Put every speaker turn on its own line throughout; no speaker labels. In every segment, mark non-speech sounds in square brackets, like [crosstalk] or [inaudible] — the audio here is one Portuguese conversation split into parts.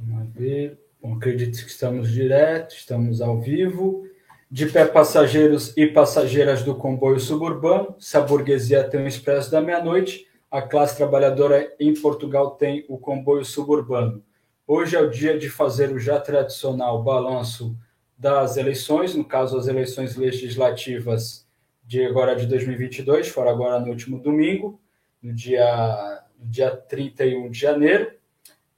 Vamos ver. Bom, acredito que estamos direto, estamos ao vivo. De pé, passageiros e passageiras do comboio suburbano, se a burguesia tem o expresso da meia-noite, a classe trabalhadora em Portugal tem o comboio suburbano. Hoje é o dia de fazer o já tradicional balanço das eleições, no caso, as eleições legislativas de agora de 2022, foram agora no último domingo, no dia, no dia 31 de janeiro.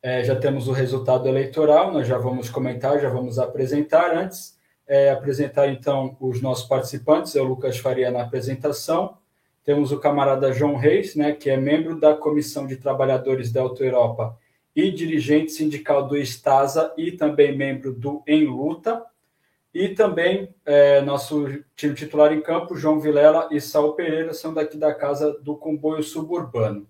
É, já temos o resultado eleitoral, nós já vamos comentar, já vamos apresentar. Antes, é, apresentar então os nossos participantes, eu, Lucas Faria, na apresentação. Temos o camarada João Reis, né, que é membro da Comissão de Trabalhadores da Auto Europa e dirigente sindical do Estasa e também membro do Em Luta. E também é, nosso time titular em campo, João Vilela e Saul Pereira, são daqui da casa do comboio suburbano.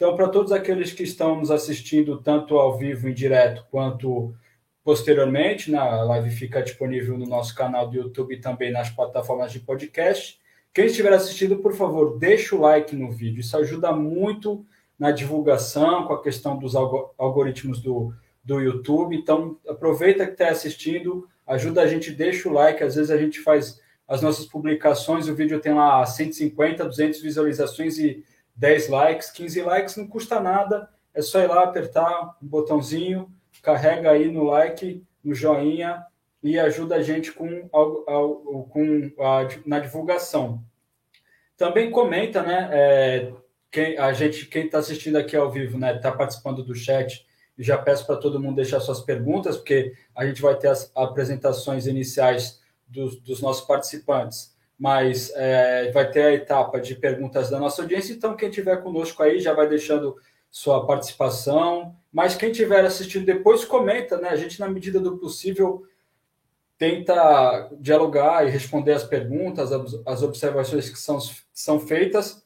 Então, para todos aqueles que estão nos assistindo, tanto ao vivo em direto quanto posteriormente, na live fica disponível no nosso canal do YouTube e também nas plataformas de podcast. Quem estiver assistindo, por favor, deixe o like no vídeo. Isso ajuda muito na divulgação, com a questão dos algoritmos do, do YouTube. Então, aproveita que está assistindo, ajuda a gente, deixa o like. Às vezes a gente faz as nossas publicações, o vídeo tem lá 150, 200 visualizações e 10 likes, 15 likes, não custa nada, é só ir lá apertar o botãozinho, carrega aí no like, no joinha e ajuda a gente com, com a, na divulgação. Também comenta, né? É, quem, a gente, quem está assistindo aqui ao vivo, né? Está participando do chat e já peço para todo mundo deixar suas perguntas, porque a gente vai ter as apresentações iniciais dos, dos nossos participantes mas é, vai ter a etapa de perguntas da nossa audiência. Então, quem estiver conosco aí já vai deixando sua participação. Mas quem estiver assistindo depois, comenta, né? A gente, na medida do possível, tenta dialogar e responder as perguntas, as observações que são, são feitas.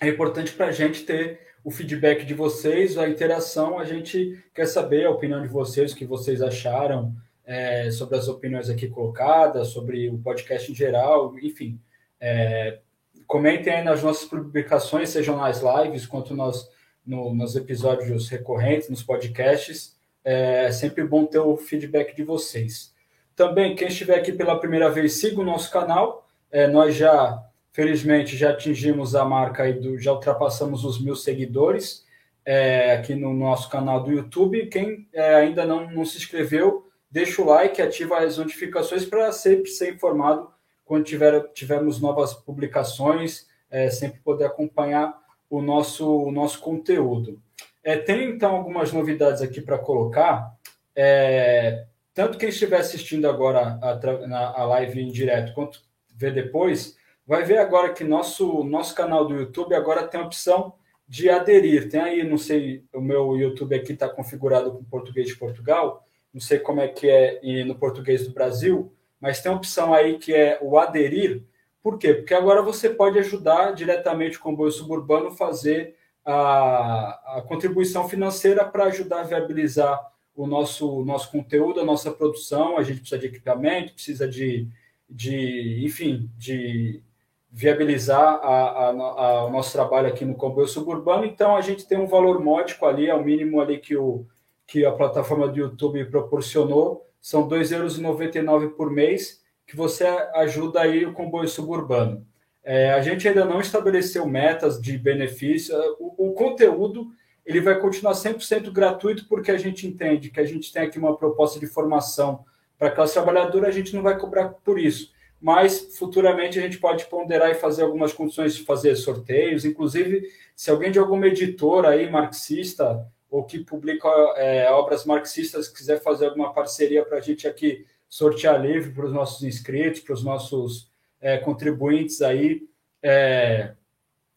É importante para a gente ter o feedback de vocês, a interação. A gente quer saber a opinião de vocês, o que vocês acharam é, sobre as opiniões aqui colocadas, sobre o podcast em geral, enfim. É, comentem aí nas nossas publicações, sejam nas lives, quanto nos, no, nos episódios recorrentes, nos podcasts. É sempre bom ter o feedback de vocês. Também, quem estiver aqui pela primeira vez, siga o nosso canal. É, nós já, felizmente, já atingimos a marca aí do, já ultrapassamos os mil seguidores é, aqui no nosso canal do YouTube. Quem é, ainda não, não se inscreveu, deixa o like, ativa as notificações para sempre ser informado quando tiver, tivermos novas publicações, é, sempre poder acompanhar o nosso, o nosso conteúdo. É, tem então algumas novidades aqui para colocar. É, tanto quem estiver assistindo agora a, a live em direto, quanto ver depois, vai ver agora que nosso, nosso canal do YouTube agora tem a opção de aderir. Tem aí, não sei, o meu YouTube aqui está configurado com português de Portugal, não sei como é que é no português do Brasil, mas tem a opção aí que é o aderir. Por quê? Porque agora você pode ajudar diretamente o comboio suburbano fazer a, a contribuição financeira para ajudar a viabilizar o nosso, nosso conteúdo, a nossa produção. A gente precisa de equipamento, precisa de, de enfim, de viabilizar a, a, a, o nosso trabalho aqui no comboio suburbano. Então, a gente tem um valor módico ali, é o mínimo ali que o, que a plataforma do YouTube proporcionou, são R$ 2,99 por mês, que você ajuda aí o comboio suburbano. É, a gente ainda não estabeleceu metas de benefício, o, o conteúdo ele vai continuar 100% gratuito, porque a gente entende que a gente tem aqui uma proposta de formação para a classe trabalhadora, a gente não vai cobrar por isso. Mas futuramente a gente pode ponderar e fazer algumas condições de fazer sorteios, inclusive se alguém de alguma editora aí marxista ou que publica é, obras marxistas, quiser fazer alguma parceria para a gente aqui sortear livre para os nossos inscritos, para os nossos é, contribuintes aí, é,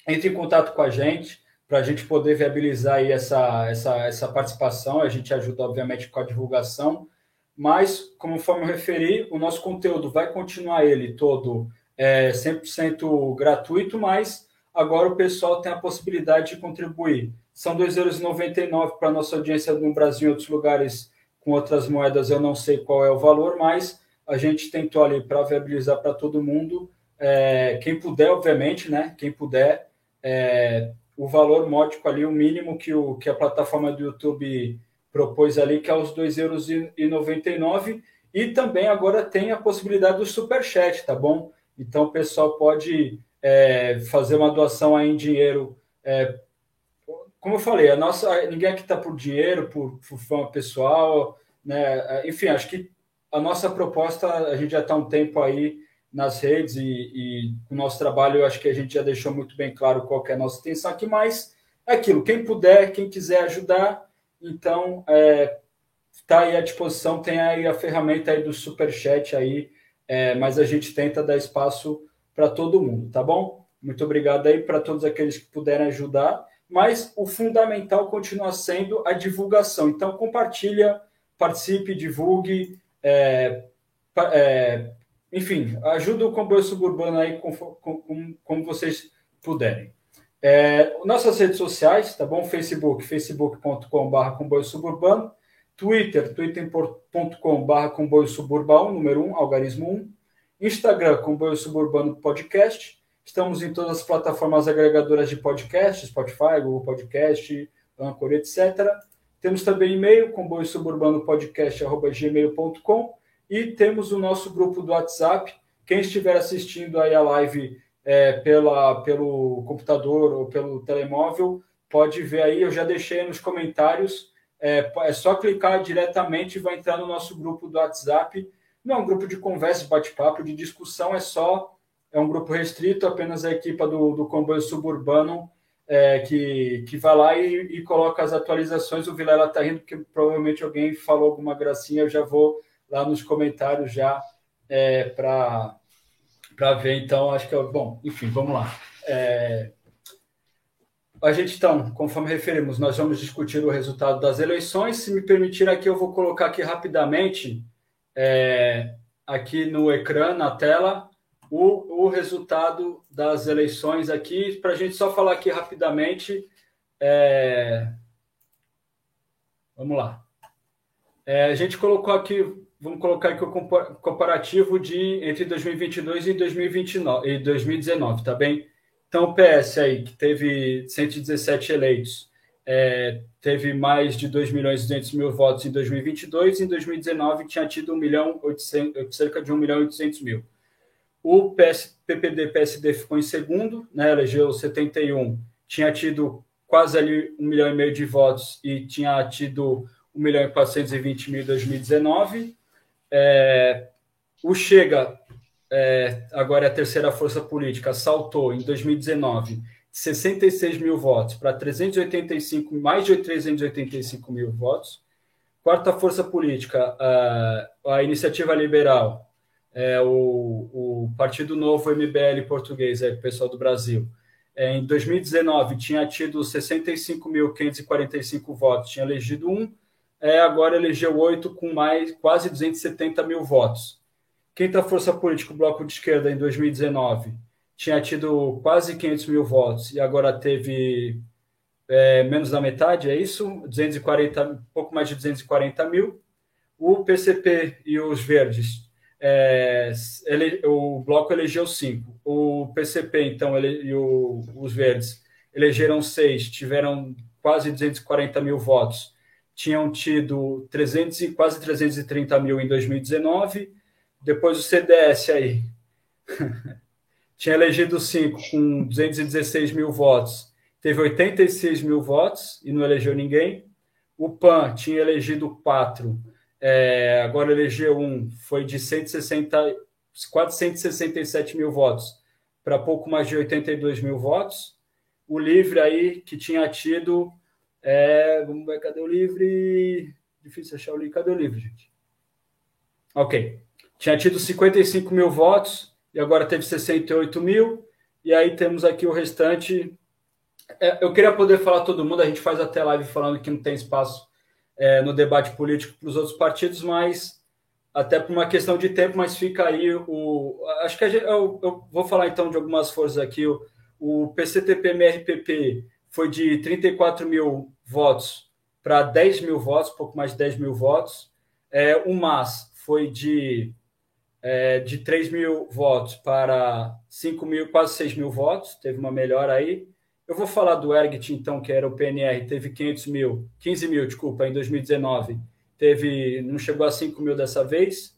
entre em contato com a gente para a gente poder viabilizar aí essa, essa, essa participação. A gente ajuda, obviamente, com a divulgação, mas, conforme eu referi, o nosso conteúdo vai continuar ele todo é, 100% gratuito, mas agora o pessoal tem a possibilidade de contribuir são 2,99 euros para a nossa audiência no Brasil e outros lugares com outras moedas, eu não sei qual é o valor, mas a gente tentou ali para viabilizar para todo mundo. É, quem puder, obviamente, né? Quem puder, é, o valor módico ali, o mínimo que, o, que a plataforma do YouTube propôs ali, que é os R$ 2,99 e também agora tem a possibilidade do superchat, tá bom? Então o pessoal pode é, fazer uma doação aí em dinheiro. É, como eu falei, a nossa, ninguém aqui está por dinheiro, por, por fama pessoal, né? Enfim, acho que a nossa proposta, a gente já está um tempo aí nas redes e, e o nosso trabalho, eu acho que a gente já deixou muito bem claro qual é a nossa intenção aqui, mas é aquilo, quem puder, quem quiser ajudar, então é, está aí à disposição, tem aí a ferramenta aí do Superchat aí, é, mas a gente tenta dar espaço para todo mundo, tá bom? Muito obrigado aí para todos aqueles que puderem ajudar, mas o fundamental continua sendo a divulgação. Então compartilha, participe, divulgue, é, é, enfim, ajuda o comboio suburbano aí como, como, vocês puderem. É, nossas redes sociais, tá bom? Facebook, facebook.com.br comboio suburbano. Twitter, twitter.com.br comboio suburbano, número 1, algarismo 1. Instagram, comboio suburbano podcast. Estamos em todas as plataformas agregadoras de podcast, Spotify, Google Podcast, Anchor, etc. Temos também e-mail, comboio suburbano podcast.gmail.com e temos o nosso grupo do WhatsApp. Quem estiver assistindo aí a live é, pela, pelo computador ou pelo telemóvel, pode ver aí, eu já deixei nos comentários, é, é só clicar diretamente e vai entrar no nosso grupo do WhatsApp. Não é um grupo de conversa, bate-papo, de discussão, é só, é um grupo restrito, apenas a equipa do, do comboio suburbano é, que, que vai lá e, e coloca as atualizações. O Vilela está rindo porque provavelmente alguém falou alguma gracinha, eu já vou lá nos comentários já é, para ver. Então, acho que é bom. Enfim, vamos lá. É, a gente, então, conforme referimos, nós vamos discutir o resultado das eleições. Se me permitir aqui, eu vou colocar aqui rapidamente, é, aqui no ecrã, na tela, o, o resultado das eleições aqui, para a gente só falar aqui rapidamente. É, vamos lá. É, a gente colocou aqui vamos colocar aqui o comparativo de entre 2022 e 2029 e 2019, tá bem? Então o PS aí que teve 117 eleitos, é, teve mais de 2 milhões e 200 mil votos em 2022, em 2019 tinha tido 1 milhão 800, cerca de 1 milhão e 800 mil. O PS, PPD PSD ficou em segundo, né, elegeu 71, tinha tido quase ali 1 milhão e meio de votos e tinha tido 1 milhão e 420 mil em 2019. É, o Chega, é, agora é a terceira força política, saltou em 2019 de 66 mil votos para 385, mais de 385 mil votos. Quarta força política, a, a Iniciativa Liberal, é, o, o Partido Novo MBL português, é, o pessoal do Brasil, é, em 2019 tinha tido 65.545 votos, tinha elegido um, é, agora elegeu oito com mais quase 270 mil votos. Quinta força política, o Bloco de Esquerda, em 2019, tinha tido quase 500 mil votos e agora teve é, menos da metade, é isso? 240, pouco mais de 240 mil. O PCP e os Verdes, é, ele, o Bloco elegeu cinco. O PCP, então, ele, e o, os Verdes elegeram seis, tiveram quase 240 mil votos tinham tido 300 e quase 330 mil em 2019. Depois o CDS aí [laughs] tinha elegido cinco com 216 mil votos, teve 86 mil votos e não elegeu ninguém. O PAN tinha elegido quatro, é, agora elegeu um, foi de 160, quase 167 mil votos para pouco mais de 82 mil votos. O Livre aí, que tinha tido é, vamos ver, cadê o livre? Difícil achar o livre. Cadê o livre, gente? Ok. Tinha tido 55 mil votos e agora teve 68 mil. E aí temos aqui o restante. É, eu queria poder falar todo mundo, a gente faz até live falando que não tem espaço é, no debate político para os outros partidos, mas até por uma questão de tempo, mas fica aí o. Acho que gente, eu, eu, vou falar então de algumas forças aqui. O, o PCTP-MRPP foi de 34 mil votos para 10 mil votos, pouco mais de 10 mil votos. É, o MAS foi de, é, de 3 mil votos para 5 mil, quase 6 mil votos, teve uma melhora aí. Eu vou falar do Ergt, então, que era o PNR, teve 500 mil, 15 mil, desculpa, em 2019. Teve, não chegou a 5 mil dessa vez.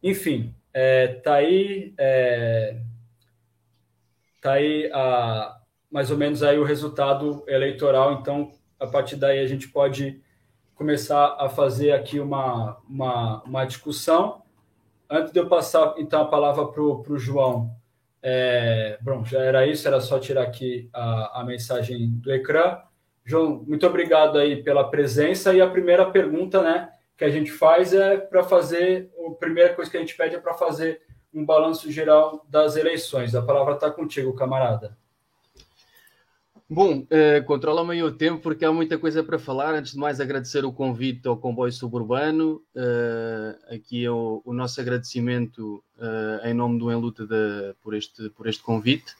Enfim, é, tá aí, é, tá aí a, mais ou menos aí o resultado eleitoral. Então, a partir daí a gente pode começar a fazer aqui uma, uma, uma discussão. Antes de eu passar então a palavra para o João, é, bom, já era isso, era só tirar aqui a, a mensagem do ecrã. João, muito obrigado aí pela presença. E a primeira pergunta, né, que a gente faz é para fazer, a primeira coisa que a gente pede é para fazer um balanço geral das eleições. A palavra está contigo, camarada.
Bom, uh, controla-me aí o tempo porque há muita coisa para falar. Antes de mais, agradecer o convite ao comboio suburbano. Uh, aqui é o, o, nosso agradecimento uh, em nome do Em Luta de, por, este, por este convite.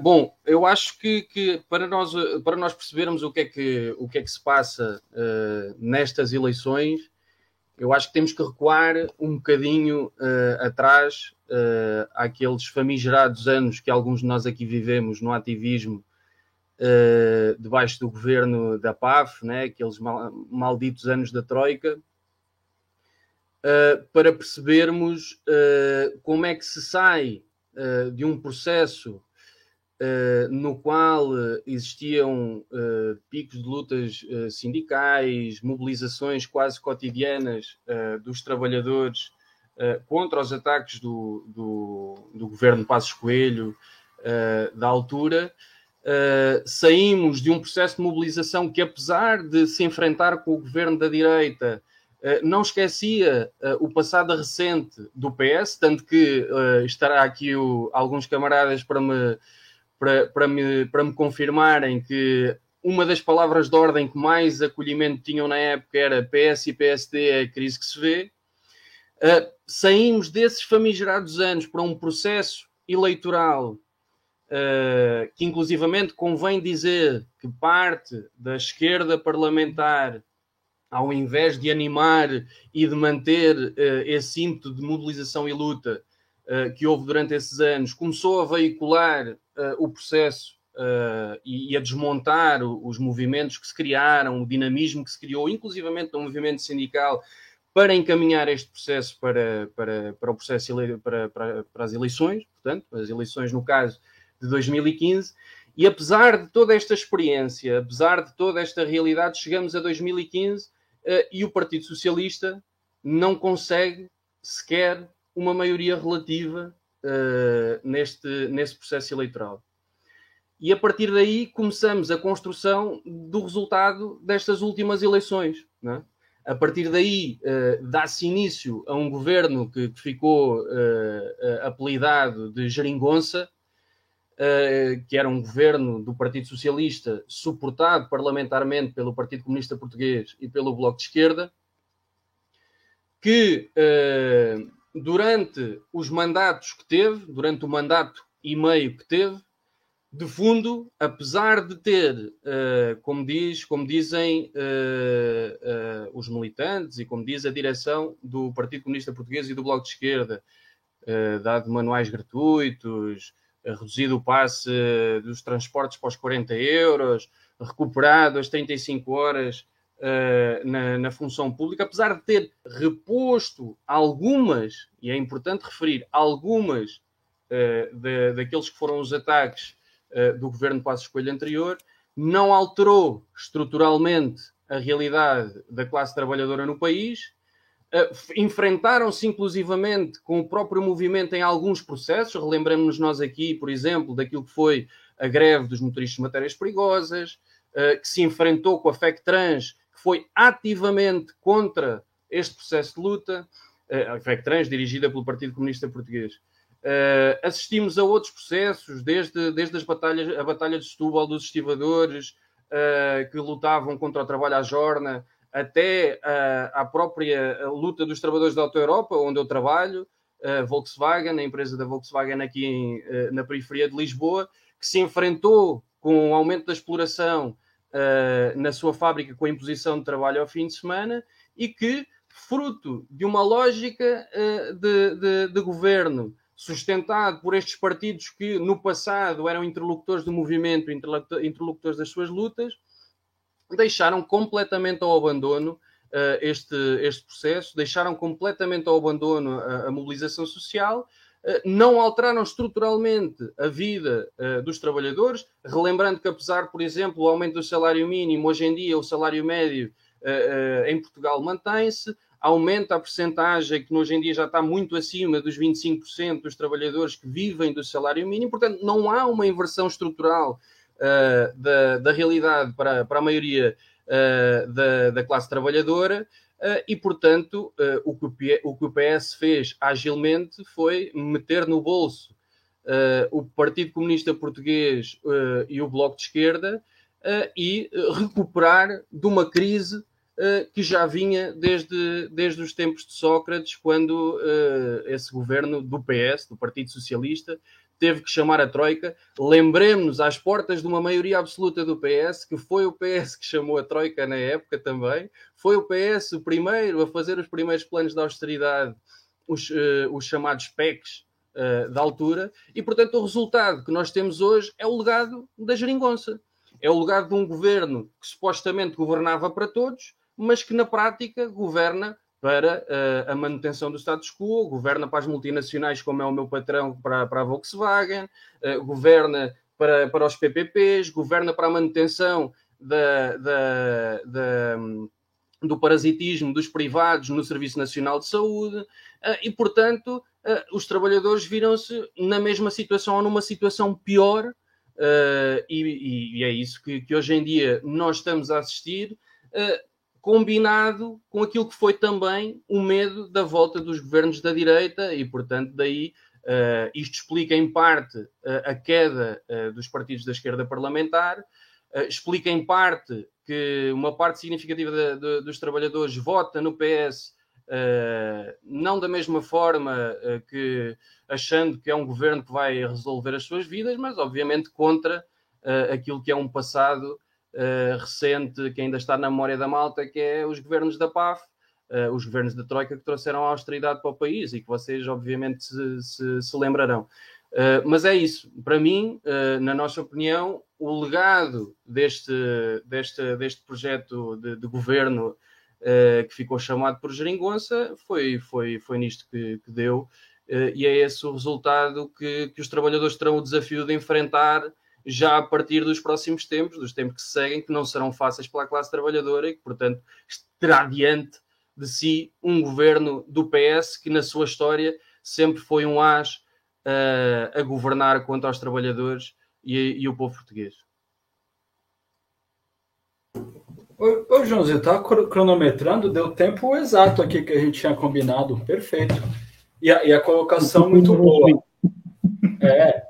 Bom, eu acho que, que, para, nós, para nós percebermos o que é que, o que, é que se passa nestas eleições, eu acho que temos que recuar um bocadinho atrás uh, àqueles famigerados anos que alguns de nós aqui vivemos no ativismo uh, debaixo do governo da PAF, né? aqueles mal, malditos anos da Troika, uh, para percebermos uh, como é que se sai de um processo no qual existiam picos de lutas sindicais, mobilizações quase cotidianas dos trabalhadores uh, contra os ataques do, do, do governo Passos Coelho uh, da altura. Uh, saímos de um processo de mobilização que, apesar de se enfrentar com o governo da direita, não esquecia o passado recente do PS, tanto que estará aqui o, alguns camaradas para me, para, para, me, para me confirmarem que uma das palavras de ordem que mais acolhimento tinham na época era PS e PSD é a crise que se vê. Uh, saímos desses famigerados anos para um processo eleitoral uh, que, inclusivamente, convém dizer que parte da esquerda parlamentar, ao invés de animar e de manter uh, esse ímpeto de mobilização e luta que houve durante esses anos, começou a veicular o processo e, e, a desmontar os movimentos que se criaram, o dinamismo que se criou, inclusivamente no movimento sindical para encaminhar este processo para, para, para o processo para, para, para as eleições, portanto, as eleições no caso de 2015, e apesar de toda esta experiência, apesar de toda esta realidade, chegamos a 2015 uh, eh, e o Partido Socialista não consegue sequer uma maioria relativa uh, neste, nesse processo eleitoral. E a partir daí começamos a construção do resultado destas últimas eleições. É? A partir daí, uh, dá-se início a um governo que, que ficou uh, uh, apelidado de Geringonça, que era um governo do Partido Socialista, suportado parlamentarmente pelo Partido Comunista Português e pelo Bloco de Esquerda, que durante os mandatos que teve, durante o mandato e meio que teve, de fundo, apesar de ter, uh, como, diz, como dizem uh, uh, os militantes e como diz a direção do Partido Comunista Português e do Bloco de Esquerda, dado manuais gratuitos, reduzido o passe dos transportes para os 40 euros, recuperado as 35 horas na, na função pública, apesar de ter reposto algumas, e é importante referir, algumas de, daqueles que foram os ataques eh, do governo Passos Coelho anterior, não alterou estruturalmente a realidade da classe trabalhadora no país, uh, enfrentaram-se inclusivamente com o próprio movimento em alguns processos, relembramos-nos nós aqui, por exemplo, daquilo que foi a greve dos motoristas de matérias perigosas, uh, que se enfrentou com a FEC Trans, foi ativamente contra este processo de luta, a FEC Trans dirigida pelo Partido Comunista Português. Uh, assistimos a outros processos, desde, desde as batalhas, a Batalha de Setúbal dos estivadores, uh, que lutavam contra o trabalho à jorna, até uh, à própria luta dos trabalhadores da Auto Europa, onde eu trabalho, Volkswagen, a empresa da Volkswagen aqui em, na periferia de Lisboa, que se enfrentou com o aumento da exploração na sua fábrica com a imposição de trabalho ao fim de semana e que, fruto de uma lógica de, de, de governo sustentado por estes partidos que no passado eram interlocutores do movimento, interlocutores das suas lutas, deixaram completamente ao abandono uh, este, este processo, deixaram completamente ao abandono a, a mobilização social, uh, não alteraram estruturalmente a vida uh, dos trabalhadores, relembrando que, apesar, por exemplo, do aumento do salário mínimo, hoje em dia o salário médio em Portugal mantém-se, aumenta a percentagem que hoje em dia já está muito acima dos 25% dos trabalhadores que vivem do salário mínimo, portanto, não há uma inversão estrutural uh, da, da realidade para, para a maioria uh, da, da classe trabalhadora. Uh, e, portanto, que o, que o PS fez agilmente foi meter no bolso o Partido Comunista Português e o Bloco de Esquerda e recuperar de uma crise que já vinha desde, desde os tempos de Sócrates, quando esse governo do PS, do Partido Socialista, teve que chamar a Troika. Lembremos-nos, às portas de uma maioria absoluta do PS, que foi o PS que chamou a Troika na época também, foi o PS o primeiro a fazer os primeiros planos de austeridade, os, uh, os chamados PECs uh, da altura, e portanto o resultado que nós temos hoje é o legado da geringonça. É o legado de um governo que supostamente governava para todos, mas que na prática governa para uh, a manutenção do status quo, governa para as multinacionais, como é o meu patrão, para, para a Volkswagen, uh, governa para, para os PPPs, governa para a manutenção da, da, da, do parasitismo dos privados no Serviço Nacional de Saúde, uh, e, portanto, os trabalhadores viram-se na mesma situação ou numa situação pior, e, e, é isso que, que, hoje em dia nós estamos a assistir combinado com aquilo que foi também o medo da volta dos governos da direita e, portanto, daí uh, isto explica em parte uh, a queda uh, dos partidos da esquerda parlamentar, explica em parte que uma parte significativa de, de, dos trabalhadores vota no PS não da mesma forma que achando que é um governo que vai resolver as suas vidas, mas obviamente contra aquilo que é um passado uh, recente que ainda está na memória da malta, que é os governos da PAF, uh, os governos da Troika que trouxeram a austeridade para o país e que vocês, obviamente, se, se, se lembrarão. Uh, mas é isso, para mim, na nossa opinião, o legado deste, deste, deste projeto de, de governo que ficou chamado por Geringonça foi, foi, foi nisto que, que deu. e é esse o resultado que, que os trabalhadores terão o desafio de enfrentar já a partir dos próximos tempos, dos tempos que se seguem, que não serão fáceis para a classe trabalhadora e que, portanto, terá diante de si um governo do PS que, na sua história, sempre foi um as uh, a governar contra os trabalhadores e, e o povo português.
Ô, ô João, você está cronometrando, deu tempo exato aqui que a gente tinha combinado, perfeito. E a, e a colocação muito boa. É,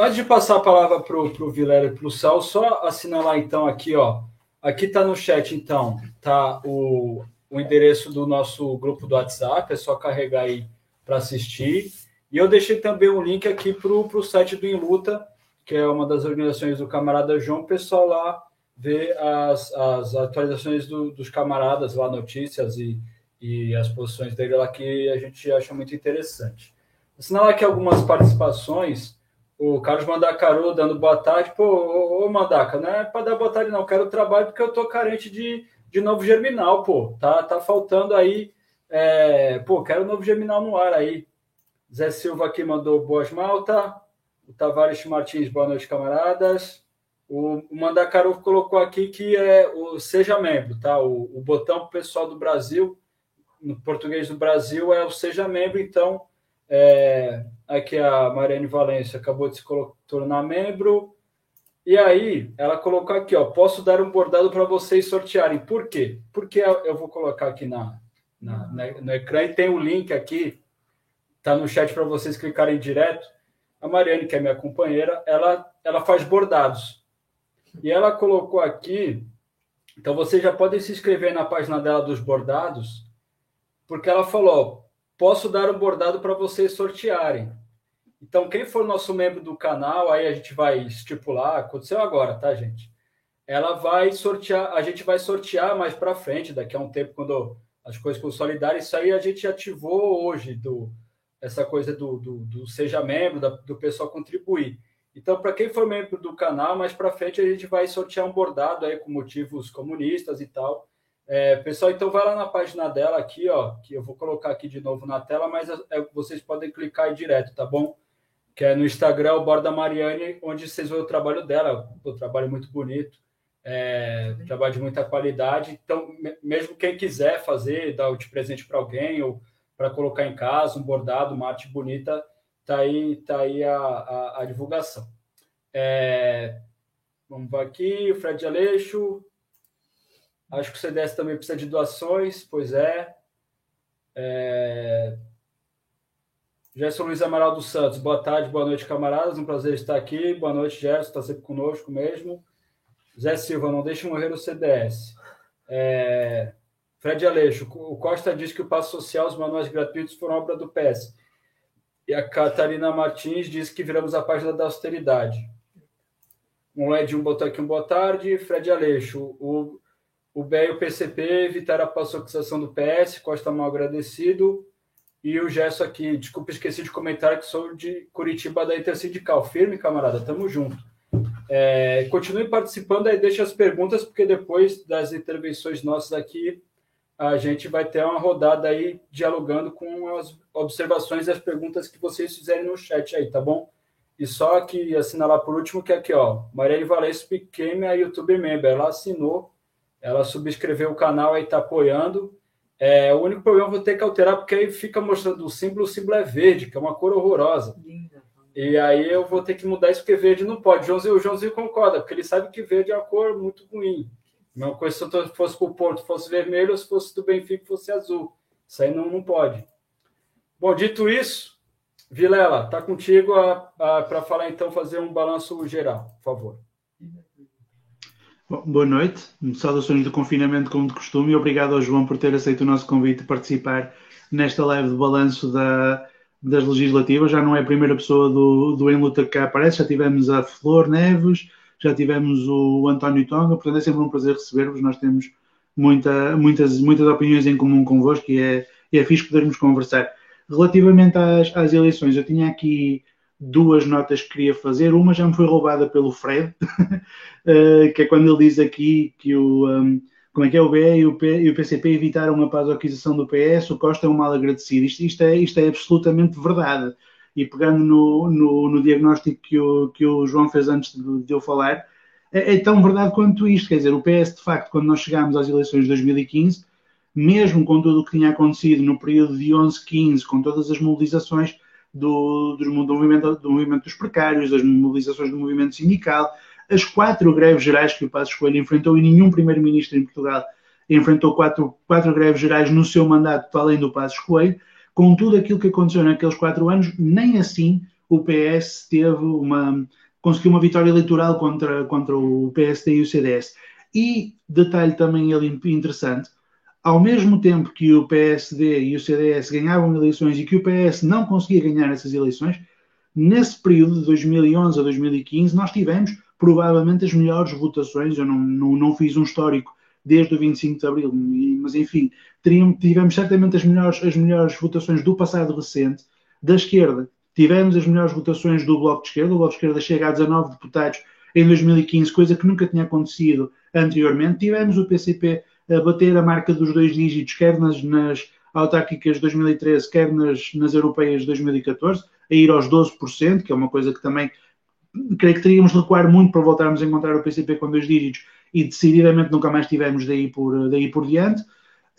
antes de passar a palavra para o Vilela e para o Sal, só assinalar então aqui, ó. Aqui está no chat, então, tá o, o endereço do nosso grupo do WhatsApp, é só carregar aí para assistir. E eu deixei também um link aqui para o site do Inluta, que é uma das organizações do camarada João, pessoal lá vê as, as atualizações do, dos camaradas lá, notícias e, e as posições dele lá que a gente acha muito interessante. Assinalar aqui algumas participações. O Carlos Mandacaru dando boa tarde. Pô, ô, ô Mandaca, não é para dar boa tarde, não. Quero trabalho porque eu tô carente de, de novo germinal, pô. Tá, tá faltando aí. É, pô, quero novo germinal no ar aí. Zé Silva aqui mandou boas malta. O Tavares Martins, boa noite, camaradas. O, Mandacaru colocou aqui que é o Seja Membro, tá? O, o botão pessoal do Brasil, no português do Brasil, é o Seja Membro, então é, aqui a Mariane Valência acabou de se tornar membro. E aí, ela colocou aqui, ó, posso dar um bordado para vocês sortearem. Por quê? Porque eu vou colocar aqui na, na, no ecrã e tem o um link aqui, tá no chat para vocês clicarem direto. A Mariane, que é minha companheira, ela, ela faz bordados. E ela colocou aqui, então vocês já podem se inscrever na página dela dos bordados, porque ela falou, posso dar um bordado para vocês sortearem. Então, quem for nosso membro do canal, aí a gente vai estipular, aconteceu agora, tá, gente? Ela vai sortear, a gente vai sortear mais para frente, daqui a um tempo, quando as coisas consolidarem. Isso aí a gente ativou hoje do, essa coisa do, do, do seja membro, da, do pessoal contribuir. Então, para quem for membro do canal, mais para frente a gente vai sortear um bordado aí com motivos comunistas e tal. É, pessoal, então vai lá na página dela aqui, ó, que eu vou colocar aqui de novo na tela, mas é, vocês podem clicar direto, tá bom? Que é no Instagram, o Borda Mariane, onde vocês vão o trabalho dela, o trabalho é muito bonito, é, trabalho de muita qualidade. Então, mesmo quem quiser fazer, dar de presente para alguém ou para colocar em casa, um bordado, uma arte bonita, tá aí, tá aí a, a, a divulgação. É, vamos aqui, o Fred Aleixo. Acho que o CDS também precisa de doações, pois é. é... Gerson Luiz Amaral dos Santos, boa tarde, boa noite, camaradas. Um prazer estar aqui. Boa noite, Gerson, está sempre conosco mesmo. Zé Silva, não deixe morrer o CDS. É... Fred Aleixo, o Costa diz que o passo social, os manuais gratuitos foram obra do PS. E a Catarina Martins diz que viramos a página da austeridade. Um Edinho botou aqui um boa tarde. Fred Aleixo, o, o BE e o PCP evitaram a paçoquização do PS, Costa mal agradecido. E o Gesso aqui, desculpa, esqueci de comentar que sou de Curitiba da Intersindical. Firme, camarada, tamo junto. É, continue participando aí, deixe as perguntas, porque depois das intervenções nossas aqui, a gente vai ter uma rodada aí dialogando com as observações e as perguntas que vocês fizerem no chat aí, tá bom? E só aqui assinalar por último que aqui, ó, Marielle Valença became a YouTube member, ela assinou, ela subscreveu o canal aí, tá apoiando. É, o único problema eu vou ter que alterar, porque aí fica mostrando o símbolo, o símbolo é verde, que é uma cor horrorosa. E aí eu vou ter que mudar isso, porque verde não pode. O Joãozinho, o Joãozinho concorda, porque ele sabe que verde é uma cor muito ruim. Mesma coisa se eu fosse para o Porto fosse vermelho, ou se fosse do Benfica fosse azul. Isso aí não, não pode. Bom, dito isso, Vilela, tá contigo para falar então, fazer um balanço geral, por favor.
Bom, boa noite, saudações do confinamento como de costume e obrigado ao João por ter aceito o nosso convite de participar nesta live de balanço da, das legislativas. Já não é a primeira pessoa do, do Em Luta que aparece, já tivemos a Flor Neves, já tivemos o António Tonga, portanto é sempre um prazer receber-vos. Nós temos muita, muitas, muitas opiniões em comum convosco e é, é fixe podermos conversar. Relativamente às, às eleições, eu tinha aqui duas notas que queria fazer. Uma já me foi roubada pelo Fred, [laughs] eh, que é quando ele diz aqui que o. Um, como é que é o BE e o, P, e o PCP evitaram a pasoquização do PS, o Costa é um mal agradecido. Isto, isto, é, isto é absolutamente verdade e pegando no, no, no diagnóstico que o, que o João fez antes de, de eu falar, é, é, tão verdade quanto isto. Quer dizer, o PS, de facto, quando nós chegámos às eleições de 2015, mesmo com tudo o que tinha acontecido no período de 11, 15, com todas as mobilizações do, do, movimento, do movimento dos precários, das mobilizações do movimento sindical, as quatro greves gerais que o Passos Coelho enfrentou e nenhum primeiro-ministro em Portugal enfrentou quatro, quatro greves gerais no seu mandato, além do Passos Coelho, com tudo aquilo que aconteceu naqueles quatro anos, nem assim o PS teve uma conseguiu uma vitória eleitoral contra, contra o PSD e o CDS. E detalhe também ele interessante, ao mesmo tempo que o PSD e o CDS ganhavam eleições e que o PS não conseguia ganhar essas eleições, nesse período de 2011 a 2015 nós tivemos provavelmente as melhores votações, eu não, não, não fiz um histórico desde o 25 de Abril, mas enfim, tivemos certamente as melhores, as melhores votações do passado recente, da esquerda. Tivemos as melhores votações do Bloco de Esquerda, o Bloco de Esquerda chega a 19 deputados em 2015, coisa que nunca tinha acontecido anteriormente. Tivemos o PCP a bater a marca dos dois dígitos, quer nas, nas autárquicas de 2013, quer nas, nas europeias de 2014, a ir aos 12%, que é uma coisa que também creio que teríamos de recuar muito para voltarmos a encontrar o PCP com dois dígitos e decididamente nunca mais tivemos daí por, daí por diante.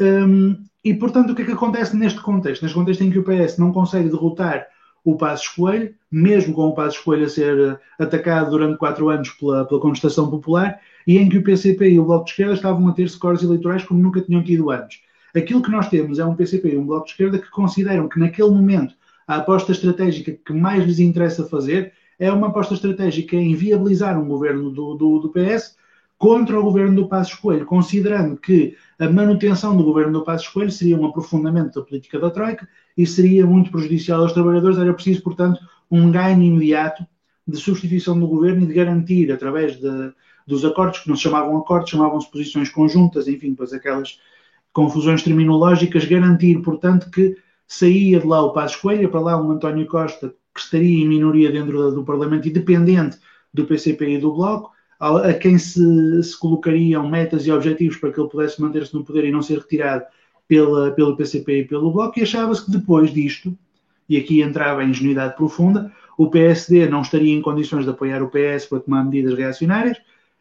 Um, e, portanto, o que é que acontece neste contexto? Neste contexto em que o PS não consegue derrotar o Passos Coelho, mesmo com o Passos Coelho a ser eh, atacado durante quatro anos pela, pela contestação popular, e em que o PCP e o Bloco de Esquerda estavam a ter scores eleitorais como nunca tinham tido antes. Aquilo que nós temos é um PCP e um Bloco de Esquerda que consideram que naquele momento a aposta estratégica que mais lhes interessa fazer é uma aposta estratégica em viabilizar um governo do, do, do PS contra o governo do Passos Coelho, considerando que a manutenção do governo do Passos Coelho seria um aprofundamento da política da Troika e seria muito prejudicial aos trabalhadores. Era preciso, portanto, um ganho imediato de substituição do governo e de garantir, através de, dos acordos, que não se chamavam acordos, chamavam-se posições conjuntas, enfim, depois aquelas confusões terminológicas, garantir, portanto, que saía de lá o Passo Coelho, para lá um António Costa que estaria em minoria dentro do Parlamento e dependente do PCP e do Bloco, a, quem se, se colocariam metas e objetivos para que ele pudesse manter-se no poder e não ser retirado pela, pelo PCP e pelo Bloco, e achava-se que depois disto, e aqui entrava a ingenuidade profunda, o PSD não estaria em condições de apoiar o PS para tomar medidas reacionárias,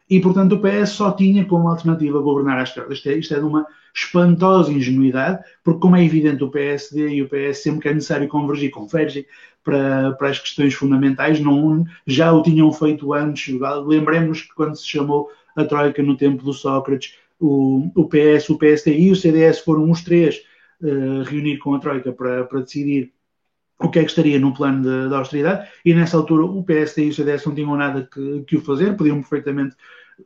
e, portanto, o PS só tinha como alternativa governar à esquerda. Isto é, isto é de uma espantosa ingenuidade, porque, como é evidente, o PSD e o PS, sempre que é necessário convergir, convergem para, para as questões fundamentais, não, já o tinham feito antes. Lembremos que quando se chamou a Troika no tempo do Sócrates, o, o PS, o PSD e o CDS foram os três uh, reunir com a Troika para, para decidir o que é que estaria no plano de, austeridade, e nessa altura o PSD e o CDS não tinham nada que, que o fazer, podiam perfeitamente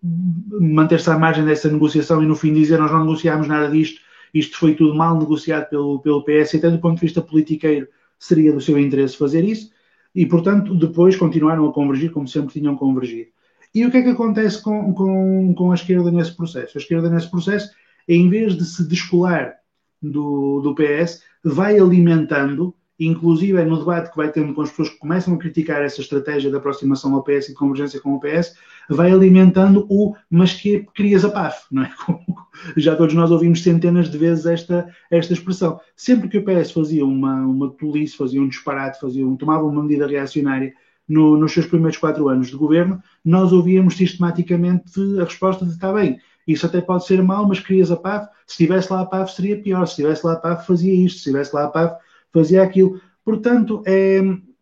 manter-se à margem dessa negociação e no fim dizer nós não negociámos nada disto, isto foi tudo mal negociado pelo, pelo PS, e até do ponto de vista politiqueiro seria do seu interesse fazer isso, e portanto depois continuaram a convergir como sempre tinham convergido. E o que é que acontece com, com, com a esquerda nesse processo? A esquerda nesse processo, em vez de se descolar do, do PS, vai alimentando inclusive é no debate que vai tendo com as pessoas que começam a criticar essa estratégia de aproximação ao PS e de convergência com o PS, vai alimentando o mas que querias a PAF, não é? [laughs] Já todos nós ouvimos centenas de vezes esta, esta expressão. Sempre que o PS fazia uma, uma tolice, fazia um disparate, fazia um, tomava uma medida reacionária no, nos seus primeiros quatro anos de governo, nós ouvíamos sistematicamente a resposta de está bem, isso até pode ser mau, mas querias a PAF, se estivesse lá a PAF seria pior, se estivesse lá a PAF fazia isto, se estivesse lá a PAF fazia aquilo. Portanto, é,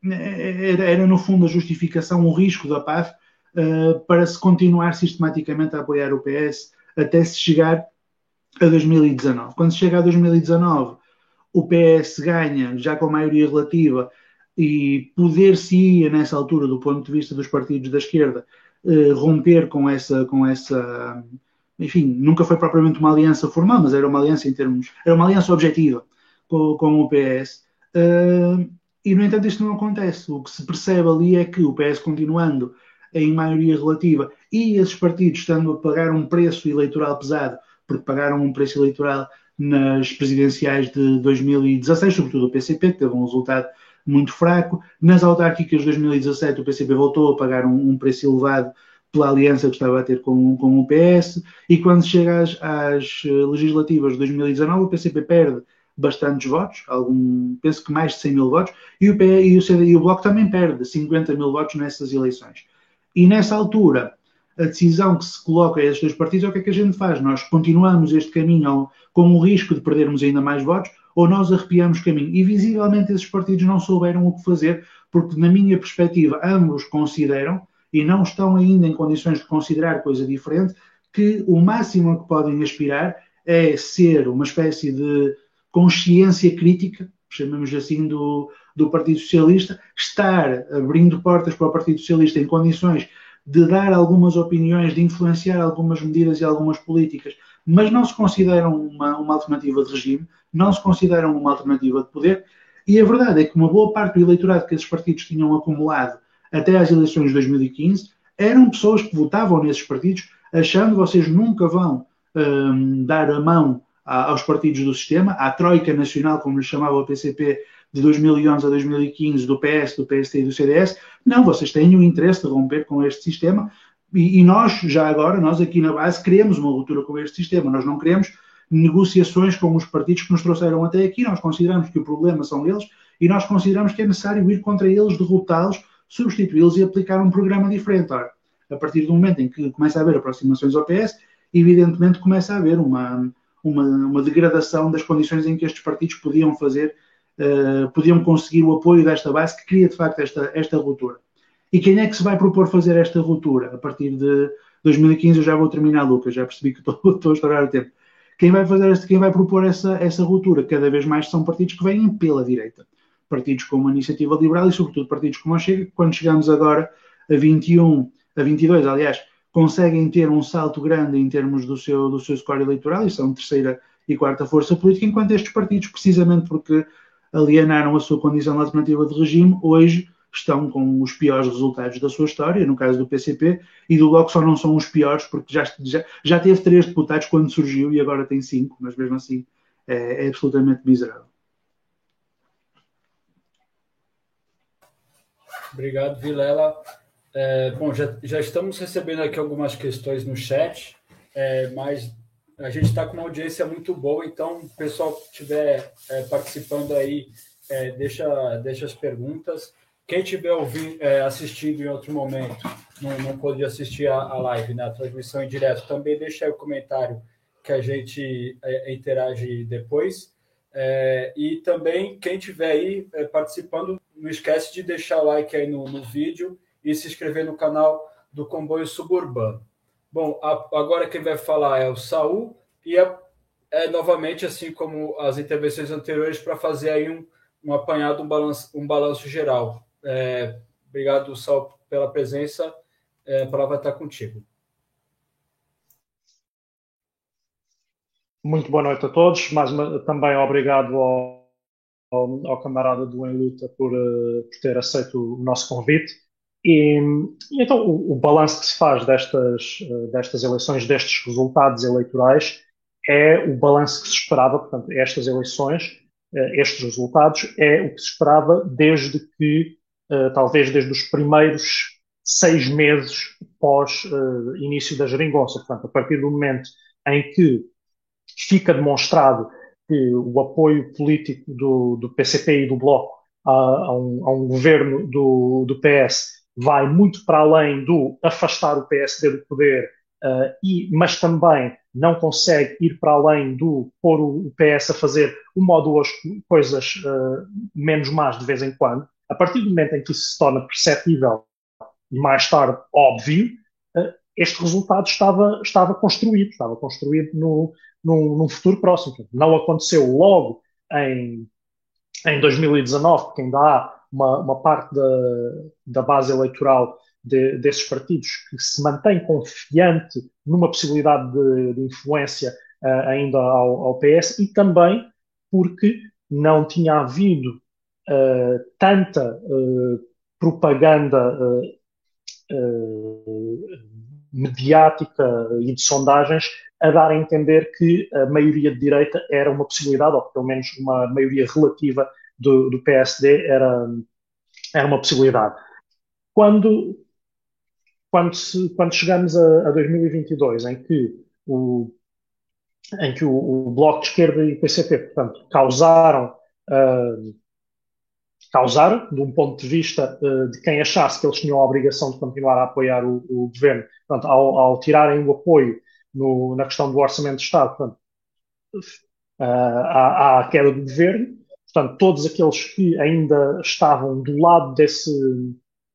é, era, era, no fundo a justificação, o risco da PAF uh, para se continuar sistematicamente a apoiar o PS até se chegar a 2019. Quando se chega a 2019, o PS ganha já com maioria relativa e poder-se-ia nessa altura, do ponto de vista dos partidos da esquerda, uh, romper com essa, com essa, enfim, nunca foi propriamente uma aliança formal, mas era uma aliança em termos, era uma aliança objetiva com, com o PS. Uh, e, no entanto, isto não acontece. O que se percebe ali é que o PS continuando em maioria relativa e esses partidos estando a pagar um preço eleitoral pesado, porque pagaram um preço eleitoral nas presidenciais de 2016, sobretudo o PCP, que teve um resultado muito fraco. Nas autárquicas de 2017, o PCP voltou a pagar um, um preço elevado pela aliança que estava a ter com, com o PS, e quando chega às, às legislativas de 2019, o PCP perde bastantes votos, algum, penso que mais de 100 mil votos, e o, PE, e o CD e o Bloco também perde 50 mil votos nessas eleições. E nessa altura, a decisão que se coloca a esses dois partidos é o que é que a gente faz. Nós continuamos este caminho com o risco de perdermos ainda mais votos ou nós arrepiamos caminho. E visivelmente esses partidos não souberam o que fazer, porque, na minha perspectiva, ambos consideram, e não estão ainda em condições de considerar coisa diferente, que o máximo a que podem aspirar é ser uma espécie de consciência crítica, chamamos assim, do, do Partido Socialista, estar abrindo portas para o Partido Socialista em condições de dar algumas opiniões, de influenciar algumas medidas e algumas políticas, mas não se consideram uma, uma alternativa de regime, não se consideram uma alternativa de poder, e a verdade é que uma boa parte do eleitorado que esses partidos tinham acumulado até às eleições de 2015 eram pessoas que votavam nesses partidos achando que vocês nunca vão hum, dar a mão aos partidos do sistema, à Troika Nacional, como lhe chamava o PCP, de 2011 a 2015, do PS, do PST e do CDS. Não, vocês têm o interesse de romper com este sistema e, e nós, já agora, nós aqui na base, queremos uma ruptura com este sistema. Nós não queremos negociações com os partidos que nos trouxeram até aqui. Nós consideramos que o problema são eles e nós consideramos que é necessário ir contra eles, derrotá-los, substituí-los e aplicar um programa diferente. Ora, a partir do momento em que começa a haver aproximações ao PS, evidentemente começa a haver uma, uma, uma degradação das condições em que estes partidos podiam fazer, uh, podiam conseguir o apoio desta base que cria de facto esta, esta ruptura. E quem é que se vai propor fazer esta ruptura? A partir de 2015 eu já vou terminar, Lucas, já percebi que estou, [laughs] estou a estourar o tempo. Quem vai fazer quem vai propor essa, essa ruptura? Cada vez mais são partidos que vêm pela direita. Partidos como a Iniciativa Liberal e, sobretudo, partidos como a Chega, quando chegamos agora a 21, a 22, aliás, conseguem ter um salto grande em termos do seu, do seu score eleitoral e são terceira e quarta força política, enquanto estes partidos, precisamente porque alienaram a sua condição alternativa de regime, hoje estão com os piores resultados da sua história, no caso do PCP, e do Bloco só não são os piores, porque já, já, já teve três deputados quando surgiu e agora tem cinco, mas mesmo assim é, é absolutamente miserável.
Obrigado, Vilela. É, bom, já, já estamos recebendo aqui algumas questões no chat, é, mas a gente está com uma audiência muito boa, então, pessoal que estiver é, participando aí, é, deixa, deixa as perguntas. Quem estiver ouvindo, é, assistindo em outro momento, não, não pôde assistir a, a live, né, a transmissão em direto, também deixa aí o comentário que a gente é, interage depois. É, e também, quem estiver aí é, participando, não esquece de deixar o like aí no, no vídeo e se inscrever no canal do Comboio Suburbano. Bom, a, agora quem vai falar é o Saul e é, é novamente, assim como as intervenções anteriores, para fazer aí um, um apanhado, um balanço, um balanço geral. É, obrigado, Saul, pela presença. É, a palavra está contigo.
Muito boa noite a todos, mas também obrigado ao, ao, ao camarada do Em Luta por, uh, por, ter aceito o nosso convite. E, então o, o, balanço que se faz destas, uh, destas eleições, destes resultados eleitorais, é o balanço que se esperava, portanto, estas eleições, uh, estes resultados, é o que se esperava desde que, talvez desde os primeiros seis meses pós início da geringonça. Portanto, a partir do momento em que fica demonstrado que o apoio político do, do PCP e do Bloco a, a, um, a um, governo do, do, PS vai muito para além do afastar o PSD do poder, uh, e, mas também não consegue ir para além do pôr o PS a fazer uma ou duas coisas uh, menos más de vez em quando. A partir do momento em que isso se torna perceptível e mais tarde óbvio, uh, este resultado estava, estava construído, estava construído no, num, num futuro próximo. Não aconteceu logo em, em 2019, porque ainda há uma, uma parte da, da base eleitoral de, desses partidos que se mantém confiante numa possibilidade de, de influência uh, ainda ao, ao, PS e também porque não tinha havido uh, tanta uh, propaganda mediática e de sondagens a dar a entender que a maioria de direita era uma possibilidade, ou pelo menos uma maioria relativa do, do PSD era, era uma possibilidade. Quando, quando, se, quando chegamos a, a 2022, em que o, em que o, o, Bloco de Esquerda e o PCP, portanto, causaram, uh, causaram, de um ponto de vista uh, de quem achasse que eles tinham a obrigação de continuar a apoiar o, o governo, portanto, ao, ao, tirarem o apoio no, na questão do orçamento de Estado, portanto, uh, há a queda do governo, portanto, todos aqueles que ainda estavam do lado desse,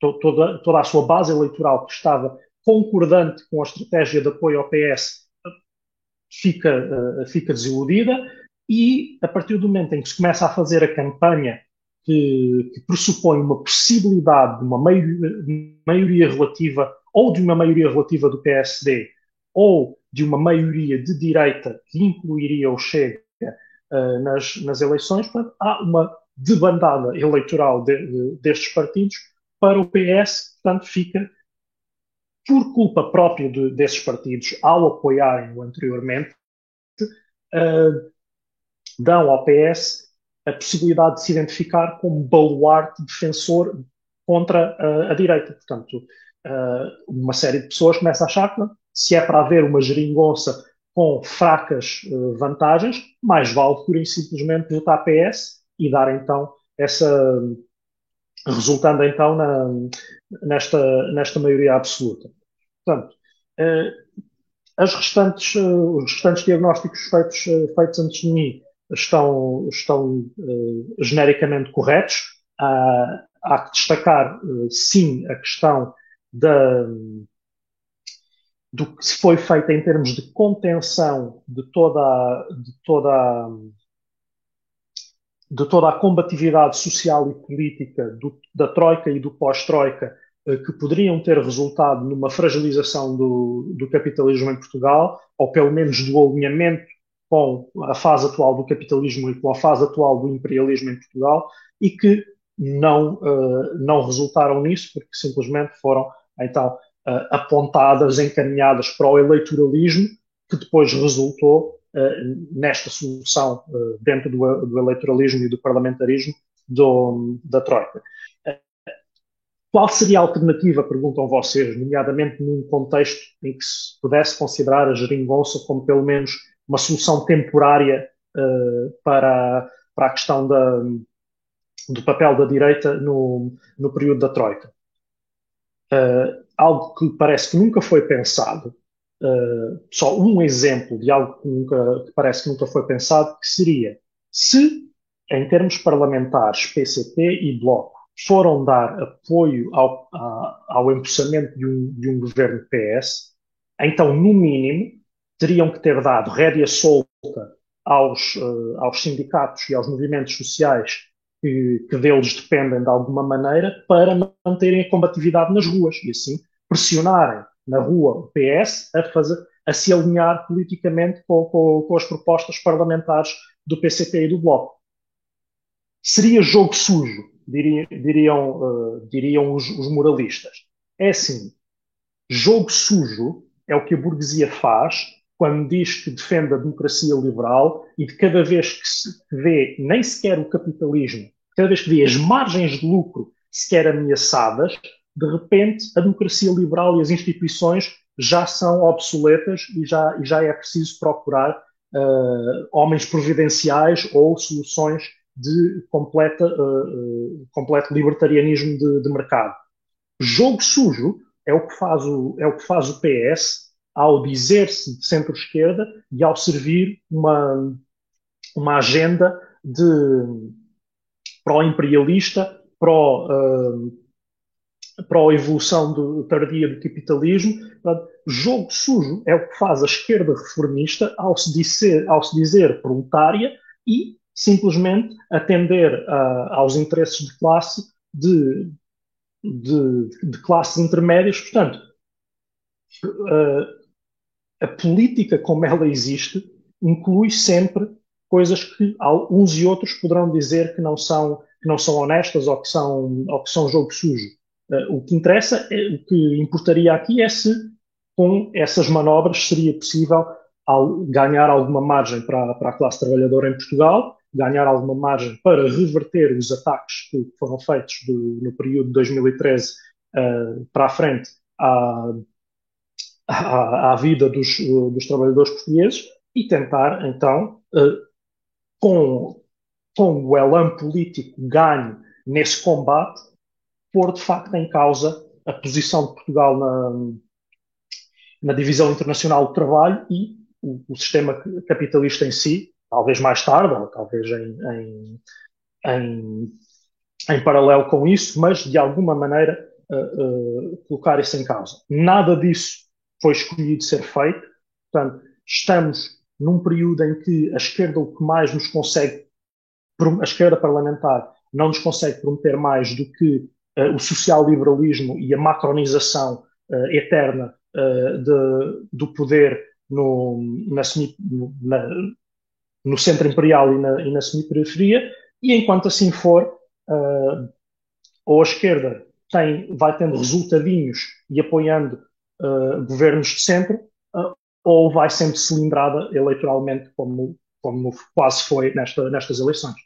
to, toda, toda a sua base eleitoral que estava concordante com a estratégia de apoio ao PS fica, uh, fica desiludida. E a partir do momento em que se começa a fazer a campanha que, que pressupõe uma possibilidade de uma maioria, maioria relativa ou de uma maioria relativa do PSD ou de uma maioria de direita que incluiria o Chega uh, nas, nas eleições, portanto, há uma debandada eleitoral de, de, destes partidos para o PS, portanto, fica por culpa própria de, desses partidos, ao apoiarem-o anteriormente, uh, dão ao PS a possibilidade de se identificar como baluarte defensor contra uh, a direita. Portanto, uh, uma série de pessoas começa a achar que se é para haver uma geringonça com fracas uh, vantagens, mais vale e simplesmente votar PS e dar então essa. resultando então na, nesta, nesta maioria absoluta. Portanto, uh, as restantes, uh, os restantes diagnósticos feitos, feitos antes de mim estão, estão genericamente corretos. há que destacar, sim, a questão da do que se foi feito em termos de contenção de toda, de toda, de toda a combatividade social e política do, da Troika e do pós-Troika, eh, que poderiam ter resultado numa fragilização do, do capitalismo em Portugal, ou pelo menos do alinhamento com a fase atual do capitalismo e com a fase atual do imperialismo em Portugal, e que não, uh, não resultaram nisso, porque simplesmente foram, então, uh, apontadas, encaminhadas para o eleitoralismo, que depois resultou uh, nesta solução uh, dentro do, do, eleitoralismo e do parlamentarismo do, da Troika. Qual seria a alternativa, perguntam vocês, nomeadamente num contexto em que se pudesse considerar a geringonça como pelo menos uma solução temporária para, para a questão da, do papel da direita no, no período da Troika? Uh, algo que parece que nunca foi pensado, uh, só um exemplo de algo que, nunca, que parece que nunca foi pensado, que seria se, em termos parlamentares, PCP e Bloco foram dar apoio ao, a, ao empossamento de um, de um governo PS, então, no mínimo, teriam que ter dado rédea solta aos, uh, aos sindicatos e aos movimentos sociais que, que, deles dependem de alguma maneira para manterem a combatividade nas ruas e assim pressionarem na rua o PS a, fazer, a se alinhar politicamente com, com, com as propostas parlamentares do PCP e do Bloco. Seria jogo sujo diriam, diriam, uh, diriam os, os moralistas. É assim, jogo sujo é o que a burguesia faz quando diz que defende a democracia liberal e de cada vez que se vê nem sequer o capitalismo, cada vez que vê as margens de lucro sequer ameaçadas, de repente a democracia liberal e as instituições já são obsoletas e já, e já é preciso procurar uh, homens providenciais ou soluções de completa, uh, uh, completo libertarianismo de, de, mercado. Jogo sujo é o que faz o, é o, que faz o PS ao dizer-se centro-esquerda e ao servir uma, uma agenda de pró-imperialista, pró, uh, pró-evolução do, tardia do capitalismo. Jogo sujo é o que faz a esquerda reformista ao se dizer, ao se dizer proletária e simplesmente atender uh, aos interesses de classe de, de, de classes intermédias. Portanto, uh, a política como ela existe inclui sempre coisas que uns e outros poderão dizer que não são que não são honestas ou que são ou que são jogo sujo. Uh, o que interessa, é, o que importaria aqui é se com essas manobras seria possível ganhar alguma margem para, para a classe trabalhadora em Portugal ganhar alguma margem para reverter os ataques que foram feitos do, no período de 2013 uh, eh, para a frente à, à, à vida dos, dos, trabalhadores portugueses e tentar, então, uh, com, com o elan político ganho nesse combate, pôr de facto em causa a posição de Portugal na, na divisão internacional do trabalho e o, o sistema capitalista em si, talvez mais tarde, ou talvez em, em, em, em paralelo com isso, mas de alguma maneira uh, uh, colocar isso em causa. Nada disso foi escolhido ser feito, portanto, estamos num período em que a esquerda o que mais nos consegue, a esquerda parlamentar não nos consegue prometer mais do que uh, o social-liberalismo e a macronização eterna de, do poder no, na, na, no centro imperial e na, e na semi-periferia, e enquanto assim for, uh, ou a esquerda tem, vai tendo resultadinhos e apoiando uh, governos de centro, uh, ou vai sempre cilindrada eleitoralmente, como, como quase foi nesta, nestas eleições.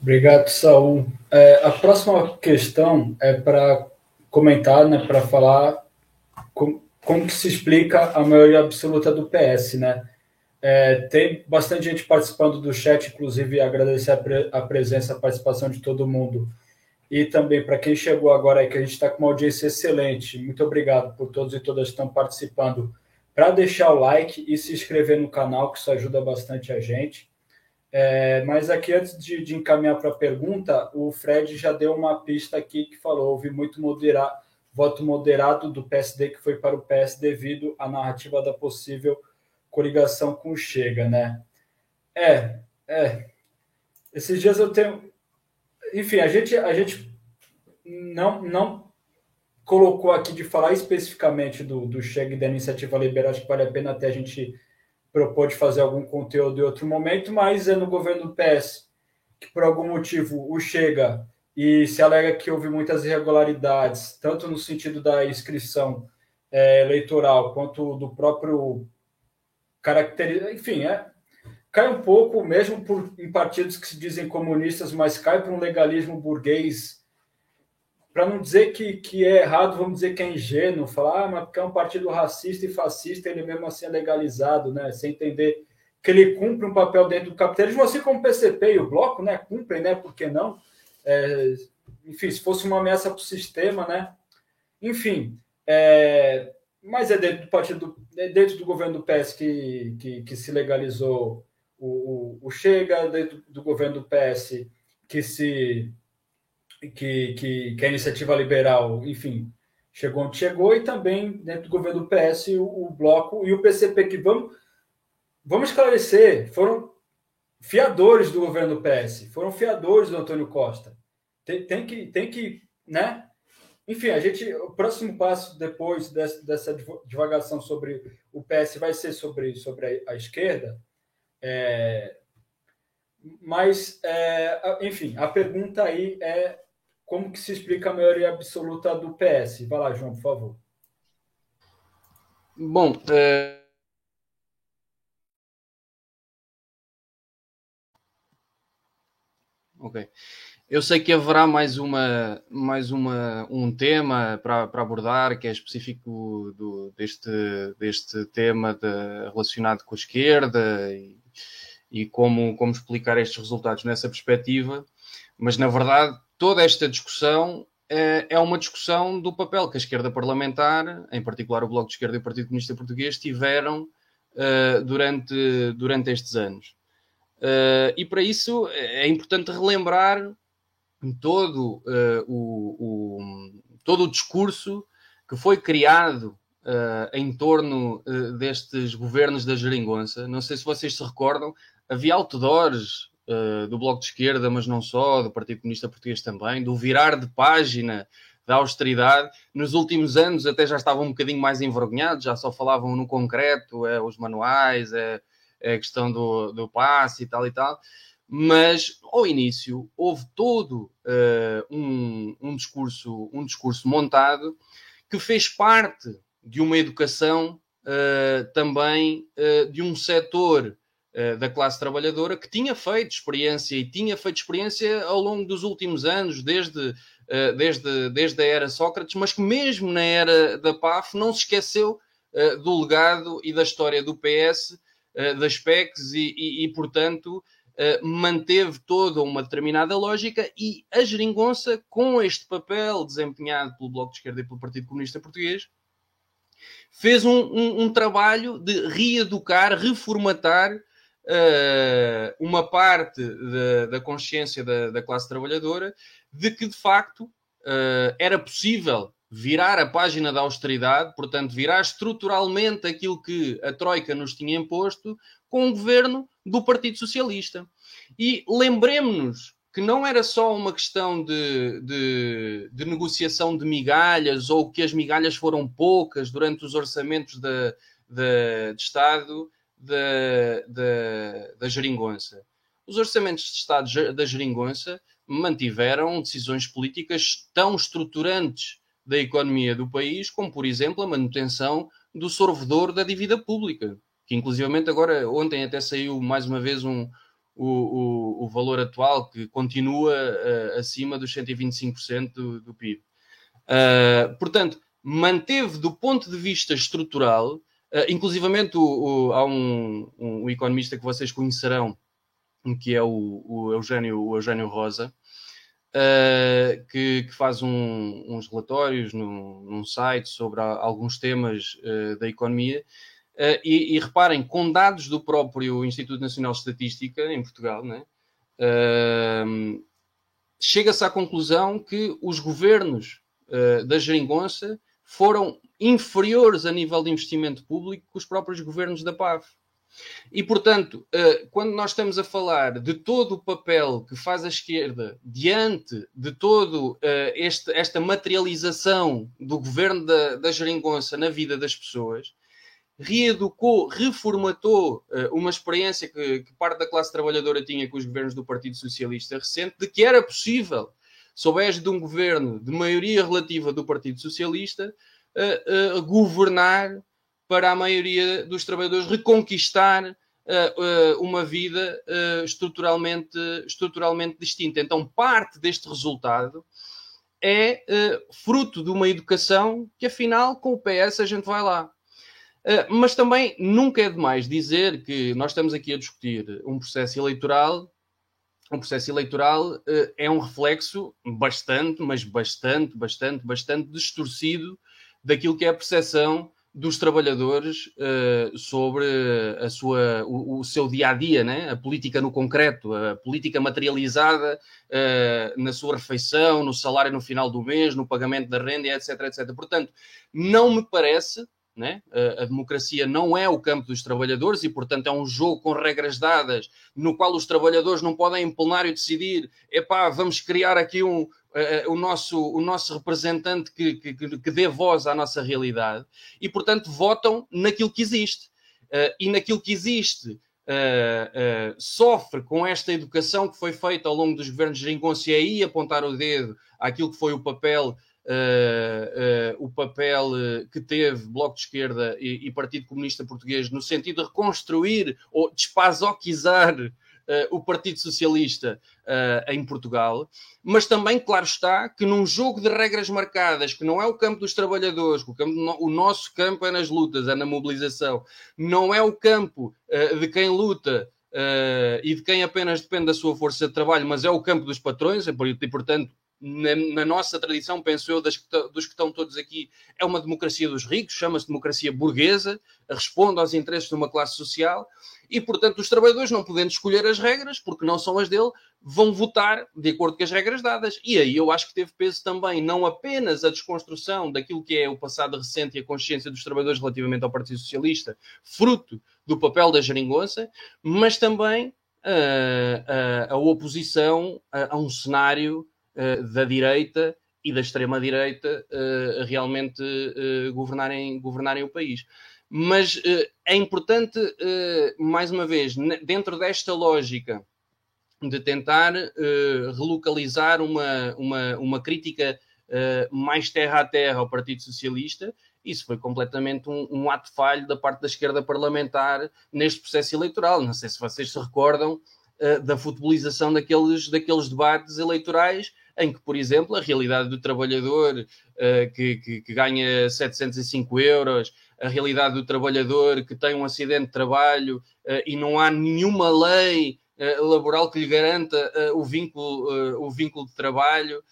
Obrigado, Saul. É, a próxima questão é para comentar, né, para falar como, como que se explica a maioria absoluta do PS, né? É, tem bastante gente participando do chat, inclusive agradecer a, pre, a presença, a participação de todo mundo. E também para quem chegou agora que a gente está com uma audiência excelente. Muito obrigado por todos e todas que estão participando. Para deixar o like e se inscrever no canal, que isso ajuda bastante a gente. É, mas aqui, antes de, de encaminhar para a pergunta, o Fred já deu uma pista aqui que falou: houve muito moderado voto moderado do PSD que foi para o PS devido à narrativa da possível coligação com o Chega, né? É, é. Esses dias eu tenho, enfim, a gente a gente não não colocou aqui de falar especificamente do, do Chega e da iniciativa liberal, acho que vale a pena até a gente propor de fazer algum conteúdo em outro momento, mas é no governo do PS que por algum motivo o Chega e se alega que houve muitas irregularidades, tanto no sentido da inscrição é, eleitoral quanto do próprio característica, enfim, é, cai um pouco, mesmo por, em partidos que se dizem comunistas, mas cai para um legalismo burguês. Para não dizer que, que é errado, vamos dizer que é ingênuo, falar, ah, mas porque é um partido racista e fascista, ele mesmo assim é legalizado, né? Sem entender que ele cumpre um papel dentro do capitalismo, assim como o PCP e o Bloco, né? Cumprem, né? Por que não? É, enfim, se fosse uma ameaça para o sistema, né? Enfim, é, mas é dentro do partido, é dentro do governo do PS que, que, que se legalizou o, o, o, Chega, dentro do governo do PS que se que, que, que a iniciativa liberal, enfim, chegou onde chegou, e também dentro do governo do PS o, o Bloco e o PCP, que vamos, vamos esclarecer, foram fiadores do governo do PS, foram fiadores do Antônio Costa. Tem, tem, que, tem que, né? Enfim, a gente, o próximo passo depois dessa, dessa divagação sobre o PS vai ser sobre, sobre a, a esquerda. É, mas, é, enfim, a pergunta aí é como que se explica a maioria absoluta do PS? Vai lá, João, por favor.
Bom, é... ok. Eu sei que haverá mais, uma, mais uma, um tema para, abordar, que é específico do, deste, deste tema de, relacionado com a esquerda e, e como, como explicar estes resultados nessa perspectiva, mas na verdade toda esta discussão é, é uma discussão do papel que a esquerda parlamentar, em particular o Bloco de Esquerda e o Partido Comunista Português, tiveram uh, durante, durante estes anos. Uh, e para isso é importante relembrar todo, uh, o, o, todo o discurso que foi criado uh, em torno uh, destes governos da geringonça. Não sei se vocês se recordam, havia outdoors do Bloco de Esquerda, mas não só, do Partido Comunista Português também, do virar de página da austeridade. Nos últimos anos até já estavam um bocadinho mais envergonhados, já só falavam no concreto, é, os manuais, é, é a questão do, do passe e tal e tal mas ao início houve todo uh, um, um, discurso, um discurso montado que fez parte de uma educação uh, também uh, de um setor da classe trabalhadora que tinha feito experiência e tinha feito experiência ao longo dos últimos anos, desde, desde, desde a era Sócrates, mas que mesmo na era da PAF não se esqueceu do legado e da história do PS, das PECs e, e, e portanto, Uh, manteve toda uma determinada lógica e a geringonça, com este papel desempenhado pelo Bloco de Esquerda e pelo Partido Comunista Português, fez um, um, um trabalho de reeducar, reformatar uh, uma parte da, da consciência da, da, classe trabalhadora de que, de facto, uh, era possível virar a página da austeridade, portanto, virar estruturalmente aquilo que a Troika nos tinha imposto, com o governo do Partido Socialista. E lembremos-nos que não era só uma questão de, de, de, negociação de migalhas ou que as migalhas foram poucas durante os orçamentos de, de, de Estado da geringonça. Os orçamentos de Estado da geringonça mantiveram decisões políticas tão estruturantes da economia do país, como, por exemplo, a manutenção do sorvedor da dívida pública, que inclusivamente agora, ontem até saiu mais uma vez um, o, o, o valor atual, que continua uh, acima dos 125% do, do PIB. Uh, eh, portanto, manteve do ponto de vista estrutural, uh, inclusivamente o, o, há um, um, economista que vocês conhecerão, que é o, o Eugênio, o Eugênio Rosa, uh, que, que, faz um, uns relatórios num, num, site sobre alguns temas uh, da economia. Uh, e, e, reparem, com dados do próprio Instituto Nacional de Estatística em Portugal, né, chega-se à conclusão que os governos da geringonça foram inferiores a nível de investimento público que os próprios governos da PAF. E, portanto, eh, quando nós estamos a falar de todo o papel que faz a esquerda diante de este, esta materialização do governo da, da geringonça na vida das pessoas, reeducou, reformatou eh, uma experiência que, que parte da classe trabalhadora tinha com os governos do Partido Socialista recente, de que era possível, sob de um governo de maioria relativa do Partido Socialista, uh, uh, governar para a maioria dos trabalhadores reconquistar uh, uma vida estruturalmente, estruturalmente distinta. Então, parte deste resultado é fruto de uma educação que, afinal, com o PS a gente vai lá. Mas também nunca é demais dizer que nós estamos aqui a discutir um processo eleitoral um processo eleitoral uh, é um reflexo bastante, mas bastante, bastante, bastante distorcido daquilo que é a percepção dos trabalhadores uh, sobre a sua, o, o, seu dia a dia, né? a política no concreto, a política materializada uh, na sua refeição, no salário no final do mês, no pagamento da renda, etc. etc. Portanto, não me parece né? A, democracia não é o campo dos trabalhadores e, portanto, é um jogo com regras dadas no qual os trabalhadores não podem em plenário decidir: epá, vamos criar aqui um, uh, o, nosso, o nosso representante que, que, que dê voz à nossa realidade e, portanto, votam naquilo que existe. Uh, e naquilo que existe. Uh, sofre com esta educação que foi feita ao longo dos governos de Geringonça e aí apontar o dedo àquilo que foi o papel Uh, uh, o papel uh, que teve Bloco de Esquerda e, e, Partido Comunista Português no sentido de reconstruir ou despazoquizar o Partido Socialista em Portugal, mas também, claro está, que num jogo de regras marcadas, que não é o campo dos trabalhadores, o, campo, o nosso campo é nas lutas, é na mobilização, não é o campo de quem luta e de quem apenas depende da sua força de trabalho, mas é o campo dos patrões, e portanto na, na, nossa tradição, penso eu, das, dos que estão todos aqui, é uma democracia dos ricos, chama-se democracia burguesa, responde aos interesses de uma classe social e, portanto, os trabalhadores, não podendo escolher as regras, porque não são as dele, vão votar de acordo com as regras dadas. E aí eu acho que teve peso também, não apenas a desconstrução daquilo que é o passado recente e a consciência dos trabalhadores relativamente ao Partido Socialista, fruto do papel da geringonça, mas também a, a, a oposição a, a um cenário uh, da direita e da extrema-direita uh, realmente uh, governarem, governarem o país. Mas é importante, mais uma vez, dentro desta lógica de tentar relocalizar uma, uma, uma crítica mais terra a terra ao Partido Socialista, isso foi completamente um, um, ato falho da parte da esquerda parlamentar neste processo eleitoral. Não sei se vocês se recordam uh, da futebolização daqueles, daqueles debates eleitorais em que, por exemplo, a realidade do trabalhador uh, que, que, que, ganha 705 euros, a realidade do trabalhador que tem um acidente de trabalho uh, e não há nenhuma lei uh, laboral que lhe garanta o, vínculo, o vínculo de trabalho.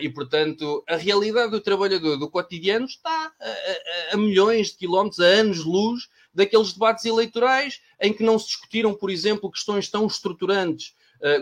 e, portanto, a realidade do trabalhador do cotidiano está a, a, a milhões de quilómetros, a anos-luz daqueles debates eleitorais em que não se discutiram, por exemplo, questões tão estruturantes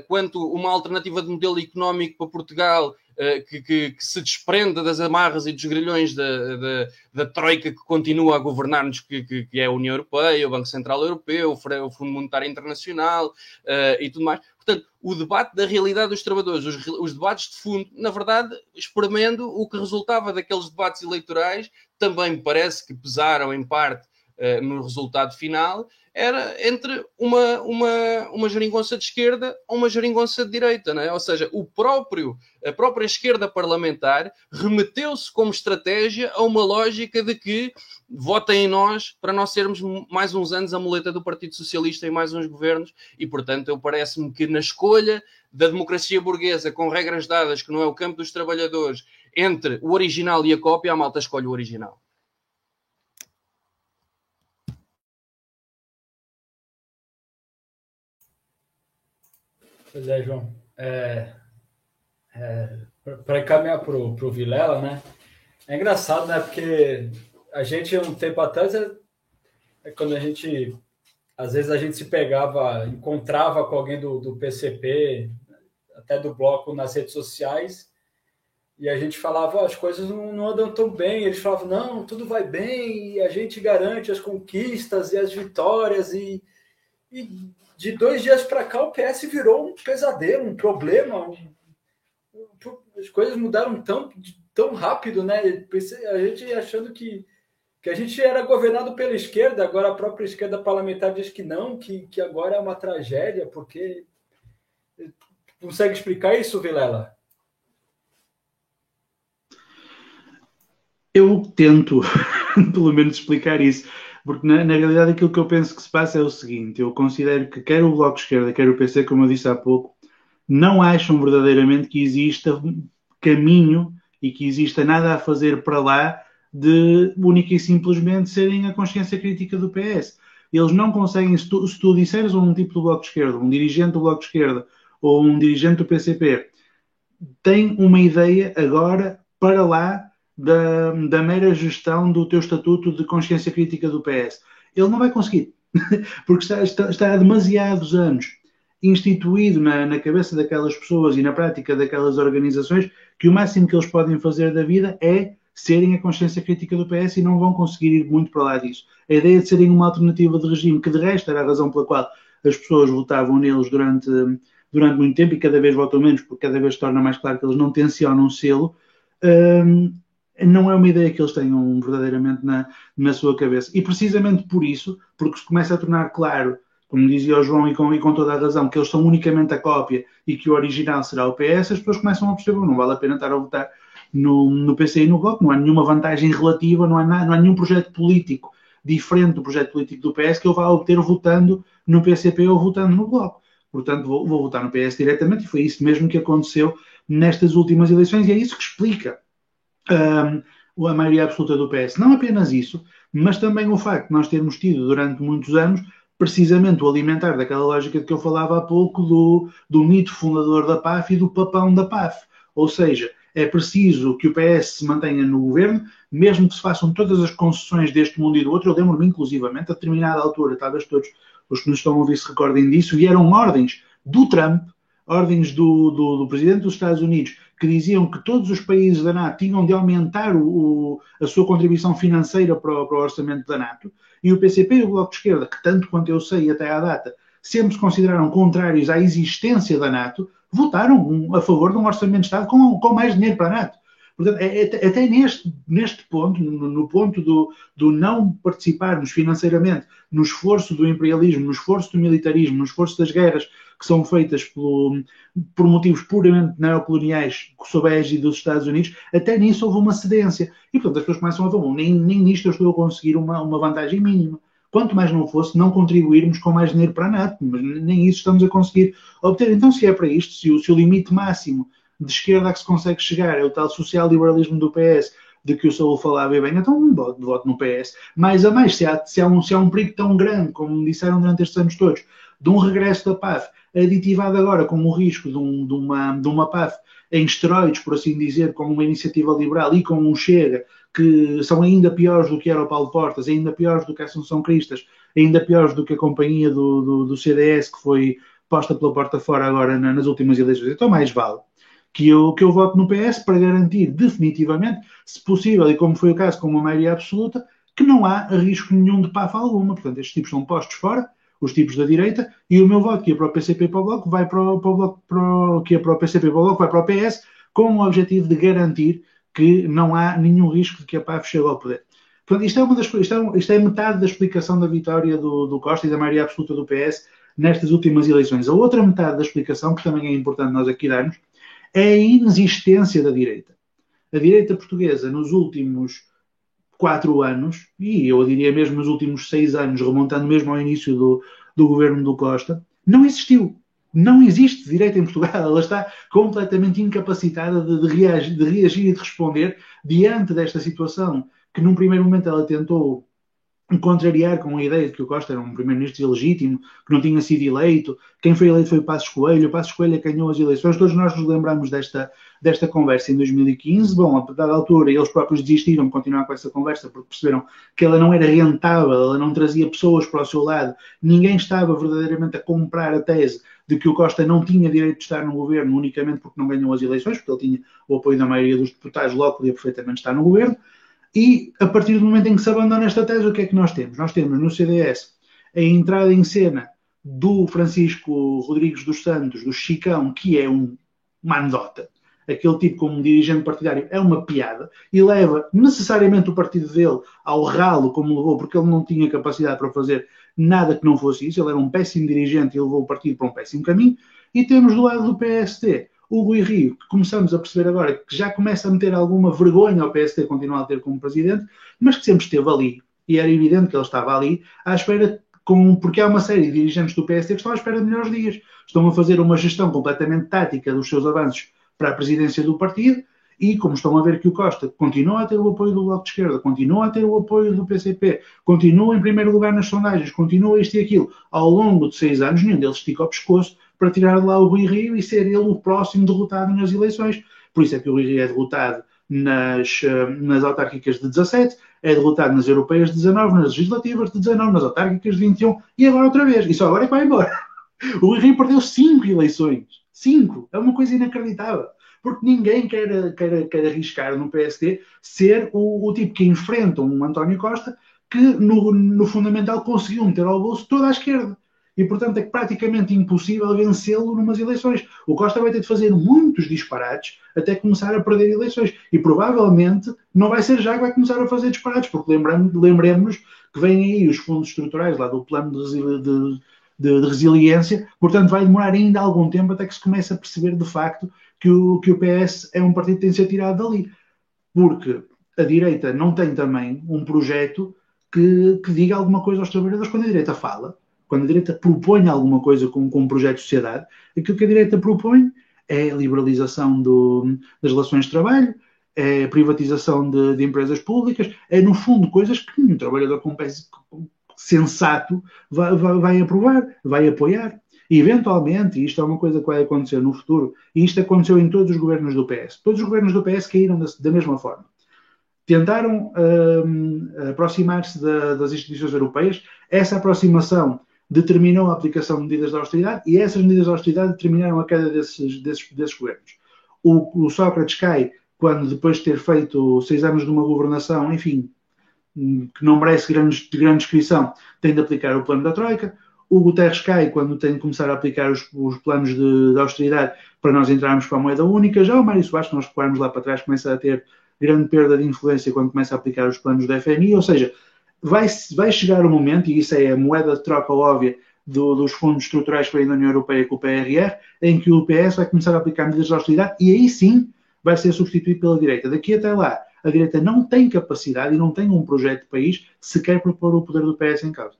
quanto uma alternativa de modelo económico para Portugal eh, que, que, que, se desprenda das amarras e dos grilhões da, da, da troika que continua a governar-nos, que, que, é a União Europeia, o Banco Central Europeu, o Fundo Monetário Internacional uh, e tudo mais. Portanto, o debate da realidade dos trabalhadores, os, os, debates de fundo, na verdade, experimento o que resultava daqueles debates eleitorais, também me parece que pesaram em parte uh, no resultado final era entre uma, uma, uma geringonça de esquerda ou uma geringonça de direita, não é? Ou seja, o próprio, a própria esquerda parlamentar remeteu-se como estratégia a uma lógica de que votem em nós para nós sermos mais uns anos a muleta do Partido Socialista e mais uns governos e, portanto, eu parece-me que na escolha da democracia burguesa com regras dadas, que não é o campo dos trabalhadores, entre o original e a cópia, a malta escolhe o original.
Pois é, João. É, é, para encaminhar para o Vilela, né? É engraçado, né? Porque a gente, um tempo atrás, é, é, quando a gente. Às vezes a gente se pegava, encontrava com alguém do, do PCP, até do bloco nas redes sociais, e a gente falava, as coisas não, não, andam tão bem. Eles falavam, não, tudo vai bem, e a gente garante as conquistas e as vitórias, e, e de dois dias para cá o PS virou um pesadelo, um problema. as coisas mudaram tão, tão rápido, né? A gente achando que, que a gente era governado pela esquerda, agora a própria esquerda parlamentar diz que não, que, que agora é uma tragédia, porque. Consegue explicar isso, Vilela?
Eu tento, [laughs] pelo menos, explicar isso Porque na, na, realidade aquilo que eu penso que se passa é o seguinte: eu considero que quer o Bloco de Esquerda, quer o PC, como eu disse há pouco, não acham verdadeiramente que exista caminho e que exista nada a fazer para lá de única e simplesmente serem a consciência crítica do PS. Eles não conseguem, se tu, se tu disseres a um tipo do Bloco de Esquerda, um dirigente do Bloco de Esquerda ou um dirigente do PCP, tem uma ideia agora para lá da, da mera gestão do teu estatuto de consciência crítica do PS. Ele não vai conseguir, [laughs] porque está, está, está há demasiados anos instituído na, na, cabeça daquelas pessoas e na prática daquelas organizações que o máximo que eles podem fazer da vida é serem a consciência crítica do PS e não vão conseguir ir muito para lá disso. A ideia de serem uma alternativa de regime, que de resto era a razão pela qual as pessoas votavam neles durante, durante muito tempo e cada vez votam menos, porque cada vez se torna mais claro que eles não tencionam sê-lo, um, não é uma ideia que eles tenham verdadeiramente na, na sua cabeça. E precisamente por isso, porque se começa a tornar claro como dizia o João e com, e com, toda a razão, que eles são unicamente a cópia e que o original será o PS, as pessoas começam a perceber, não vale a pena estar a votar no, no PC e no Bloco, não há nenhuma vantagem relativa, não há, nada, não há nenhum projeto político diferente do projeto político do PS que eu vá obter votando no PCP ou votando no Bloco. Portanto, vou, vou votar no PS diretamente e foi isso mesmo que aconteceu nestas últimas eleições e é isso que explica um, a maioria absoluta do PS. Não apenas isso, mas também o facto de nós termos tido durante muitos anos precisamente o alimentar daquela lógica de que eu falava há pouco do, do mito fundador da PAF e do papão da PAF. Ou seja, é preciso que o PS se mantenha no governo, mesmo que se façam todas as concessões deste mundo e do outro. Eu lembro-me, inclusivamente, a determinada altura, talvez todos os que nos estão a ouvir se recordem disso, vieram ordens do Trump, ordens do, do, do Presidente dos Estados Unidos, que diziam que todos os países da NATO tinham de aumentar o, o, a sua contribuição financeira para o, para o, orçamento da NATO, e o PCP e o Bloco de Esquerda, que tanto quanto eu sei até à data, sempre se consideraram contrários à existência da NATO, votaram a favor de um orçamento de Estado com, com mais dinheiro para a NATO. Portanto, é, é, até neste, neste ponto, no, no ponto do, do, não participarmos financeiramente no esforço do imperialismo, no esforço do militarismo, no esforço das guerras que são feitas pelo, por motivos puramente neocoloniais sob a égide dos Estados Unidos, até nisso houve uma cedência. E, portanto, as pessoas começam a falar, nem, nem nisto eu estou a conseguir uma, uma vantagem mínima. Quanto mais não fosse, não contribuirmos com mais dinheiro para a NATO, mas nem isso estamos a conseguir obter. Então, se é para isto, se o, se o limite máximo de esquerda a que se consegue chegar é o tal social-liberalismo do PS, de que o Saúl falava bem, então um voto no PS. Mais a mais, se há, se, há um, se há um perigo tão grande, como disseram durante estes anos todos, de um regresso da PAF, aditivado agora com o risco de, um, de, uma, de uma PAF em esteroides, por assim dizer, com uma iniciativa liberal e com um Chega, que são ainda piores do que era o Paulo Portas, ainda piores do que a Assunção Cristas, ainda piores do que a companhia do, do, do CDS, que foi posta pela porta fora agora nas últimas eleições. Então, mais vale que eu, que eu vote no PS para garantir definitivamente, se possível, e como foi o caso com uma maioria absoluta, que não há risco nenhum de PAF alguma. Portanto, estes tipos são postos fora, os tipos da direita, e o meu voto, que é para o PCP para o Bloco, vai para o, para o Bloco, para que é para o PCP para o Bloco, vai para o PS, com o objetivo de garantir que não há nenhum risco de que a PAF chegue ao poder. Portanto, isto é, uma das, isto é, isto é metade da explicação da vitória do, do Costa e da maioria absoluta do PS nestas últimas eleições. A outra metade da explicação, que também é importante nós aqui darmos, é a inexistência da direita. A direita portuguesa, nos últimos quatro anos, e eu diria mesmo nos últimos seis anos, remontando mesmo ao início do, do governo do Costa, não existiu. Não existe direita em Portugal. [laughs] Ela está completamente incapacitada de, de, reagir, de reagir e de responder diante desta situação que, num primeiro momento, ela tentou contrariar com a ideia de que o Costa era um primeiro-ministro ilegítimo, que não tinha sido eleito. Quem foi eleito foi o Passos Coelho. O Passos Coelho ganhou as eleições. Todos nós nos lembramos desta, desta conversa em 2015. Bom, a dada altura, eles próprios desistiram de continuar com essa conversa porque perceberam que ela não era rentável, ela não trazia pessoas para o seu lado. Ninguém estava verdadeiramente a comprar a tese de que o Costa não tinha direito de estar no governo unicamente porque não ganhou as eleições, porque ele tinha o apoio da maioria dos deputados, logo podia perfeitamente estar no governo. E a partir do momento em que se abandona esta tese, o que é que nós temos? Nós temos no CDS a entrada em cena do Francisco Rodrigues dos Santos, do Chicão, que é um, uma anedota. Aquele tipo como dirigente partidário é uma piada e leva necessariamente o partido dele ao ralo como levou, porque ele não tinha capacidade para fazer nada que não fosse isso. Ele era um péssimo dirigente e levou o partido para um péssimo caminho. E temos do lado do PSD o Rui Rio, que começamos a perceber agora que já começa a meter alguma vergonha ao PSD continuar a ter como presidente, mas que sempre esteve ali E era evidente que ele estava ali à espera, com, porque há uma série de dirigentes do PSD que estão à espera de melhores dias. Estão a fazer uma gestão completamente tática dos seus avanços para a presidência do partido e como estão a ver que o Costa continua a ter o apoio do Bloco de Esquerda, continua a ter o apoio do PCP, continua em primeiro lugar nas sondagens, continua isto e aquilo, ao longo de seis anos, nenhum deles estica o pescoço para tirar lá o Rui Rio e ser ele o próximo derrotado nas eleições. Por isso é que o Rui Rio é derrotado nas, eh, nas autárquicas de 17, é derrotado nas europeias de 19, nas legislativas de 19, nas autárquicas de 21 e agora outra vez. E só agora é que vai embora. [laughs] O Rui Rio perdeu cinco eleições. Cinco. É uma coisa inacreditável porque ninguém quer, quer, quer arriscar no PSD ser o, o, tipo que enfrenta um António Costa que no, no fundamental conseguiu meter ao bolso toda a esquerda. E, portanto, é praticamente impossível vencê-lo numas eleições. O Costa vai ter de fazer muitos disparates até começar a perder eleições. E provavelmente não vai ser já que vai começar a fazer disparates, porque lembremos que vêm aí os fundos estruturais lá do plano de, de, de, de resiliência, portanto vai demorar ainda algum tempo até que se comece a perceber de facto que o, que o PS é um partido que tem de ser tirado dali. Porque a direita não tem também um projeto que, que diga alguma coisa aos trabalhadores. Quando a direita fala, quando a direita propõe alguma coisa com, com um projeto de sociedade, aquilo que a direita propõe é a liberalização do, das relações de trabalho, é a privatização de, de, empresas públicas, é no fundo coisas que um trabalhador sensato vai, vai, vai aprovar, vai apoiar. E, eventualmente, isto é uma coisa que vai acontecer no futuro, e isto aconteceu em todos os governos do PS. Todos os governos do PS caíram da, da mesma forma. Tentaram hum, aproximar-se da, das instituições europeias, essa aproximação determinou a aplicação de medidas de austeridade e essas medidas de austeridade determinaram a queda desses, desses, desses governos. O, o, Sócrates cai quando, depois de ter feito seis anos de uma governação, enfim, hum, que não merece grandes, de grande descrição, tem de aplicar o plano da Troika. O Guterres cai quando tem de começar a aplicar os, os planos de, de, austeridade para nós entrarmos com a moeda única. Já o Mário Soares, nós recuarmos lá para trás, começa a ter grande perda de influência quando começa a aplicar os planos do FMI. Ou seja, vai, vai chegar o momento, e isso é a moeda de troca óbvia do, dos fundos estruturais para a União Europeia com o PRR, em que o PS vai começar a aplicar medidas de austeridade e aí sim vai ser substituído pela direita. Daqui até lá, a direita não tem capacidade e não tem um projeto de país sequer para pôr o poder do PS em causa.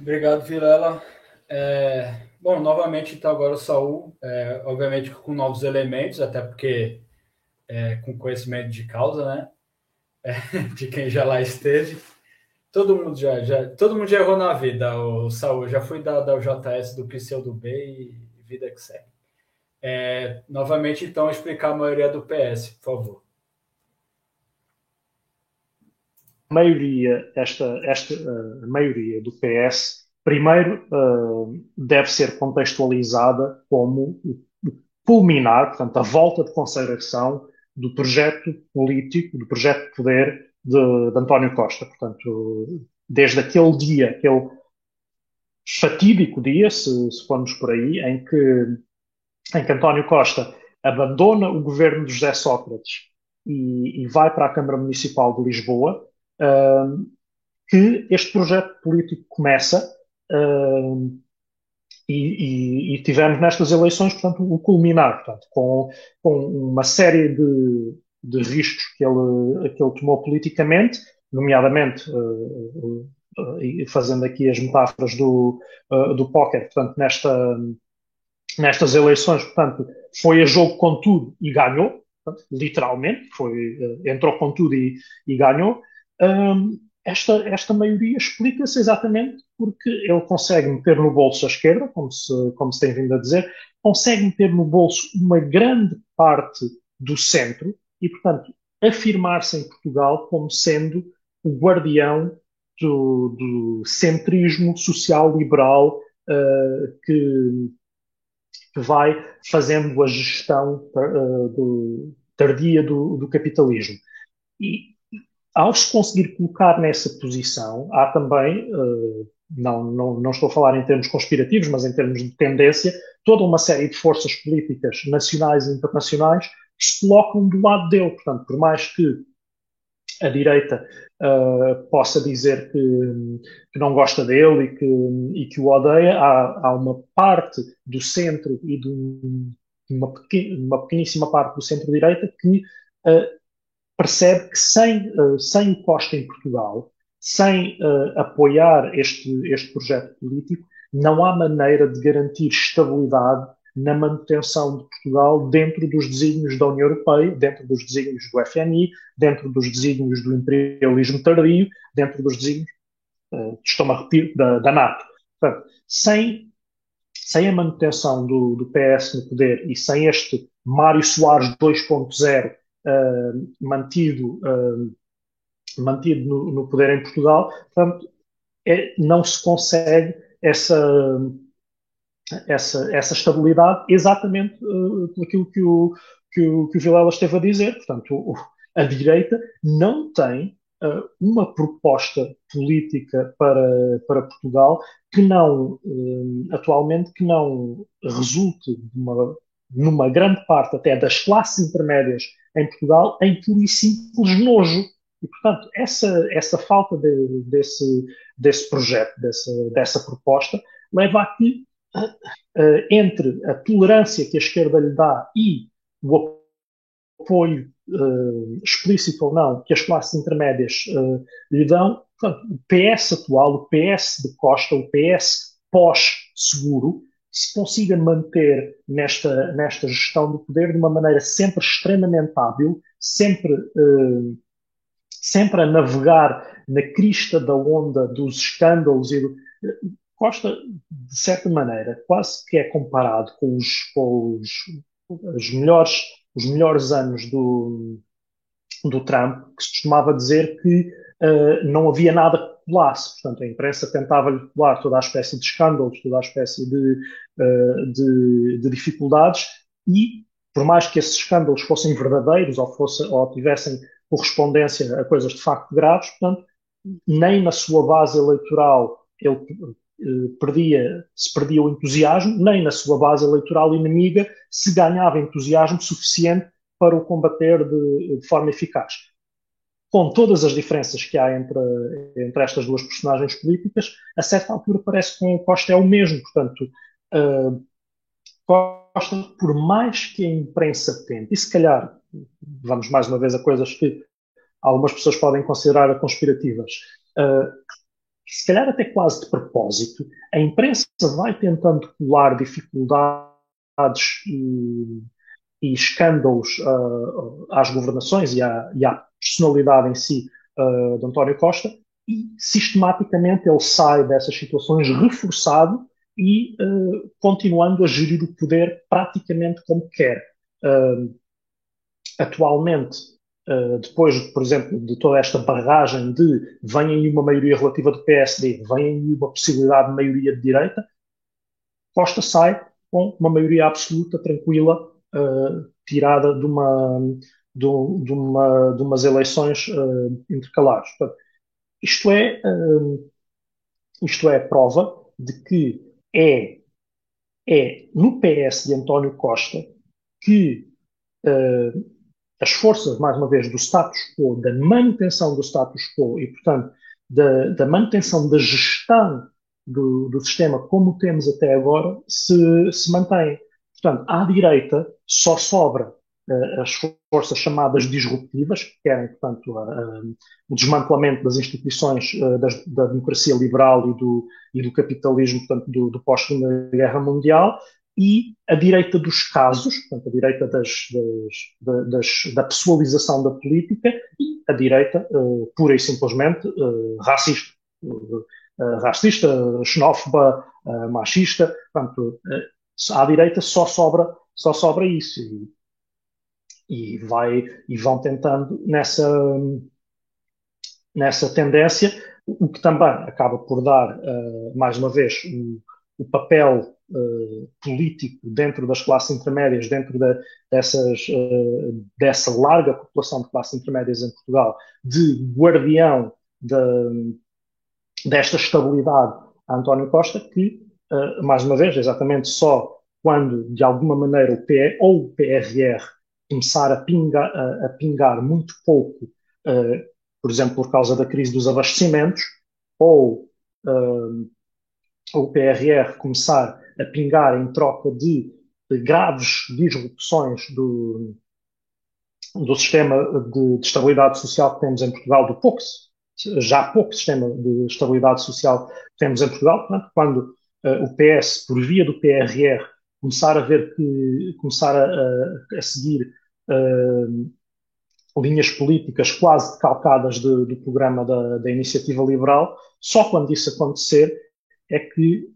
Obrigado, Vilela. É, bom, novamente está agora o Saul, é, obviamente com novos elementos, até porque é, com conhecimento de causa, né? É, [laughs] de quem já lá esteve. Todo mundo já, já, todo mundo já errou na vida, o Saul. Já fui da, da UJS do do B e vida que segue. É, novamente, então, explicar a maioria do PS, por favor.
a maioria, esta, esta maioria do PS, primeiro uh, deve ser contextualizada como o culminar, portanto, a volta de consagração do projeto político, do projeto de poder de, de António Costa. Portanto, desde aquele dia, aquele fatídico dia, se, se formos por aí, em que, em que António Costa abandona o governo de José Sócrates e, e vai para a Câmara Municipal de Lisboa, que este projeto político começa e, e, e, tivemos nestas eleições, portanto, o culminar, portanto, com, com uma série de, de riscos que ele, que ele tomou politicamente, nomeadamente uh, uh, fazendo aqui as metáforas do, do póquer, portanto, nesta, nestas eleições, portanto, foi a jogo com tudo e ganhou, portanto, literalmente, foi, entrou com tudo e, e ganhou, um, esta, esta maioria explica-se exatamente porque ele consegue meter no bolso a esquerda, como se, como se tem vindo a dizer, consegue meter no bolso uma grande parte do centro e, portanto, afirmar-se em Portugal como sendo o guardião do, do centrismo social-liberal uh, que, que, vai fazendo a gestão uh, do, tardia do, do capitalismo. E, ao se conseguir colocar nessa posição, há também, uh, não, não, não estou a falar em termos conspirativos, mas em termos de tendência, toda uma série de forças políticas nacionais e internacionais que se colocam do lado dele. Portanto, por mais que a direita uh, possa dizer que, que, não gosta dele e que, e que o odeia. Há, há uma parte do centro e de uma, pequen, uma pequeníssima parte do centro-direita que uh, percebe que sem, uh, sem o Costa em Portugal, sem apoiar este, este projeto político, não há maneira de garantir estabilidade na manutenção de Portugal dentro dos desígnios da União Europeia, dentro dos desígnios do FMI, dentro dos desígnios do imperialismo tardio, dentro dos desígnios, uh, estou-me a repetir, da, da NATO. Portanto, sem, sem a manutenção do, do, PS no poder e sem este Mário Soares 2.0 uh, mantido, uh, mantido no, no, poder em Portugal, portanto, é, não se consegue essa essa, essa estabilidade exatamente uh, aquilo que o, que o, que o Vilela esteve a dizer. Portanto, o, a direita não tem uh, uma proposta política para, para Portugal que não, uh, atualmente, que não resulte de uma, numa grande parte até das classes intermédias em Portugal em puro e simples nojo. E, portanto, essa, essa falta de, desse, desse projeto, dessa, dessa proposta, leva a que entre a tolerância que a esquerda lhe dá e o apoio uh, explícito ou não que as classes intermédias uh, lhe dão, portanto, o PS atual, o PS de Costa, o PS pós-seguro, se consiga manter nesta, nesta gestão do poder de uma maneira sempre extremamente hábil, sempre, uh, sempre a navegar na crista da onda dos escândalos e do, Costa, de certa maneira, quase que é comparado com os, com os, os, melhores, os melhores anos do, do Trump, que se costumava dizer que uh, não havia nada que colasse. Portanto, a imprensa tentava-lhe colar toda a espécie de escândalos, toda a espécie de, uh, de, de, dificuldades e, por mais que esses escândalos fossem verdadeiros ou, fosse, ou tivessem correspondência a coisas de facto graves, portanto, nem na sua base eleitoral ele eh, perdia, se perdia o entusiasmo, nem na sua base eleitoral inimiga se ganhava entusiasmo suficiente para o combater de, de forma eficaz. Com todas as diferenças que há entre, entre estas duas personagens políticas, a certa altura parece que o Costa é o mesmo. Portanto, uh, Costa, por mais que a imprensa tente, e se calhar, vamos mais uma vez a coisas que algumas pessoas podem considerar conspirativas, uh, se calhar até quase de propósito, a imprensa vai tentando colar dificuldades e, e escândalos uh, às governações e à, e à, personalidade em si uh, de António Costa e sistematicamente ele sai dessas situações reforçado e uh, continuando a gerir o poder praticamente como quer. atualmente, Uh, depois, por exemplo, de toda esta barragem de vem aí uma maioria relativa do PSD, vem aí uma possibilidade de maioria de direita, Costa sai com uma maioria absoluta, tranquila, uh, tirada de, uma, de, de, uma, de umas eleições uh, intercalares. Portanto, isto é, isto é prova de que é, é no PS de António Costa que as forças, mais uma vez, do status quo, da manutenção do status quo e, portanto, da, da manutenção da gestão do, do, sistema como temos até agora, se, se mantém. Portanto, à direita só sobra uh, as forças chamadas disruptivas, que querem, portanto, uh, uh, o desmantelamento das instituições das, da democracia liberal e do, e do capitalismo, portanto, do, do pós-Segunda Guerra Mundial, e a direita dos casos, portanto, a direita das, das, das, da pessoalização da política e a direita uh, pura e simplesmente uh, racista. Uh, racista, xenófoba, machista, portanto, à direita só sobra, só sobra isso. E, e, vai, e vão tentando nessa, nessa tendência, o que também acaba por dar, mais uma vez, o, o papel uh, político dentro das classes intermédias, dentro da, dessas, uh, dessa larga população de classes intermédias em Portugal, de guardião de, desta estabilidade a António Costa, que, uh, mais uma vez, exatamente só quando, de alguma maneira, o PE ou o PRR começar a pingar, a, a pingar muito pouco por exemplo, por causa da crise dos abastecimentos, ou uh, o PRR começar a pingar em troca de, de graves disrupções do, do sistema de, de, estabilidade social que temos em Portugal, do pouco, já pouco sistema de estabilidade social que temos em Portugal, portanto, quando uh, o PS, por via do PRR, começar a ver que começar a, a, a seguir uh, linhas políticas quase calcadas de, do programa da, da, iniciativa liberal, só quando isso acontecer é que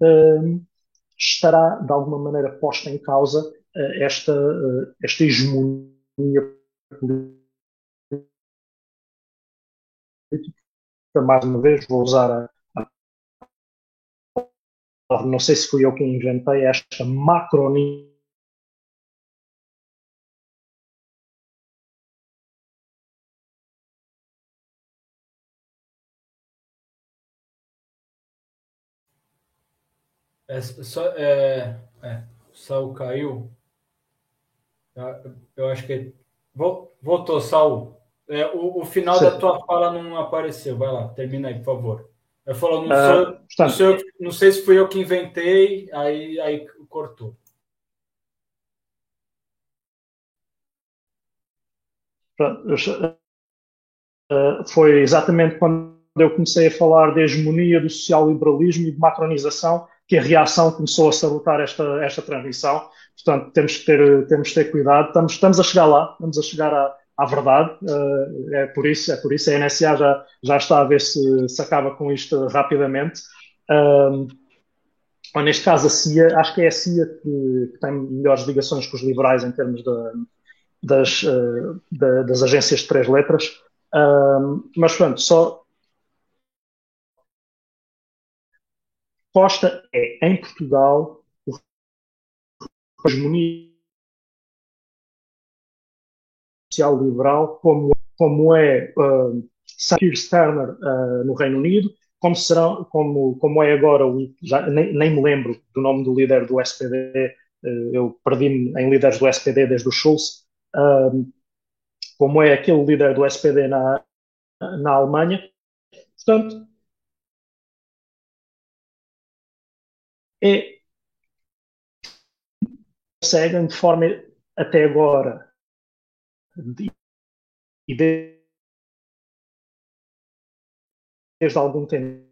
estará de alguma maneira posta em causa uh, esta, uh, esta hegemonia política. Mais uma vez, vou usar a, a não sei se fui eu quem inventei esta macronia
É, só, é, é, Saul caiu. Eu acho que. Voltou, Saul. É, o, o final Sim. da tua fala não apareceu. Vai lá, termina aí, por favor. Eu falo, não, ah, sou, não, sou, não sei se fui eu que inventei, aí, aí cortou.
Foi exatamente quando eu comecei a falar de hegemonia do social-liberalismo e de macronização que a reação começou a sabotar esta, esta transmissão. Portanto, temos que ter, temos que ter cuidado. Estamos, estamos a chegar lá, estamos a chegar à, à verdade. Uh, é por isso, é por isso a NSA já, já está a ver se, se acaba com isto rapidamente. Uh, ou neste caso a CIA, acho que é a CIA que, que, tem melhores ligações com os liberais em termos de, das, uh, de, das agências de três letras. mas pronto, só Costa é, em Portugal, a hegemonia social liberal, como, como é uh, Keir Starmer uh, no Reino Unido, como, será, como, como é agora, o, já, nem, nem, me lembro do nome do líder do SPD, uh, eu perdi-me em líderes do SPD desde o Schulz, uh, como é aquele líder do SPD na, na Alemanha. Portanto, é conseguem de forma até agora. De, e desde algum tempo.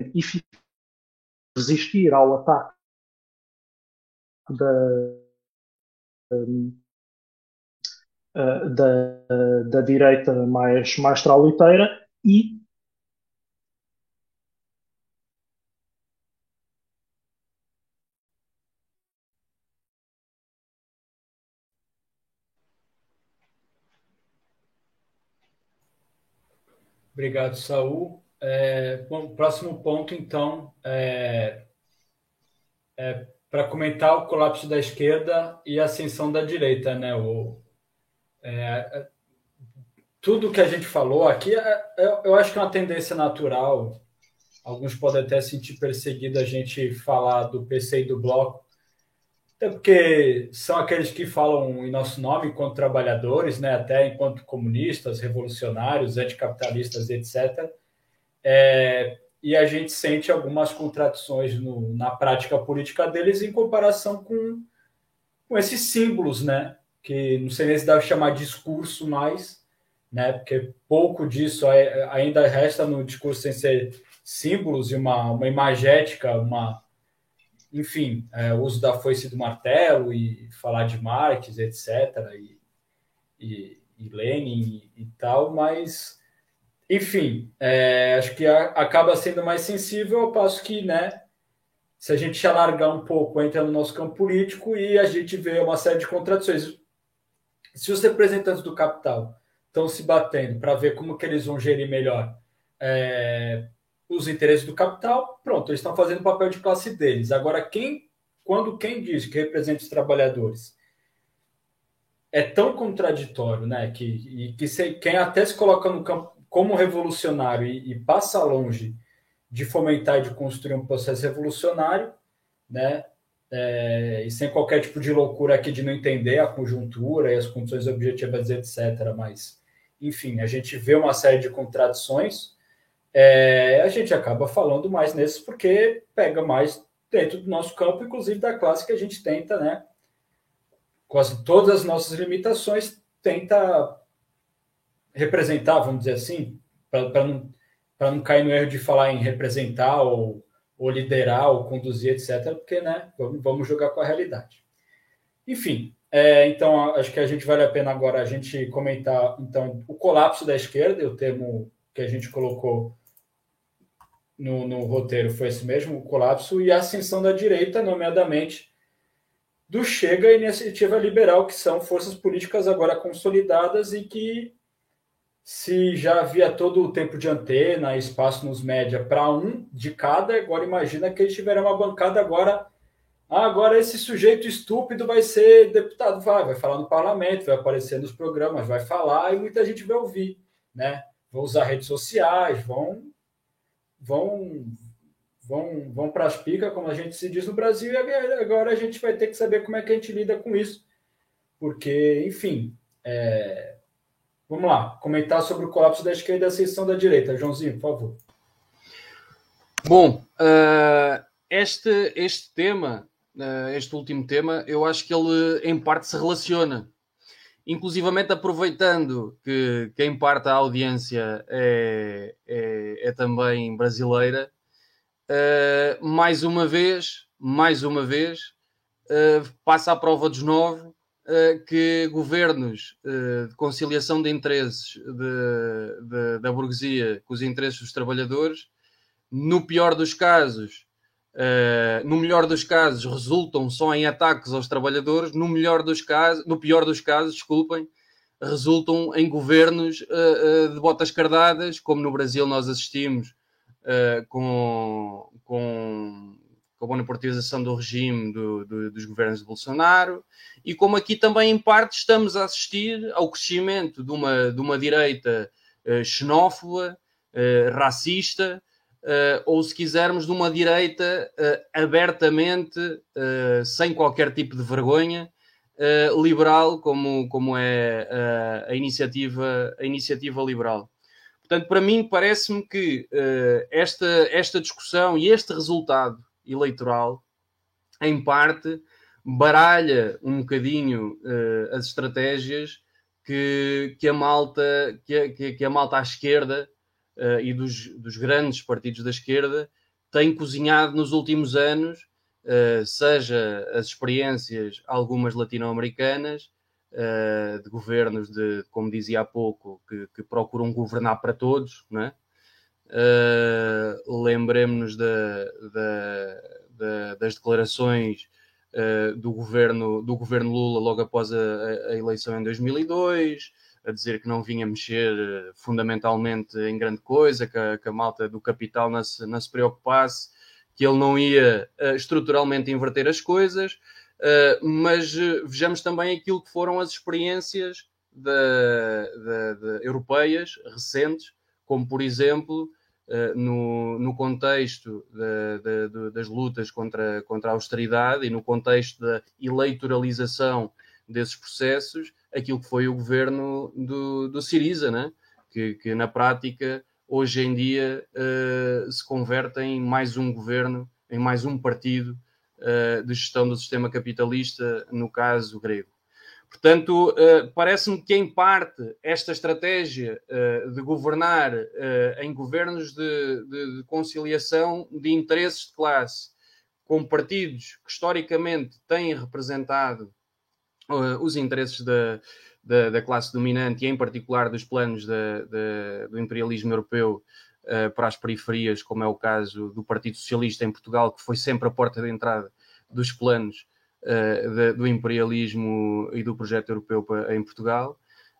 E resistir ao ataque da, da, da direita mais, mais trauliteira e
Obrigado, Saul. É, bom, próximo ponto, então, é, é para comentar o colapso da esquerda e a ascensão da direita, né? O, é, tudo que a gente falou aqui, é, eu, eu acho que é uma tendência natural. Alguns podem até sentir perseguido a gente falar do PC e do bloco, até porque são aqueles que falam em nosso nome enquanto trabalhadores, né, até enquanto comunistas, revolucionários, anticapitalistas, etc. É, e a gente sente algumas contradições no, na prática política deles em comparação com, com esses símbolos, né? Que não sei nem se deve chamar discurso mais, né? Porque pouco disso ainda resta no discurso sem ser símbolos e uma, uma imagética, uma enfim, é, o uso da foice do martelo e falar de Marx, etc., e, e, e Lenin e, e, tal, mas, enfim, é, acho que a, acaba sendo mais sensível ao passo que, né, se a gente alargar um pouco, entra no nosso campo político e a gente vê uma série de contradições. Se os representantes do capital estão se batendo para ver como que eles vão gerir melhor é, os interesses do capital, pronto, eles estão fazendo o papel de classe deles. Agora, quem, quando quem diz que representa os trabalhadores é tão contraditório, né, que, e, que se, quem até se coloca no campo como revolucionário e, e, passa longe de fomentar e de construir um processo revolucionário, né, é, e sem qualquer tipo de loucura aqui de não entender a conjuntura e as condições objetivas, etc., mas enfim, a gente vê uma série de contradições, é, a gente acaba falando mais nesses porque pega mais dentro do nosso campo, inclusive da classe que a gente tenta, né? Quase todas as nossas limitações, tenta representar, vamos dizer assim, para não, não cair no erro de falar em representar ou, ou liderar ou conduzir, etc., porque né, vamos, vamos jogar com a realidade. Enfim, é, então acho que a gente vale a pena agora a gente comentar então o colapso da esquerda, o termo que a gente colocou no, no roteiro foi esse mesmo, colapso, e a ascensão da direita, nomeadamente do Chega e Iniciativa Liberal, que são forças políticas agora consolidadas e que, se já havia todo o tempo de antena, espaço nos média para um de cada, agora imagina que eles tiveram uma bancada agora. Ah, agora esse sujeito estúpido vai ser deputado, vai, vai falar no parlamento, vai aparecer nos programas, vai falar e muita gente vai ouvir, né? Vão usar redes sociais, vão vão vão, vão para as picas, como a gente se diz no Brasil, e agora a gente vai ter que saber como é que a gente lida com isso. Porque, enfim, é... vamos lá, comentar sobre o colapso da esquerda e a ascensão da direita. Joãozinho, por favor.
Bom, uh, este, este tema, uh, este último tema, eu acho que ele em parte se relaciona inclusivamente aproveitando que, que em parte a audiência é, é, é também brasileira, uh, mais uma vez, mais uma vez, uh, passa à prova dos nove uh, que governos de conciliação de interesses de, de, da burguesia com os interesses dos trabalhadores, no pior dos casos, Uh, no melhor dos casos, resultam só em ataques aos trabalhadores, no melhor dos casos, no pior dos casos, desculpem, resultam em governos uh, uh, de botas cardadas, como no Brasil nós assistimos com, com, com, a bonapartização do regime do, do, dos governos de Bolsonaro, e como aqui também, em parte, estamos a assistir ao crescimento de uma, de uma direita xenófoba, racista, uh, ou se quisermos, de uma direita uh, abertamente, uh, sem qualquer tipo de vergonha, liberal, como, como é a, iniciativa, a iniciativa liberal. Portanto, para mim, parece-me que esta, esta discussão e este resultado eleitoral, em parte, baralha um bocadinho as estratégias que, que, a malta, que, que, que a malta à esquerda uh, e dos, dos, grandes partidos da esquerda têm cozinhado nos últimos anos, uh, seja as experiências, algumas latino-americanas, uh, de governos de, como dizia há pouco, que, que procuram governar para todos, não é? lembremos-nos da, da, da, das declarações uh, do, governo, do governo Lula logo após a, a, eleição em 2002, a dizer que não vinha mexer eh, fundamentalmente em grande coisa, que a, que a malta do capital não se, não se preocupasse, que ele não ia uh, estruturalmente inverter as coisas, uh, mas vejamos também aquilo que foram as experiências de, de, de europeias recentes, como por exemplo no, no contexto de, das lutas contra, contra a austeridade e no contexto da eleitoralização desses processos, aquilo que foi o governo do, do Siriza, né? que, que na prática hoje em dia uh, se converte em mais um governo, em mais um partido uh, de gestão do sistema capitalista, no caso grego. Portanto, uh, parece-me que, em parte, esta estratégia de governar em governos de, de, de, conciliação de interesses de classe, com partidos que historicamente têm representado uh, os interesses da, da, da, classe dominante e, em particular, dos planos da, da, do imperialismo europeu uh, para as periferias, como é o caso do Partido Socialista em Portugal, que foi sempre a porta de entrada dos planos uh, do imperialismo e do projeto europeu em Portugal.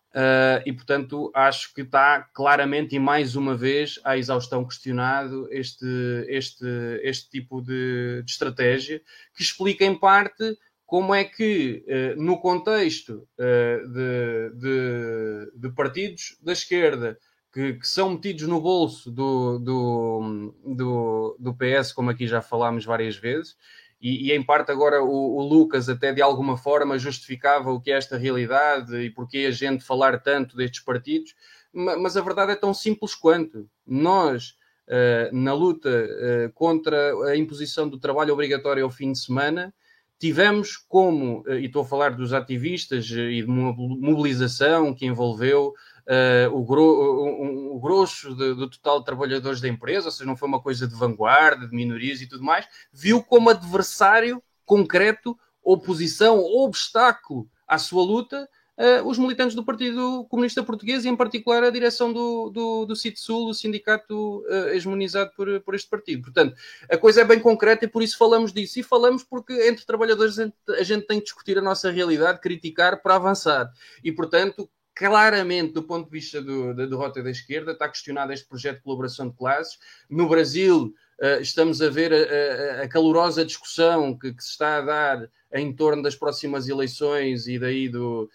Uh, e portanto acho que está claramente e mais uma vez à exaustão questionado este, este, este tipo de, de estratégia que explica em parte como é que, eh, no contexto eh, de, de, de partidos da esquerda que, que, são metidos no bolso do, do, do, do, PS, como aqui já falámos várias vezes, e, e, em parte agora o, o, Lucas até de alguma forma justificava o que é esta realidade e porque a gente falar tanto destes partidos, mas a verdade é tão simples quanto. Nós, uh, na luta contra a imposição do trabalho obrigatório ao fim de semana, tivemos como, uh, e estou a falar dos ativistas e de mobilização que envolveu uh, o, gro um, o grosso de, do total de trabalhadores da empresa, ou seja, não foi uma coisa de vanguarda, de minorias e tudo mais, viu como adversário concreto, oposição, obstáculo à sua luta, uh, os militantes do Partido Comunista Português e, em particular, a direção do, do, do CITSUL, o sindicato uh, hegemonizado por, por este partido. Portanto, a coisa é bem concreta e por isso falamos disso. E falamos porque, entre trabalhadores, a gente tem que discutir a nossa realidade, criticar para avançar. E, portanto, claramente, do ponto de vista do, da derrota da esquerda, está questionado este projeto de colaboração de classes. No Brasil, uh, estamos a ver a, a, a calorosa discussão que, que, se está a dar em torno das próximas eleições e daí do,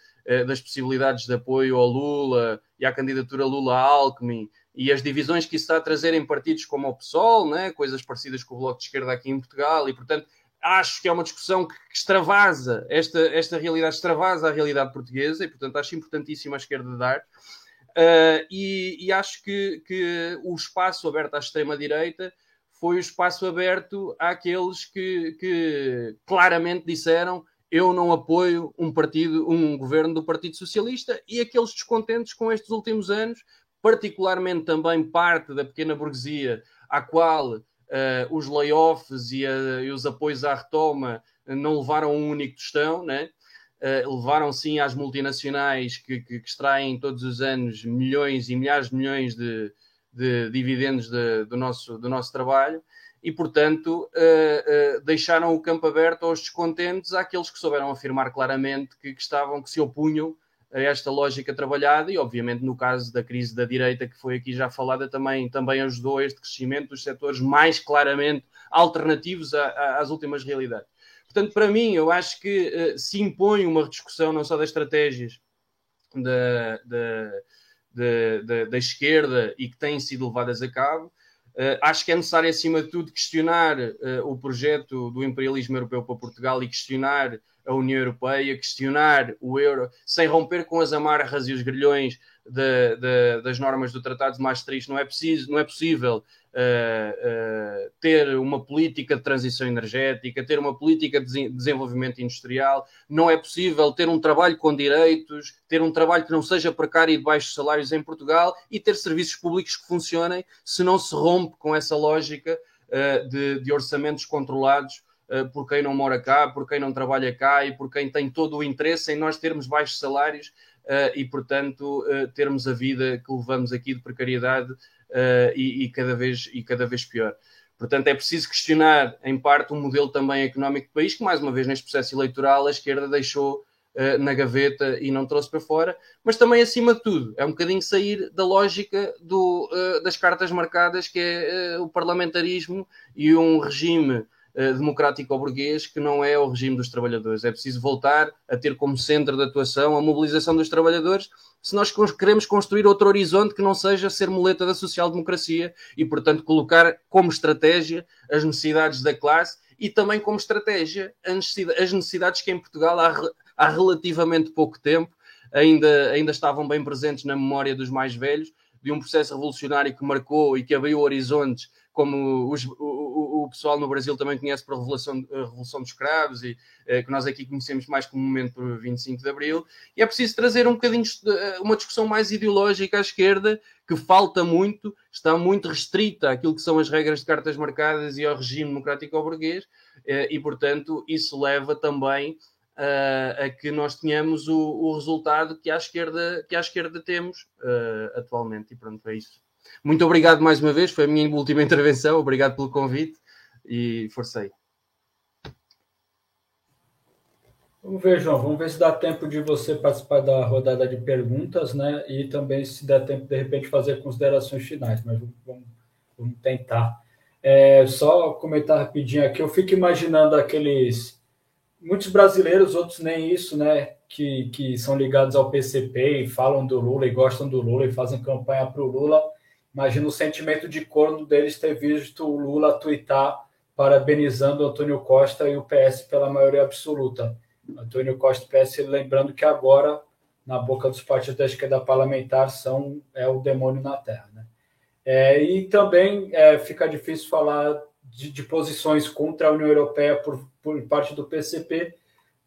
das possibilidades de apoio ao Lula e à candidatura Lula-Alckmin e as divisões que isso está a trazer em partidos como o PSOL, né? coisas parecidas com o Bloco de Esquerda aqui em Portugal, e portanto acho que é uma discussão que, extravasa, esta, esta realidade extravasa a realidade portuguesa e, portanto, acho importantíssimo a esquerda dar. Uh, e, e, acho que, que o espaço aberto à extrema-direita foi o espaço aberto àqueles que, que claramente disseram eu não apoio um partido, um governo do Partido Socialista e aqueles descontentes com estes últimos anos, particularmente também parte da pequena burguesia à qual uh, os layoffs e, a, e, os apoios à retoma não levaram um único tostão, né? Uh, levaram sim às multinacionais que, que, que, extraem todos os anos milhões e milhares de milhões de, de dividendos de, do, nosso, do nosso trabalho e, portanto, uh, uh, deixaram o campo aberto aos descontentes, àqueles que souberam afirmar claramente que, que, estavam, que se opunham a esta lógica trabalhada e, obviamente, no caso da crise da direita, que foi aqui já falada, também, também ajudou a este crescimento dos setores mais claramente alternativos a, a, às últimas realidades. Portanto, para mim, eu acho que uh, se impõe uma rediscussão não só das estratégias da, da, da, da esquerda e que têm sido levadas a cabo, Uh, acho que é necessário, acima de tudo, questionar uh, o projeto do imperialismo europeu para Portugal e questionar a União Europeia, questionar o euro, sem romper com as amarras e os grilhões de, de, das normas do Tratado de Maastricht. Não é, preciso, não é possível uh, uh, ter uma política de transição energética, ter uma política de desenvolvimento industrial, não é possível ter um trabalho com direitos, ter um trabalho que não seja precário e de baixos salários em Portugal e ter serviços públicos que funcionem se não se rompe com essa lógica uh, de, de orçamentos controlados eh, por quem não mora cá, por quem não trabalha cá e por quem tem todo o interesse em nós termos baixos salários uh, e, portanto, uh, termos a vida que levamos aqui de precariedade e, e, cada vez, e cada vez pior. Portanto, é preciso questionar, em parte, o um modelo também económico do país, que, mais uma vez, neste processo eleitoral, a esquerda deixou na gaveta e não trouxe para fora, mas também, acima de tudo, é um bocadinho sair da lógica do, das cartas marcadas, que é o parlamentarismo e um regime eh, democrático ou burguês que não é o regime dos trabalhadores. É preciso voltar a ter como centro de atuação a mobilização dos trabalhadores se nós queremos construir outro horizonte que não seja ser muleta da social-democracia e, portanto, colocar como estratégia as necessidades da classe e também como estratégia as necessidades que em Portugal há, há relativamente pouco tempo ainda, ainda estavam bem presentes na memória dos mais velhos, de um processo revolucionário que marcou e que abriu horizontes como os, o, pessoal no Brasil também conhece por a Revolução, a Revolução dos Escravos e eh, que nós aqui conhecemos mais comumente por 25 de Abril, e é preciso trazer um bocadinho eh, uma discussão mais ideológica à esquerda, que falta muito, está muito restrita àquilo que são as regras de cartas marcadas e ao regime democrático burguês, eh, e portanto isso leva também a que nós tenhamos o, o, resultado que à esquerda, que à esquerda temos atualmente, e pronto, é isso. Muito obrigado mais uma vez, foi a minha última [laughs] intervenção. Obrigado pelo convite e forcei.
Vamos ver, João. Vamos ver se dá tempo de você participar da rodada de perguntas, né? E também se dá tempo, de repente, fazer considerações finais, mas vamos, vamos tentar. É, só comentar rapidinho aqui. Eu fico imaginando aqueles. Muitos brasileiros, outros nem isso, né? Que, que são ligados ao PCP e falam do Lula e gostam do Lula e fazem campanha para o Lula Imagina o sentimento de corno deles ter visto o Lula twittar parabenizando Antônio Costa e o PS pela maioria absoluta. Antônio Costa e PS, lembrando que agora, na boca dos partidos da esquerda parlamentar, são é o demônio na Terra. Né? É, e também é, fica difícil falar de, de, posições contra a União Europeia por, por parte do PCP,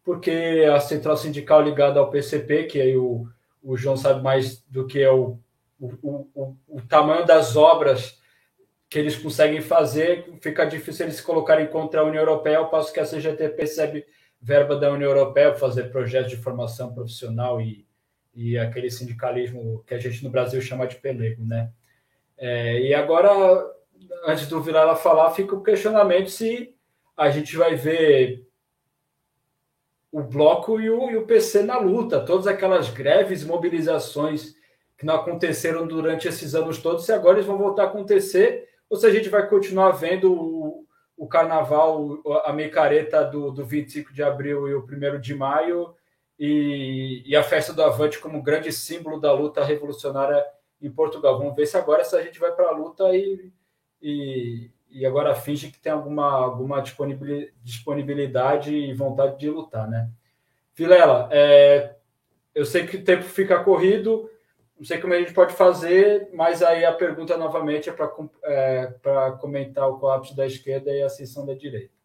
porque a central sindical ligada ao PCP, que aí o, o João sabe mais do que é o, o, o, o tamanho das obras que eles conseguem fazer, fica difícil eles se colocarem contra a União Europeia, ao passo que a CGT percebe verba da União Europeia para fazer projetos de formação profissional e, e aquele sindicalismo que a gente no Brasil chama de pelego, né? É, e agora, antes do Vilela falar, fica o questionamento se a gente vai ver o Bloco e o, e o PC na luta, todas aquelas greves, mobilizações que não aconteceram durante esses anos todos, se agora eles vão voltar a acontecer, ou se a gente vai continuar vendo o, o carnaval, a micareta do, do 25 de abril e o 1 de maio, e, e, a festa do Avante como grande símbolo da luta revolucionária em Portugal. Vamos ver se agora se a gente vai para a luta e, e, e agora finge que tem alguma, alguma disponibilidade e vontade de lutar, né? Vilela, é, eu sei que o tempo fica corrido, não sei como a gente pode fazer, mas aí a pergunta novamente é para é, comentar o colapso da esquerda e a ascensão da direita.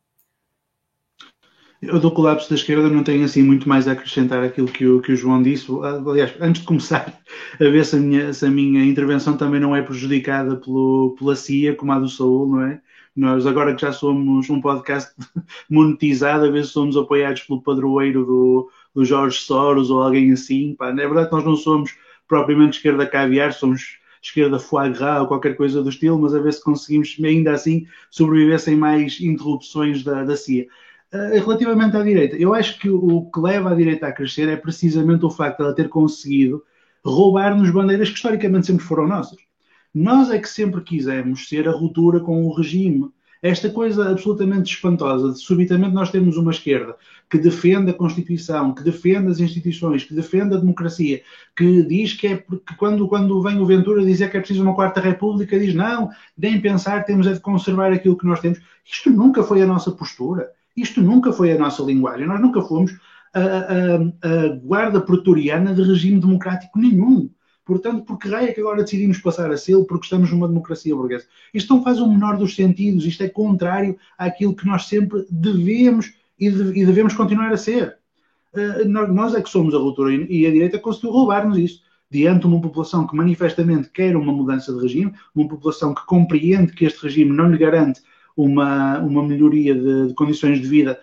Eu do colapso da esquerda não tenho assim muito mais a acrescentar aquilo que o, que o João disse. Aliás, antes de começar a ver se a minha, se a minha intervenção também não é prejudicada pelo, pela CIA, como a do Saúl, não é? Nós, agora que já somos um podcast [laughs] monetizado, a ver se somos apoiados pelo padroeiro do, do Jorge Soros ou alguém assim. Pá, na verdade, nós não somos propriamente esquerda caviar, somos esquerda foie gras ou qualquer coisa do estilo, mas a ver se conseguimos ainda assim sobreviver sem mais interrupções da, da CIA. Eh, relativamente à direita, eu acho que o que leva a direita a crescer é precisamente o facto de ela ter conseguido roubar-nos bandeiras que historicamente sempre foram nossas. Nós é que sempre quisemos ser a ruptura com o regime. Esta coisa absolutamente espantosa de subitamente nós temos uma esquerda que defende a Constituição, que defende as instituições, que defende a democracia, que diz que é porque quando, quando vem o Ventura dizer que é preciso uma quarta república, diz não, nem pensar, temos é de conservar aquilo que nós temos. Isto nunca foi a nossa postura. Isto nunca foi a nossa linguagem. Nós nunca fomos a, a, a guarda pretoriana de regime democrático nenhum. Portanto, por que raio é que agora decidimos passar a selo porque estamos numa democracia burguesa? Isto não faz o menor dos sentidos, isto é contrário àquilo que nós sempre devemos e, de, devemos continuar a ser. Uh, nós, é que somos a ruptura e a direita conseguiu roubar-nos isso. Diante de uma população que manifestamente quer uma mudança de regime, uma população que compreende que este regime não lhe garante uma, uma melhoria de, de condições de vida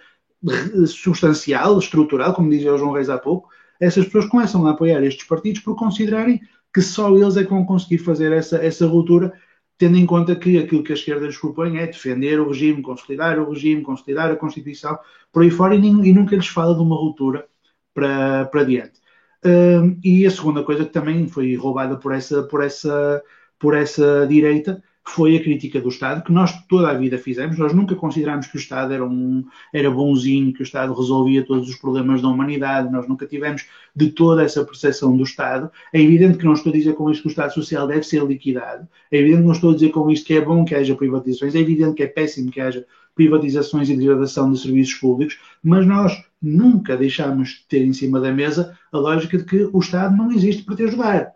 substancial, estrutural, como dizia o João Reis há pouco, essas pessoas começam a apoiar estes partidos por considerarem que só eles é que vão conseguir fazer essa, essa ruptura, tendo em conta que aquilo que a esquerda lhes propõe é defender o regime, consolidar o regime, consolidar a Constituição, por aí fora, e, e nunca lhes fala de uma ruptura para, para diante. Um, e a segunda coisa que também foi roubada por essa, por essa, por essa direita foi a crítica do Estado, que nós toda a vida fizemos. Nós nunca considerámos que o Estado era, um, era bonzinho, que o Estado resolvia todos os problemas da humanidade. Nós nunca tivemos de toda essa percepção do Estado. É evidente que não estou a dizer com isto que o Estado Social deve ser liquidado. É evidente que não estou a dizer com isto que é bom que haja privatizações. É evidente que é péssimo que haja privatizações e degradação de serviços públicos, mas nós nunca deixámos de ter em cima da mesa a lógica de que o Estado não existe para te ajudar.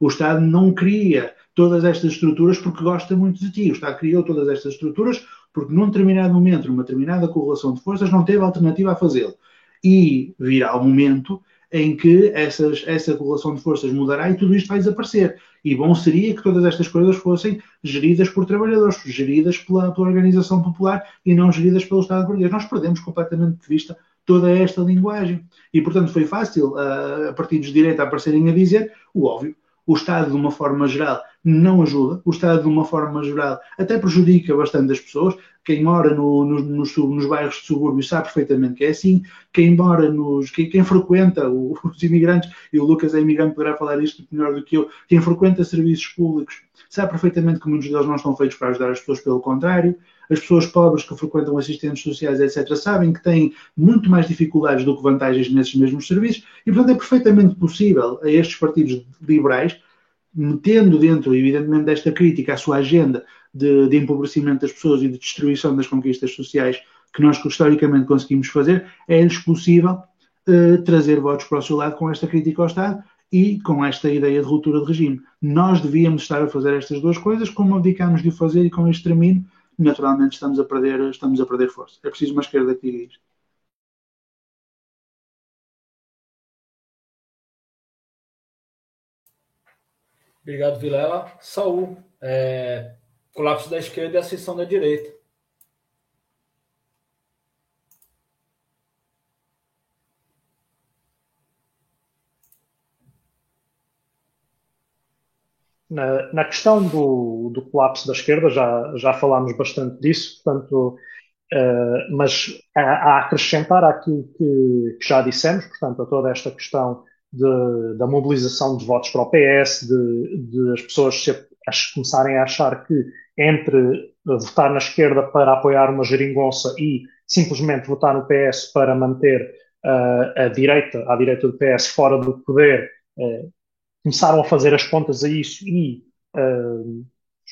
O Estado não cria todas estas estruturas porque gosta muito de ti. O Estado criou todas estas estruturas porque num determinado momento, numa determinada correlação de forças, não teve alternativa a fazê-lo. E virá o momento em que essas, essa correlação de forças mudará e tudo isto vai desaparecer. E bom seria que todas estas coisas fossem geridas por trabalhadores, geridas pela, pela organização popular e não geridas pelo Estado burguês. Nós perdemos completamente de vista toda esta linguagem. E, portanto, foi fácil uh, a partidos de direita aparecerem a dizer o óbvio. O Estado, de uma forma geral, não ajuda. O Estado, de uma forma geral, até prejudica bastante as pessoas. Quem mora no, no, nos, nos bairros de subúrbio sabe perfeitamente que é assim. Quem mora nos. Quem, quem frequenta [laughs] os imigrantes, e o Lucas é imigrante, poderá falar isto melhor do que eu. Quem frequenta serviços públicos sabe perfeitamente que muitos deles não estão feitos para ajudar as pessoas, pelo contrário. As pessoas pobres que frequentam assistentes sociais, etc., sabem que têm muito mais dificuldades do que vantagens nesses mesmos serviços e, portanto, é perfeitamente possível a estes partidos liberais metendo dentro, evidentemente, desta crítica a sua agenda de, de empobrecimento das pessoas e de destruição das conquistas sociais que nós historicamente conseguimos fazer, é-lhes possível uh, trazer votos para o seu lado com esta crítica ao Estado e com esta ideia de ruptura de regime. Nós devíamos estar a fazer estas duas coisas, como abdicamos de o fazer e com este termino, naturalmente estamos a perder, estamos a perder força. É preciso uma esquerda que diga isto.
Obrigado, Vilela. Saul, é, colapso da esquerda e ascensão da direita.
Na, na questão do, do, colapso da esquerda, já, já falámos bastante disso, portanto, uh, mas a, a, acrescentar aquilo que, que, já dissemos, portanto, a toda esta questão de, da mobilização de votos para o PS, de, de as pessoas se, as, começarem a achar que entre votar na esquerda para apoiar uma geringonça e simplesmente votar no PS para manter uh, a direita, a direita do PS fora do poder, uh, começaram a fazer as contas a isso e, uh,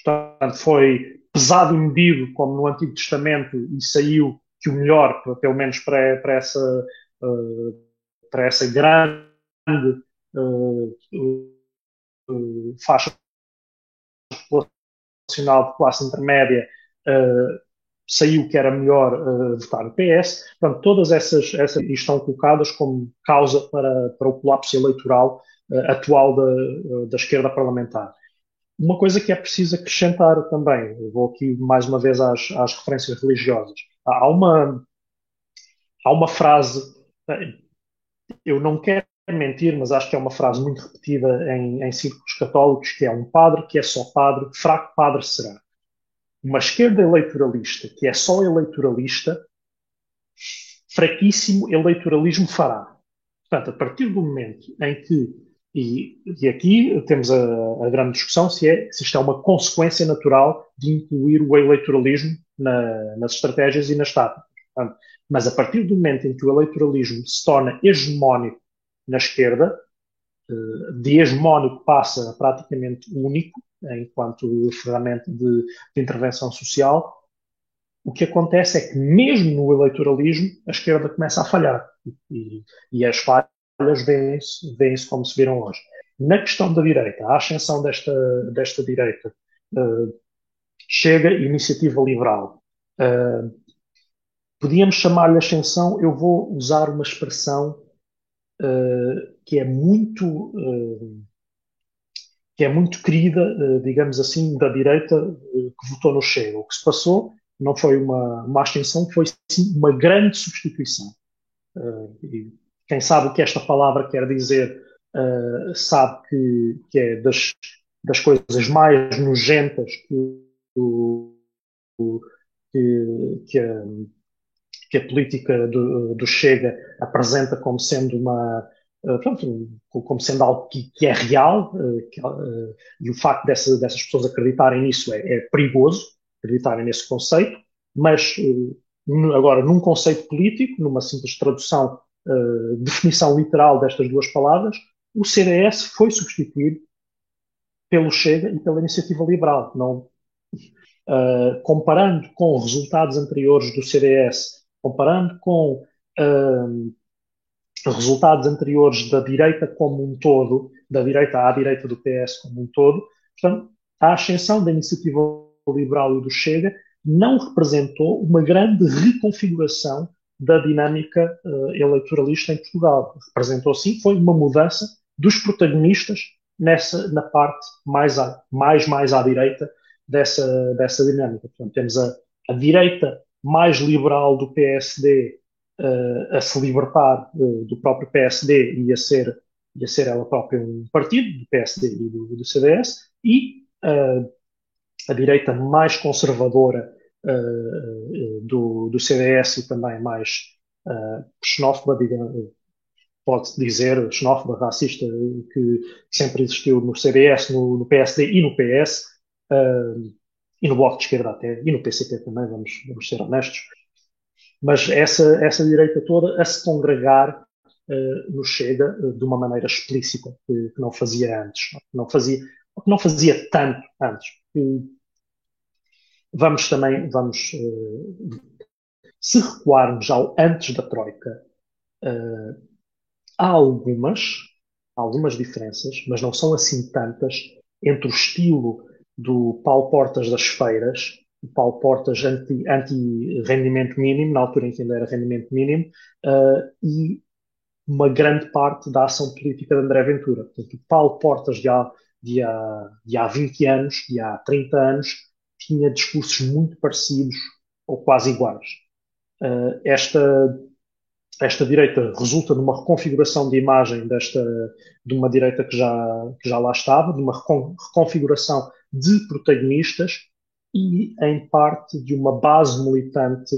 portanto, foi pesado e medido como no Antigo Testamento e saiu que o melhor, pelo menos para, para essa, para essa grande faixa populacional de classe intermédia uh, saiu que era melhor votar no PS. Portanto, todas essas, essas estão colocadas como causa para, para o colapso eleitoral atual da, da esquerda parlamentar. Uma coisa que é preciso acrescentar também, vou aqui mais uma vez às, às referências religiosas. Há uma, há uma frase, eu não quero mentir, mas acho que é uma frase muito repetida em, em círculos católicos, que é um padre que é só padre, fraco padre será. Uma esquerda eleitoralista que é só eleitoralista, fraquíssimo eleitoralismo fará. Portanto, a partir do momento em que, e, e aqui temos a, a, grande discussão se, é, se isto é uma consequência natural de incluir o eleitoralismo na, nas estratégias e nas. Portanto, mas a partir do momento em que o eleitoralismo se torna hegemónico na esquerda, eh, de hegemónico passa a praticamente único, enquanto ferramenta de, de, intervenção social, o que acontece é que, mesmo no eleitoralismo, a esquerda começa a falhar. E, e as falhas vêm-se vêm como se viram hoje. Na questão da direita, a ascensão desta, desta direita uh, chega iniciativa liberal. Uh, podíamos chamar-lhe ascensão, eu vou usar uma expressão uh, que é muito uh, que é muito querida, uh, digamos assim, da direita que votou no Chega. O que se passou não foi uma, uma ascensão, foi sim uma grande substituição. e quem sabe o que esta palavra quer dizer sabe que, que é das, das coisas mais nojentas que, que, que a, que a política do, do Chega apresenta como sendo uma eh, pronto, como sendo algo que, que é real eh, que, uh, e o facto dessa, dessas pessoas acreditarem nisso é, é, perigoso, acreditarem nesse conceito, mas uh, agora num conceito político, numa simples tradução, uh, definição literal destas duas palavras, o CDS foi substituído pelo Chega e pela Iniciativa Liberal. Não, comparando com resultados anteriores do CDS comparando com uh, resultados anteriores da direita como um todo, da direita à direita do PS como um todo, portanto, a ascensão da iniciativa liberal e do Chega não representou uma grande reconfiguração da dinâmica uh, eleitoralista em Portugal. Representou, sim, foi uma mudança dos protagonistas nessa, na parte mais, à, mais, mais à direita dessa, dessa dinâmica. Portanto, temos a, a direita mais liberal do PSD uh, a se libertar uh, do próprio PSD e a ser, e a ser ela própria um partido, do PSD e do, do CDS, e uh, a direita mais conservadora do, do CDS e também mais xenófoba, pode-se dizer, xenófoba, racista, que sempre existiu no CDS, no, no PSD e no PS, e no Bloco de Esquerda até, e no PCP também, vamos, vamos ser honestos, mas essa, essa direita toda a se congregar uh, no Chega uh, de uma maneira explícita, que, que, não fazia antes, não fazia, não fazia tanto antes. vamos também, vamos, uh, se recuarmos ao antes da Troika, há algumas, algumas diferenças, mas não são assim tantas, entre o estilo do Paulo Portas das feiras, o Paulo Portas anti-rendimento anti mínimo, na altura em que ainda era rendimento mínimo, uh, e uma grande parte da ação política de André Ventura. Portanto, o Paulo Portas de há, de, há, de há 20 anos, de há 30 anos, tinha discursos muito parecidos ou quase iguais. Uh, esta, esta direita resulta de uma reconfiguração de imagem desta, de uma direita que já, que já lá estava, de uma reconfiguração de protagonistas e, em parte, de uma base militante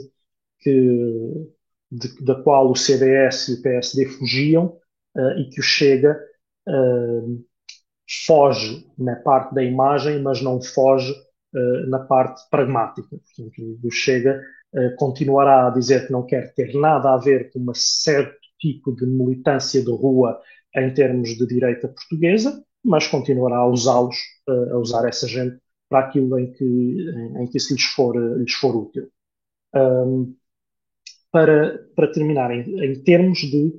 que, de, da qual o CDS e o PSD fugiam uh, e que o Chega uh, foge na parte da imagem, mas não foge uh, na parte pragmática. Portanto, o Chega continuará a dizer que não quer ter nada a ver com um certo tipo de militância de rua em termos de direita portuguesa, mas continuará a usá-los, a usar essa gente para aquilo em que, em, em que isso lhes for, lhes for útil. Um, para, para terminar, em, em termos de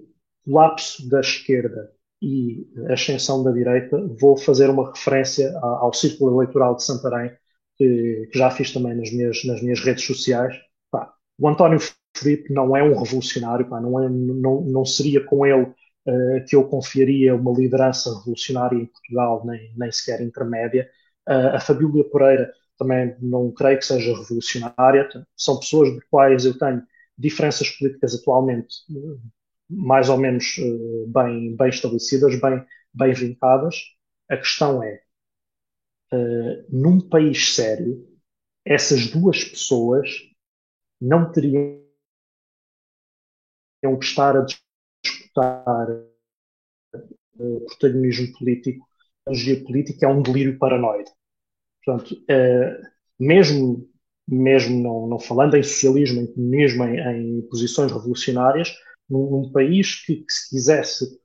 colapso da esquerda e ascensão da direita, vou fazer uma referência ao Círculo Eleitoral de Santarém, que, que, já fiz também nas minhas, nas minhas redes sociais. O António Filipe não é um revolucionário, pá, não, é, não, não seria com ele uh, que eu confiaria uma liderança revolucionária em Portugal, nem, nem sequer intermédia. Uh, a Fabília Pereira também não creio que seja revolucionária, são pessoas de quais eu tenho diferenças políticas atualmente mais ou menos eh, bem, bem estabelecidas, bem, bem vincadas. A questão é, num país sério, essas duas pessoas não teriam que estar a disputar uh, protagonismo político. A energia política é um delírio paranoide. Portanto, uh, mesmo mesmo não, não falando em socialismo, em comunismo, em, em posições revolucionárias, num, num país que, que, se quisesse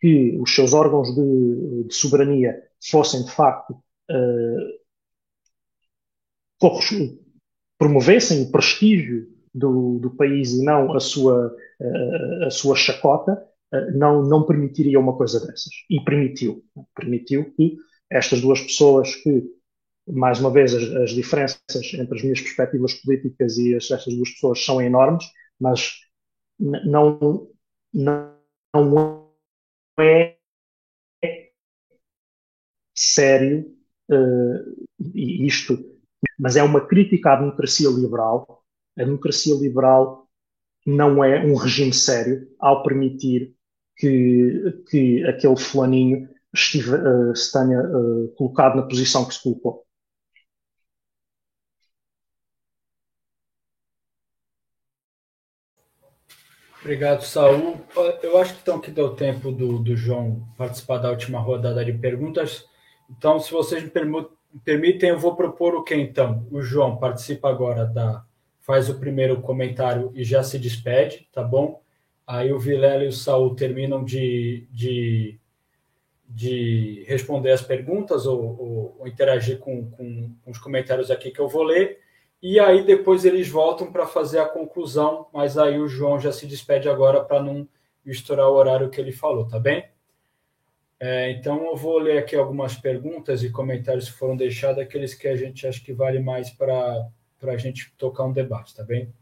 que os seus órgãos de, de soberania fossem de facto uh, promovessem o prestígio do, do, país e não a sua, a sua chacota, uh, não, não permitiria uma coisa dessas. E permitiu. Permitiu que estas duas pessoas que mais uma vez, as, as, diferenças entre as minhas perspectivas políticas e as, estas duas pessoas são enormes, mas não, não, não é sério uh, isto, mas é uma crítica à democracia liberal. A democracia liberal não é um regime sério ao permitir que, que aquele fulaninho estive, uh, se tenha uh, colocado na posição que se colocou.
Obrigado, Saul. Eu acho que então que deu tempo do, do João participar da última rodada de perguntas. Então, se vocês me permitem, eu vou propor o que então? O João participa agora da. faz o primeiro comentário e já se despede, tá bom? Aí o Vilela e o Saul terminam de, de, de responder as perguntas ou, ou, ou interagir com, com, com os comentários aqui que eu vou ler. E aí depois eles voltam para fazer a conclusão, mas aí o João já se despede agora para não misturar o horário que ele falou, tá bem? É, então eu vou ler aqui algumas perguntas e comentários que foram deixados, aqueles que a gente acha que vale mais para a gente tocar um debate, tá bem?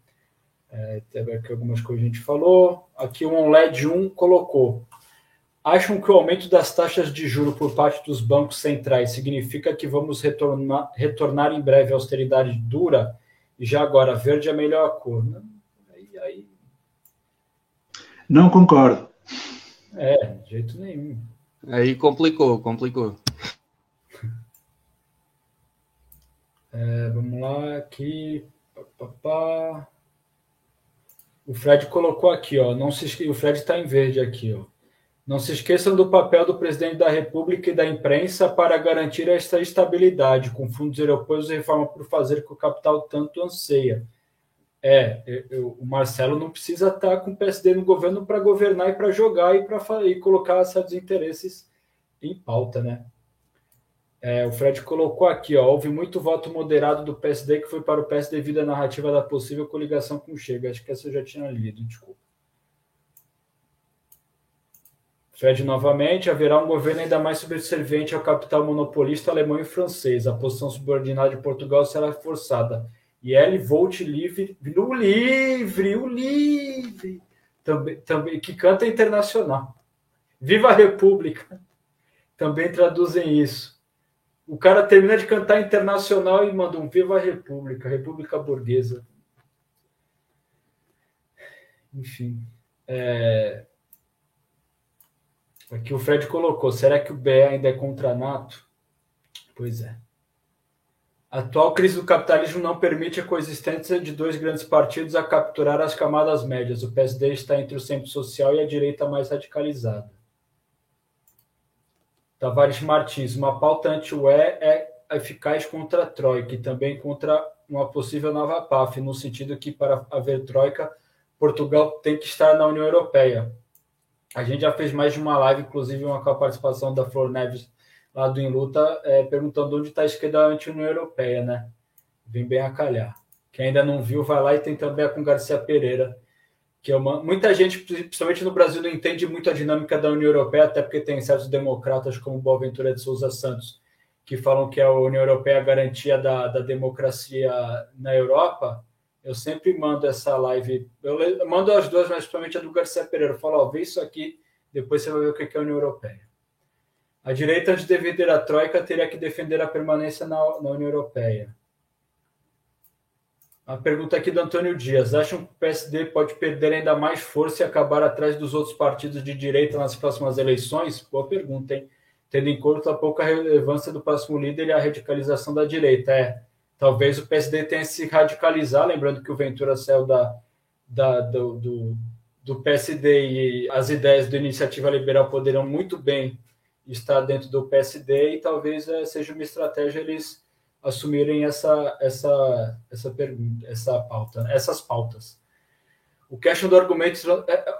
É, teve aqui algumas coisas que a gente falou. Aqui o OnLED 1 colocou. Acham que o aumento das taxas de juro por parte dos bancos centrais significa que vamos retornar, retornar em breve à austeridade dura? E já agora, verde é a melhor cor. Não, aí, aí...
Não concordo.
É, de jeito nenhum.
Aí complicou, complicou.
É, vamos lá, aqui. Pá, pá, pá. O Fred colocou aqui, ó. Não se o Fred está em verde aqui, ó. Não se esqueçam do papel do presidente da República e da imprensa para garantir esta estabilidade, com fundos europeus e reforma por fazer que o capital tanto anseia. É, eu, o Marcelo não precisa estar com o PSD no governo para governar e para jogar e para colocar certos interesses em pauta, né? É, o Fred colocou aqui, ó, houve muito voto moderado do PSD que foi para o PS devido à narrativa da possível coligação com o Chega. Acho que essa eu já tinha lido, desculpa. Fred novamente, haverá um governo ainda mais subserviente ao capital monopolista alemão e francês. A posição subordinada de Portugal será forçada. E ele volte livre, o livre, o livre, também, também, que canta internacional. Viva a República! Também traduzem isso. O cara termina de cantar internacional e manda um Viva a República, República Burguesa. Enfim. É... Aqui o Fred colocou: será que o BE ainda é contra NATO? Pois é. A atual crise do capitalismo não permite a coexistência de dois grandes partidos a capturar as camadas médias. O PSD está entre o centro social e a direita mais radicalizada. Tavares Martins, uma pauta anti-UE é eficaz contra a Troika e também contra uma possível nova PAF, no sentido que, para haver Troika, Portugal tem que estar na União Europeia. A gente já fez mais de uma live, inclusive uma com a participação da Flor Neves lá do Em Luta, é, perguntando onde está a esquerda anti-União Europeia, né? Vem bem a calhar. Quem ainda não viu, vai lá e tem também a com Garcia Pereira, que é uma... muita gente, principalmente no Brasil, não entende muito a dinâmica da União Europeia, até porque tem certos democratas como Boaventura de Souza Santos, que falam que a União Europeia é a garantia da, da democracia na Europa, eu sempre mando essa live, eu mando as duas, mas principalmente a do Garcia Pereira. Eu falo, ó, vê isso aqui, depois você vai ver o que é a União Europeia. A direita, antes de defender a Troika, teria que defender a permanência na, na União Europeia. A pergunta aqui do Antônio Dias. Acham que o PSD pode perder ainda mais força e acabar atrás dos outros partidos de direita nas próximas eleições? Boa pergunta, hein? Tendo em conta a pouca relevância do próximo líder e a radicalização da direita. É, talvez o PSD tenha se radicalizar, lembrando que o Ventura saiu da, da, do, do, do PSD e as ideias da iniciativa liberal poderiam muito bem estar dentro do PSD e talvez é, seja uma estratégia eles assumirem essa essa essa pergunta, essa pauta, essas pautas. O question do argumento é, é,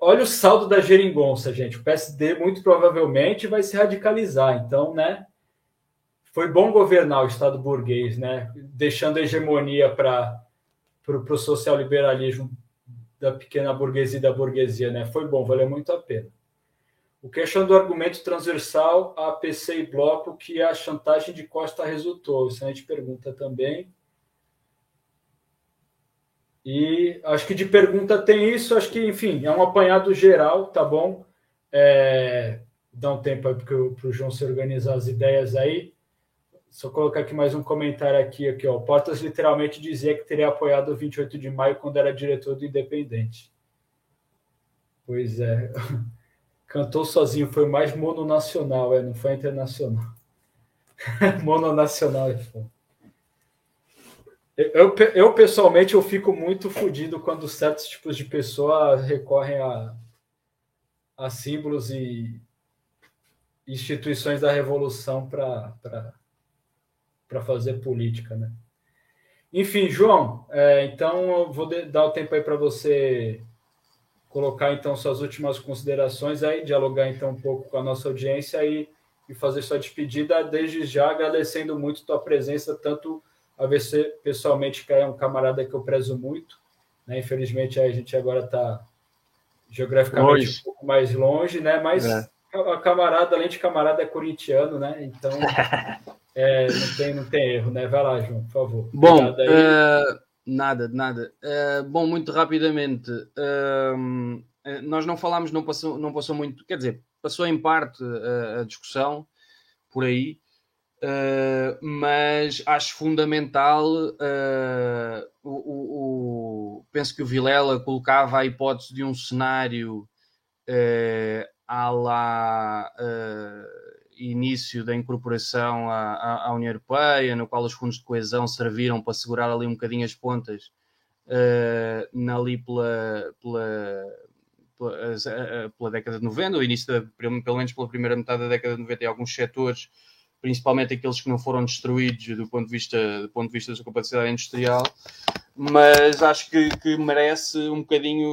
olha o saldo da geringonça, gente. O PSD muito provavelmente vai se radicalizar, então, né? foi bom governar o Estado burguês, né? deixando a hegemonia para o social-liberalismo da pequena burguesia e da burguesia. Né? Foi bom, valeu muito a pena. O questão do argumento transversal a PC e bloco que a chantagem de Costa resultou. Isso a gente pergunta também. E acho que de pergunta tem isso. Acho que, enfim, é um apanhado geral, tá bom? É, dá um tempo aí para o João se organizar as ideias aí. Só colocar aqui mais um comentário aqui, aqui ó. Portas literalmente dizia que teria apoiado o 28 de maio quando era diretor do Independente. Pois é. [laughs] Cantou sozinho, foi mais mononacional, é, não foi internacional. [laughs] mononacional é foda. Eu, eu, pessoalmente, eu fico muito fodido quando certos tipos de pessoa recorrem a, a símbolos e instituições da revolução para para fazer política, né? Enfim, João, é, então eu vou dar o tempo aí para você colocar então suas últimas considerações aí, dialogar então um pouco com a nossa audiência e, e fazer sua despedida, desde já agradecendo muito tua presença, tanto a você pessoalmente, que é um camarada que eu prezo muito, né? Infelizmente a gente agora está geograficamente longe. um pouco mais longe, né? Mas é. a camarada, além de camarada, é corintiano, né? Então [laughs] É, não, tem, não tem erro, né? Vai lá, João, por favor.
Bom, uh, nada, nada. Uh, bom, muito rapidamente, uh, nós não falámos, não passou, não passou muito, quer dizer, passou em parte a, a discussão por aí, mas acho fundamental. O, o, o, penso que o Vilela colocava a hipótese de um cenário uh, à la início da incorporação à, à, União Europeia, no qual os fundos de coesão serviram para segurar ali um bocadinho as pontas uh, na, ali pela, pela, pela, pela, década de 90, o início da, pelo menos pela primeira metade da década de 90, em alguns setores, principalmente aqueles que não foram destruídos do ponto de vista, do ponto de vista da sua capacidade industrial, mas acho que, que merece um bocadinho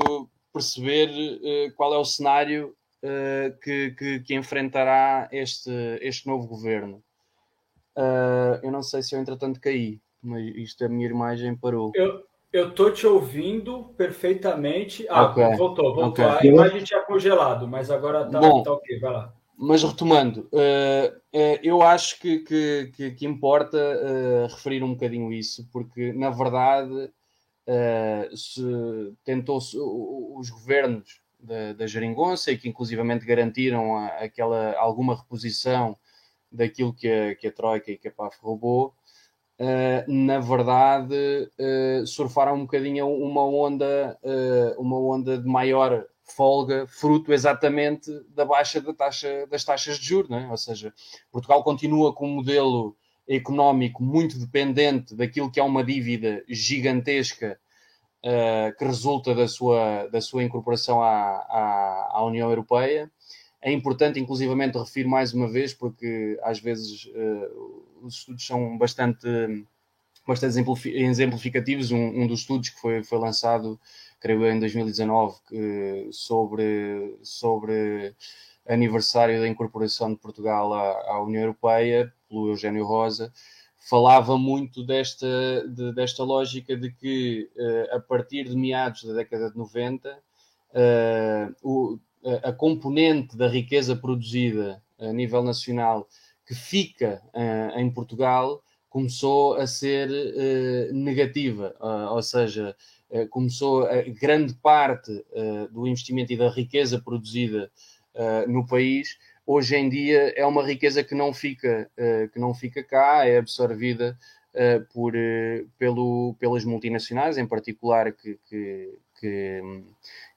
perceber uh, qual é o cenário uh, que, que, que, enfrentará este, este novo governo. Uh, eu não sei se eu entretanto caí, mas isto a minha imagem parou.
Eu, eu tô te ouvindo perfeitamente. Ah, okay. voltou, voltou.
Okay.
A imagem tinha congelado, mas agora tá, Bom, tá ok, vai lá.
Mas retomando, uh, uh, eu acho que, que, que, que importa uh, referir um bocadinho isso, porque na verdade tentou-se os governos da, da Jeringonça e que inclusivamente garantiram a, aquela alguma reposição daquilo que a, que a Troika e que a PAF roubou, na verdade surfaram um bocadinho uma onda, uma onda de maior folga, fruto exatamente da baixa da taxa, das taxas de juros, é? ou seja, Portugal continua com um modelo económico muito dependente daquilo que é uma dívida gigantesca uh, que resulta da sua, da sua incorporação à, à, à, União Europeia. É importante, inclusivamente, refiro mais uma vez, porque às vezes uh, os estudos são bastante, bastante exemplificativos. Um, um dos estudos que foi, foi lançado creio eu, em 2019, sobre, sobre aniversário da incorporação de Portugal à, à União Europeia, pelo Eugênio Rosa, falava muito desta, de, desta lógica de que, uh, a partir de meados da década de 90, uh, eh, o, a componente da riqueza produzida a nível nacional que fica uh, em Portugal começou a ser negativa, ou seja, começou a grande parte do investimento e da riqueza produzida no país, hoje em dia é uma riqueza que não fica, que não fica cá, é absorvida por, pelo, pelas multinacionais, em particular que, que, que,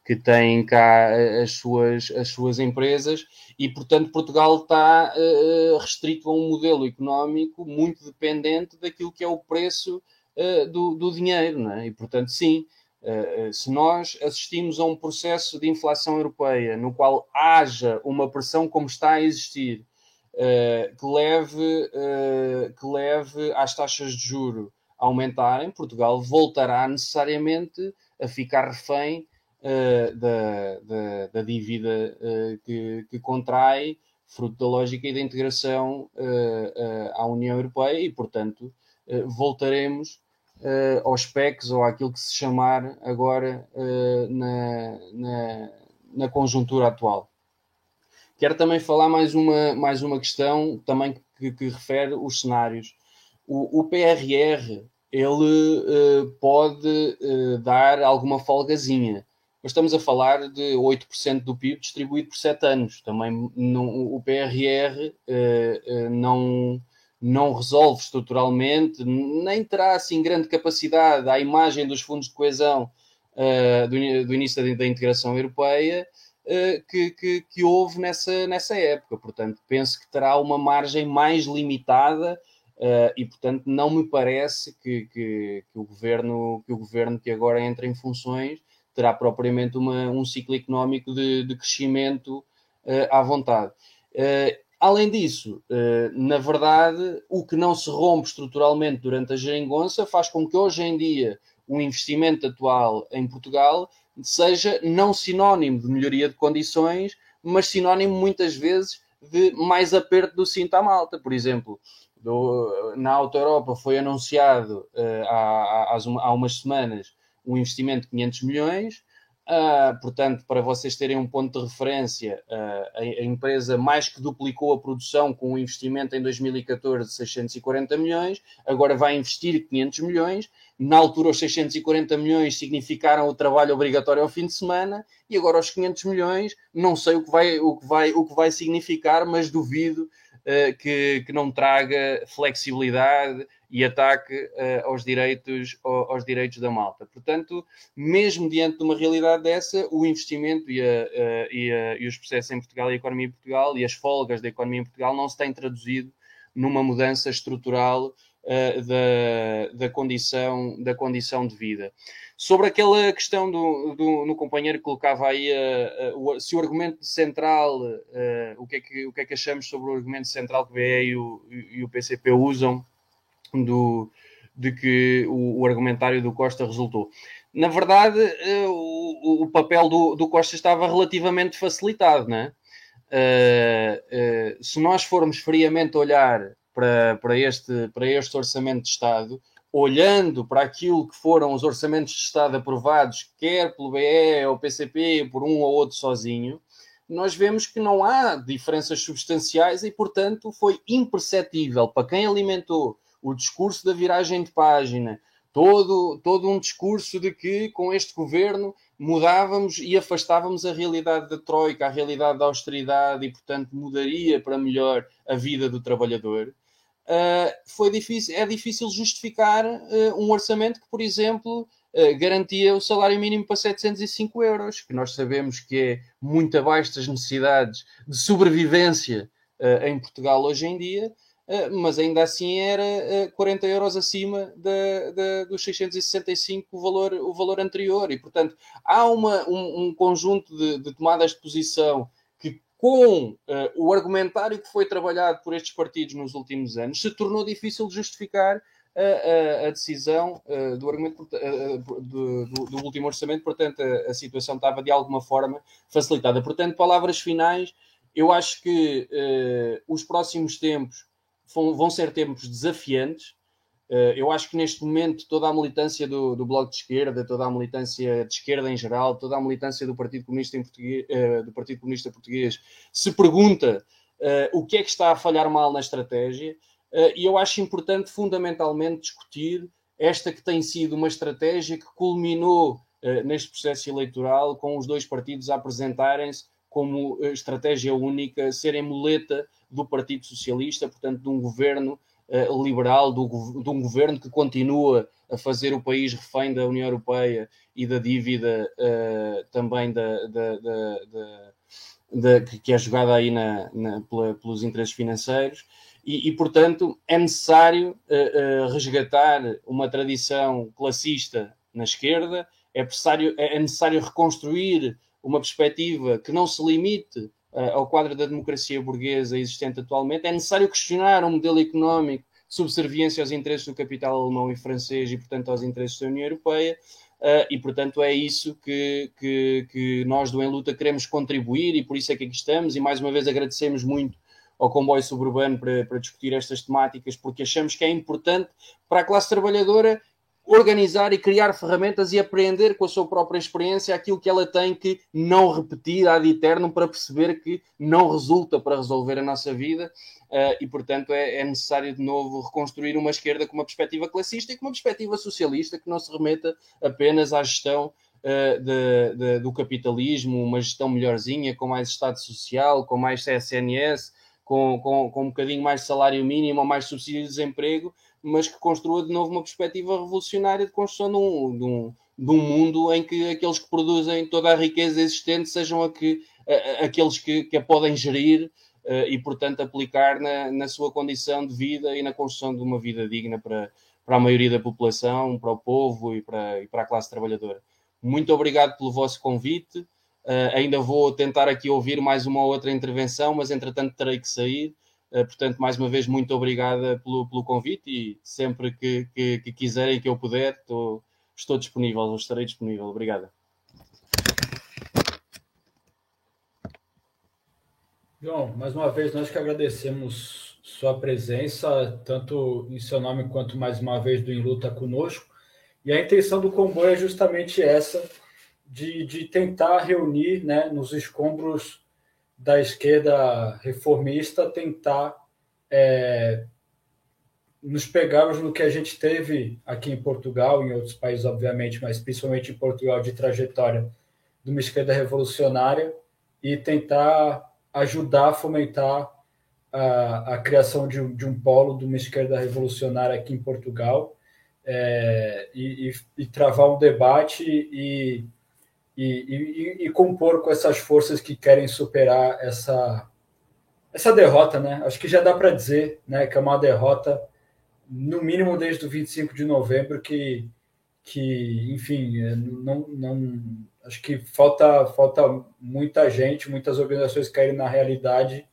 que têm cá as suas, as suas empresas, e portanto Portugal está restrito a um modelo económico muito dependente daquilo que é o preço do, do, dinheiro, é? E, portanto, sim, se nós assistimos a um processo de inflação europeia no qual haja uma pressão como está a existir, uh, que, leve, que leve às taxas de juro a aumentarem, Portugal voltará necessariamente a ficar refém da, da, da, dívida que, que contrai fruto da lógica e da integração à União Europeia e, portanto, voltaremos uh, aos PECs ou àquilo que se chamar agora uh, na, na, na, conjuntura atual. Quero também falar mais uma, mais uma questão também que, que refere os cenários. O, o PRR ele uh, pode dar alguma folgazinha, mas estamos a falar de 8% do PIB distribuído por 7 anos. Também não, o PRR não não resolve estruturalmente, nem terá assim grande capacidade à imagem dos fundos de coesão uh, do, do, início da, da integração europeia uh, que, que, que, houve nessa, nessa época. Portanto, penso que terá uma margem mais limitada uh, e, portanto, não me parece que, que, que, o governo, que o governo que agora entra em funções terá propriamente uma, um ciclo económico de, de crescimento à vontade. Além disso, eh, na verdade, o que não se rompe estruturalmente durante a geringonça faz com que hoje em dia o investimento atual em Portugal seja não sinónimo de melhoria de condições, mas sinónimo muitas vezes de mais aperto do cinto à malta. Por exemplo, do, na Auto Europa foi anunciado uh, há, há, há umas semanas um investimento de 500 milhões, Uh, portanto, para vocês terem um ponto de referência, uh, a, a, empresa mais que duplicou a produção com um investimento em 2014 de 640 milhões, agora vai investir 500 milhões. Na altura, os 640 milhões significaram o trabalho obrigatório ao fim de semana, e agora os 500 milhões, não sei o que vai, o que vai, o que vai significar, mas duvido uh, que, que não traga flexibilidade e ataque uh, aos, direitos, aos direitos da malta. Portanto, mesmo diante de uma realidade dessa, o investimento e, a, e, a, e, os processos em Portugal e a economia em Portugal e as folgas da economia em Portugal não se têm traduzido numa mudança estrutural uh, da, da, condição, da condição de vida. Sobre aquela questão do, do no companheiro que colocava aí uh, uh, se o argumento central, o, que é que, o que é que achamos sobre o argumento central que o BE e o, e o PCP usam do, de que o, o argumentário do Costa resultou. na verdade, uh, o, o, papel do, do, Costa estava relativamente facilitado, né? Uh, se nós formos friamente olhar para, para, este, para este orçamento de Estado, olhando para aquilo que foram os orçamentos de Estado aprovados, quer pelo BE ou PCP, por um ou outro sozinho, nós vemos que não há diferenças substanciais e, portanto, foi imperceptível para quem alimentou o discurso da viragem de página, todo, todo um discurso de que com este governo mudávamos e afastávamos a realidade da Troika, a realidade da austeridade e, portanto, mudaria para melhor a vida do trabalhador. Uh, foi difícil, é difícil justificar uh, um orçamento que, por exemplo, uh, garantia o salário mínimo para 705 euros, que nós sabemos que é muito abaixo das necessidades de sobrevivência em Portugal hoje em dia, mas ainda assim era 40 euros acima de, de, dos 665 o valor, o valor anterior. E, portanto, há uma, um, um conjunto de, de tomadas de posição com uh, o argumentário que foi trabalhado por estes partidos nos últimos anos, se tornou difícil justificar a, a, a decisão uh, do, argumento, uh, do, do, do, último orçamento, portanto, a, a, situação estava de alguma forma facilitada. Portanto, palavras finais, eu acho que os próximos tempos vão, ser tempos desafiantes. Eh, eu acho que neste momento toda a militância do, do Bloco de Esquerda, toda a militância de esquerda em geral, toda a militância do Partido Comunista, português, eh, do Partido Comunista Português se pergunta uh, o que é que está a falhar mal na estratégia e eu acho importante fundamentalmente discutir esta que tem sido uma estratégia que culminou neste processo eleitoral com os dois partidos a apresentarem-se como estratégia única, serem muleta do Partido Socialista, portanto de um governo uh, liberal do, de um governo que continua a fazer o país refém da União Europeia e da dívida uh, também da, da, da, que é jogada aí na, na pela, pelos interesses financeiros. E, e, portanto, é necessário uh, resgatar uma tradição classista na esquerda, é necessário, é necessário reconstruir uma perspectiva que não se limite ao quadro da democracia burguesa existente atualmente, é necessário questionar um modelo económico de subserviência aos interesses do capital alemão e francês e, portanto, aos interesses da União Europeia. Uh, e, portanto, é isso que, que, que nós do Em Luta queremos contribuir e por isso é que aqui estamos. E, mais uma vez, agradecemos muito ao comboio suburbano para, para discutir estas temáticas, porque achamos que é importante para a classe trabalhadora organizar e criar ferramentas e aprender com a sua própria experiência aquilo que ela tem que não repetir ad eterno para perceber que não resulta para resolver a nossa vida uh, e, portanto, é, é, necessário de novo reconstruir uma esquerda com uma perspectiva classista e com uma perspectiva socialista que não se remeta apenas à gestão uh, de, de, do capitalismo, uma gestão melhorzinha, com mais Estado Social, com mais CSNS, com, com, com um bocadinho mais salário mínimo ou mais subsídio de desemprego, mas que construa de novo uma perspectiva revolucionária de construção de um, de um, de um mundo em que aqueles que produzem toda a riqueza existente sejam a que, a, aqueles que, que, a podem gerir uh, e, portanto, aplicar na, na sua condição de vida e na construção de uma vida digna para, para a maioria da população, para o povo e para, e para a classe trabalhadora. Muito obrigado pelo vosso convite. Uh, ainda vou tentar aqui ouvir mais uma ou outra intervenção, mas entretanto terei que sair. Uh, portanto, mais uma vez, muito obrigada pelo, pelo convite e sempre que, que, que quiserem que eu puder, estou, estou disponível, estarei disponível. Obrigada.
João, mais uma vez nós que agradecemos sua presença, tanto em seu nome quanto mais uma vez do Em Luta conosco. E a intenção do comboio é justamente essa, de, de tentar reunir né, nos escombros da esquerda reformista, tentar é, nos pegarmos no que a gente teve aqui em Portugal, em outros países, obviamente, mas principalmente em Portugal, de trajetória de uma esquerda revolucionária e tentar ajudar a fomentar a, a criação de, de, um polo de uma esquerda revolucionária aqui em Portugal é, e, e, e, travar um debate e, e, compor com essas forças que querem superar essa, essa derrota, né? Acho que já dá para dizer né, que é uma derrota, no mínimo desde o 25 de novembro, que, que enfim, não, não, acho que falta, falta muita gente, muitas organizações caírem na realidade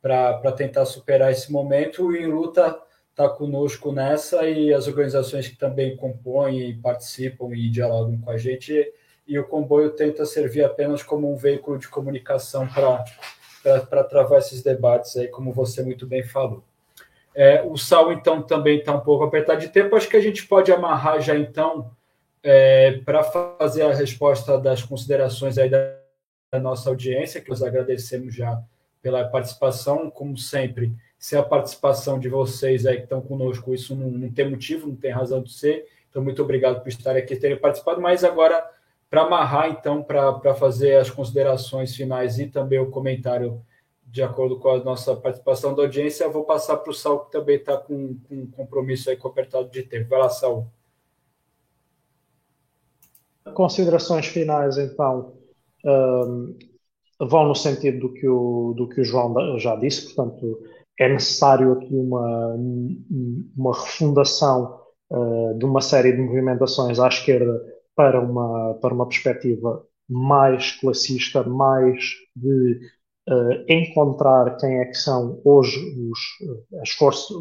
para tentar superar esse momento. E em luta está conosco nessa e as organizações que também compõem, participam e dialogam com a gente. E o comboio tenta servir apenas como um veículo de comunicação para travar esses debates aí, como você muito bem falou. É, o Sal, então, também está um pouco apertado de tempo. Acho que a gente pode amarrar já, então, é, para fazer a resposta das considerações aí da, da nossa audiência, que nós agradecemos já pela participação, como sempre se a participação de vocês aí que estão conosco, isso não, não tem motivo, não tem razão de ser. Então, muito obrigado por estar aqui, terem participado. Mas agora, para amarrar, então, para fazer as considerações finais e também o comentário de acordo com a nossa participação da audiência, eu vou passar para o Saul, que também está com, com um compromisso aí com apertado de tempo. Vai lá, Saul.
Considerações finais, então, um, vão no sentido do que o, do que o João já disse, portanto, é necessário aqui uma, uma refundação uh, de uma série de movimentações à esquerda para uma, para uma perspectiva mais classista, mais de uh, encontrar quem é que são hoje os, as forças,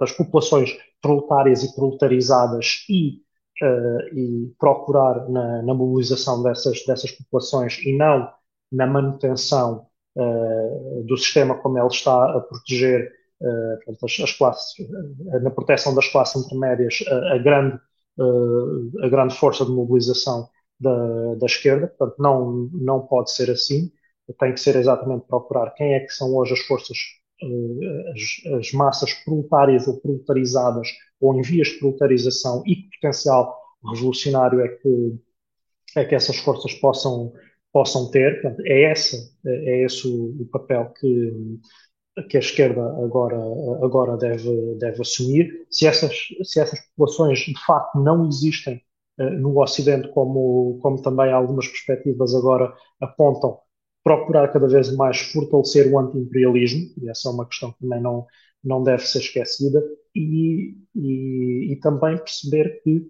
as populações proletárias e proletarizadas e, uh, e procurar na, na, mobilização dessas, dessas populações e não na manutenção uh, do sistema como ele está a proteger as, as, classes, na proteção das classes intermédias, a, grande, a grande força de mobilização da, da esquerda. Portanto, não, não pode ser assim. Tem que ser exatamente procurar quem é que são hoje as forças, as, as massas proletárias ou proletarizadas ou em vias de proletarização e que potencial revolucionário é que, é que essas forças possam possam ter. Portanto, é, essa, é esse o, o, papel que, que a esquerda agora, agora deve, deve assumir. Se essas, se essas populações de facto não existem uh, no Ocidente, como, como também algumas perspectivas agora apontam, procurar cada vez mais fortalecer o anti-imperialismo, e essa é uma questão que também não, não deve ser esquecida, e, e, e também perceber que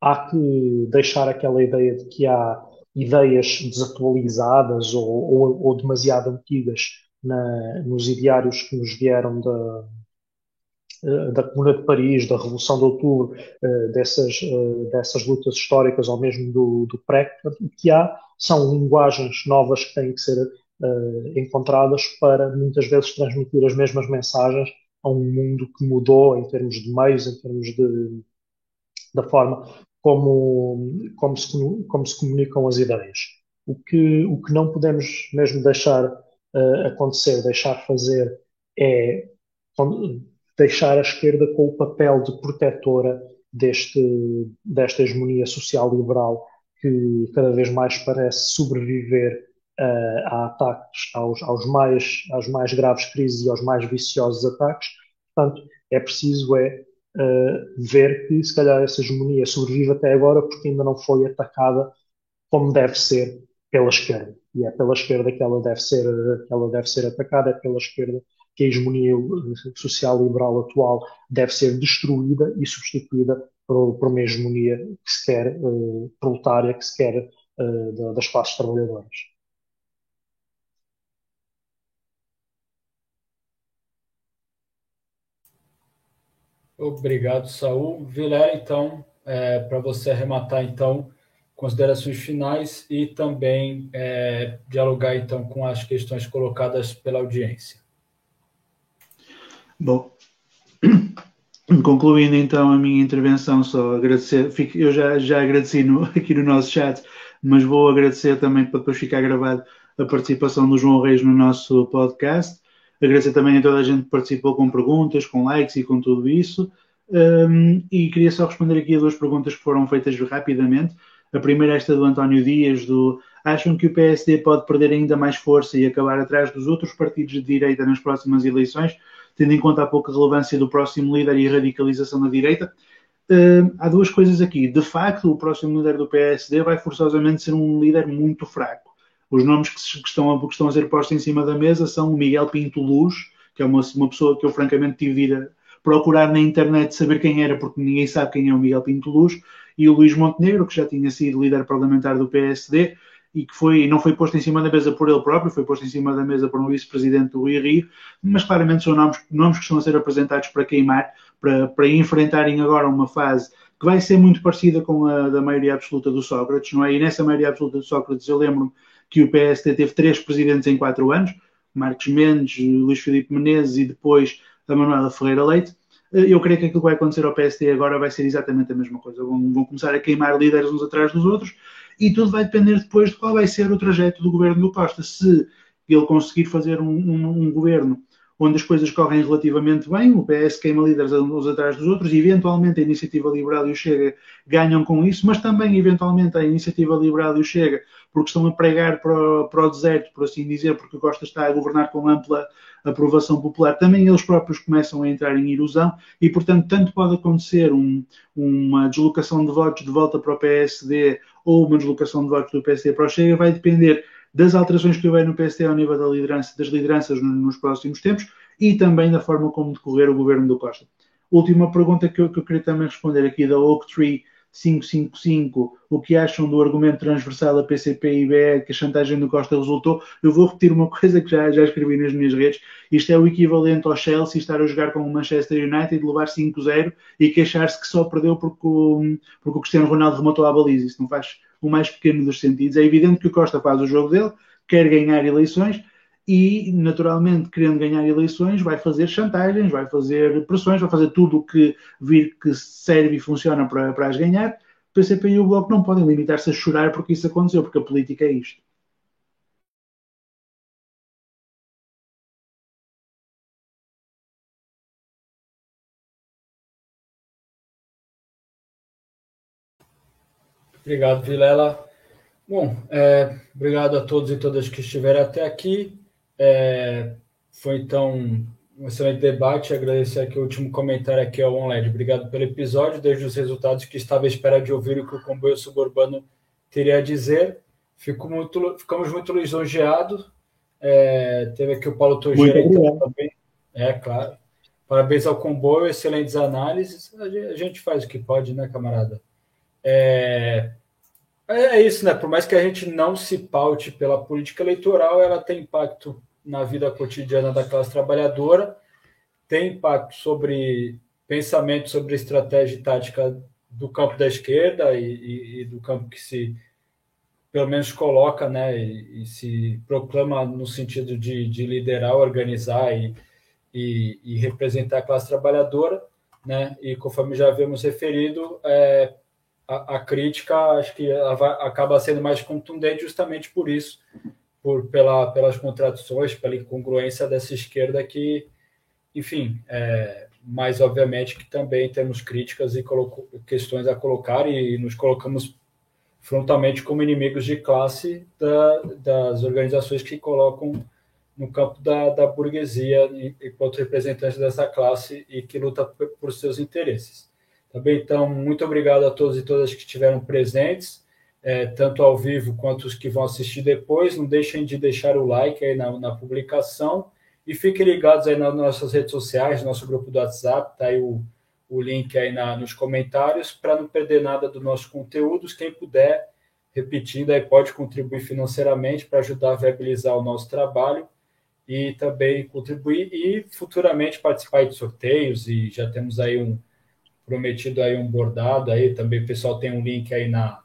há que deixar aquela ideia de que há ideias desatualizadas ou, ou, ou demasiado antigas na, nos ideários que nos vieram da, eh, da Comuna de Paris, da Revolução de Outubro, eh, dessas, eh, dessas lutas históricas ou mesmo do, do pré, o que há são linguagens novas que têm que ser encontradas para muitas vezes transmitir as mesmas mensagens a um mundo que mudou em termos de meios, em termos de, da forma como, como, se, como se comunicam as ideias. O que, o que não podemos mesmo deixar uh, acontecer, deixar fazer, é deixar a esquerda com o papel de protetora deste, desta hegemonia social-liberal que cada vez mais parece sobreviver uh, a ataques, aos, aos, mais, às mais graves crises e aos mais viciosos ataques. Portanto, é preciso é uh, ver que se calhar essa hegemonia sobrevive até agora porque ainda não foi atacada como deve ser pela esquerda. E é pela esquerda que ela deve ser, que ela deve ser atacada, é pela esquerda que a hegemonia social liberal atual deve ser destruída e substituída por, por uma hegemonia que se quer uh, proletária, que se quer uh, das classes trabalhadoras.
Obrigado, Saul. Vilela, então, é, para você arrematar, então, considerações finais e também é, dialogar, então, com as questões colocadas pela audiência.
Bom, [clears throat] concluindo então a minha intervenção, só agradecer, eu já, já agradeci no, [laughs] aqui no nosso chat, mas vou agradecer também para depois ficar gravado a participação do João Reis no nosso podcast. Agradecer também a toda a gente que participou com perguntas, com likes e com tudo isso. Um, e queria só responder aqui a duas perguntas que foram feitas rapidamente. A primeira é esta do António Dias, do acham que o PSD pode perder ainda mais força e acabar atrás dos outros partidos de direita nas próximas eleições, tendo em conta a pouca relevância do próximo líder e a radicalização da direita? Uh, há duas coisas aqui. De facto, o próximo líder do PSD vai forçosamente ser um líder muito fraco. Os nomes que, estão, a, que estão a ser postos em cima da mesa são o Miguel Pinto Luz, que é uma, uma pessoa que eu francamente tive de ir a procurar na internet saber quem era, porque ninguém sabe quem é o Miguel Pinto Luz, e o Luís Montenegro, que já tinha sido líder parlamentar do PSD, e que foi, não foi posto em cima da mesa por ele próprio, foi posto em cima da mesa por um vice-presidente do IRI, mas claramente são nomes, nomes que estão a ser apresentados para queimar, para, para enfrentarem agora uma fase que vai ser muito parecida com a da maioria absoluta do Sócrates, não é? E nessa maioria absoluta do Sócrates eu lembro que o PSD teve três presidentes em quatro anos, Marcos Mendes, Luís Filipe Menezes e depois a Manuela Ferreira Leite. Eu creio que aquilo que vai acontecer ao PSD agora vai ser exatamente a mesma coisa. Vão, vão começar a queimar líderes uns atrás dos outros e tudo vai depender depois de qual vai ser o trajeto do governo do Costa. Se ele conseguir fazer um, um, um governo onde as coisas correm relativamente bem, o PS queima líderes uns atrás dos outros, eventualmente a Iniciativa Liberal e o Chega ganham com isso, mas também eventualmente a Iniciativa Liberal e o Chega, porque estão a pregar para o, para o deserto, por assim dizer, porque Costa está a governar com ampla aprovação popular, também eles próprios começam a entrar em erosão e, portanto, tanto pode acontecer um, uma deslocação de votos de volta para o PSD ou uma deslocação de votos do PSD para o Chega, vai depender das alterações que houver no PSD ao nível da liderança, das lideranças nos próximos tempos e também da forma como decorrer o governo do Costa. Última pergunta que eu, que eu queria também responder aqui da Oak Tree 555, o que acham do argumento transversal da PCP e BE que a chantagem do Costa resultou? Eu vou repetir uma [laughs] coisa que já, já escrevi nas minhas redes. Isto é o equivalente ao Chelsea estar a jogar com o Manchester United, levar 5-0 e queixar-se que só perdeu porque o, porque o Cristiano Ronaldo rematou a baliza. Isso não faz o mais pequeno dos sentidos. É evidente que o Costa faz o jogo dele, quer ganhar eleições, e, naturalmente, querendo ganhar eleições, vai fazer chantagens, vai fazer pressões, vai fazer tudo o que vir que serve e funciona para, para as ganhar. O PCP e o Bloco não podem limitar-se a chorar porque isso aconteceu, porque a política é isto.
Obrigado, Vilela. Bom, é, obrigado a todos e todas que estiveram até aqui. É, foi então um excelente debate. Agradecer aqui o último comentário aqui ao OnLed. Obrigado pelo episódio, desde os resultados que estava à espera de ouvir o que o comboio suburbano teria a dizer. Fico muito, ficamos muito lisonjeados. É, teve aqui o Paulo Togera também. É, claro. Parabéns ao comboio, excelentes análises. A gente faz o que pode, né, camarada? É, é isso, né? Por mais que a gente não se paute pela política eleitoral, ela tem impacto na vida cotidiana da classe trabalhadora, tem impacto sobre pensamento sobre estratégia e tática do campo da esquerda e, e, e do campo que se pelo menos coloca, né, e, e se proclama no sentido de, de liderar, organizar e, e, representar a classe trabalhadora, né, e conforme já havemos referido, é, a, a, crítica acho que vai, acaba sendo mais contundente justamente por isso, por, pela, pelas contradições, pela incongruência dessa esquerda que, enfim, é, mas obviamente que também temos críticas e questões a colocar e nos colocamos frontalmente como inimigos de classe da, das organizações que colocam no campo da, da burguesia enquanto representantes dessa classe e que luta por, por seus interesses. Também, então, muito obrigado a todos e todas que estiveram presentes é, tanto ao vivo quanto os que vão assistir depois. Não deixem de deixar o like aí na, na publicação e fiquem ligados aí nas nossas redes sociais, nosso grupo do WhatsApp, tá aí o, o link aí na, nos comentários para não perder nada dos nossos conteúdos. Quem puder, repetindo aí, pode contribuir financeiramente para ajudar a viabilizar o nosso trabalho e também contribuir e futuramente participar de sorteios e já temos aí um prometido aí um bordado aí também o pessoal tem um link aí na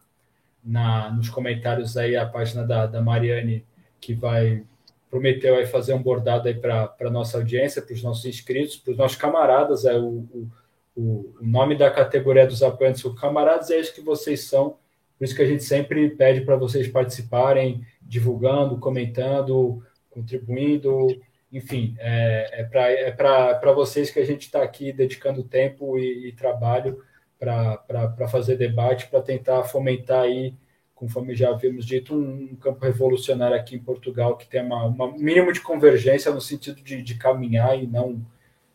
na, nos comentários aí a página da, da Mariane, que vai prometeu aí fazer um bordado aí para a nossa audiência, para os nossos inscritos, para os nossos camaradas. É o, o, o nome da categoria dos apoiantes são camaradas, é isso que vocês são. Por isso que a gente sempre pede para vocês participarem, divulgando, comentando, contribuindo. Enfim, é, é para é vocês que a gente está aqui dedicando tempo e, e trabalho para fazer debate, para tentar fomentar aí, conforme já havíamos dito, um, um, campo revolucionário aqui em Portugal que tem um mínimo de convergência no sentido de, de caminhar e não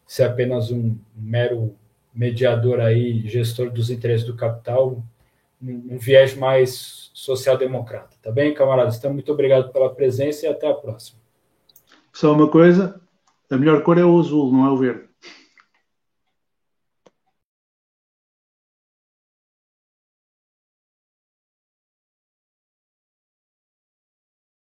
ser apenas um mero mediador aí, gestor dos interesses do capital, um, um viés mais social-democrata. Tá bem, camaradas? Então, muito obrigado pela presença e até a próxima.
Só uma coisa, a melhor cor é o azul, não é o verde.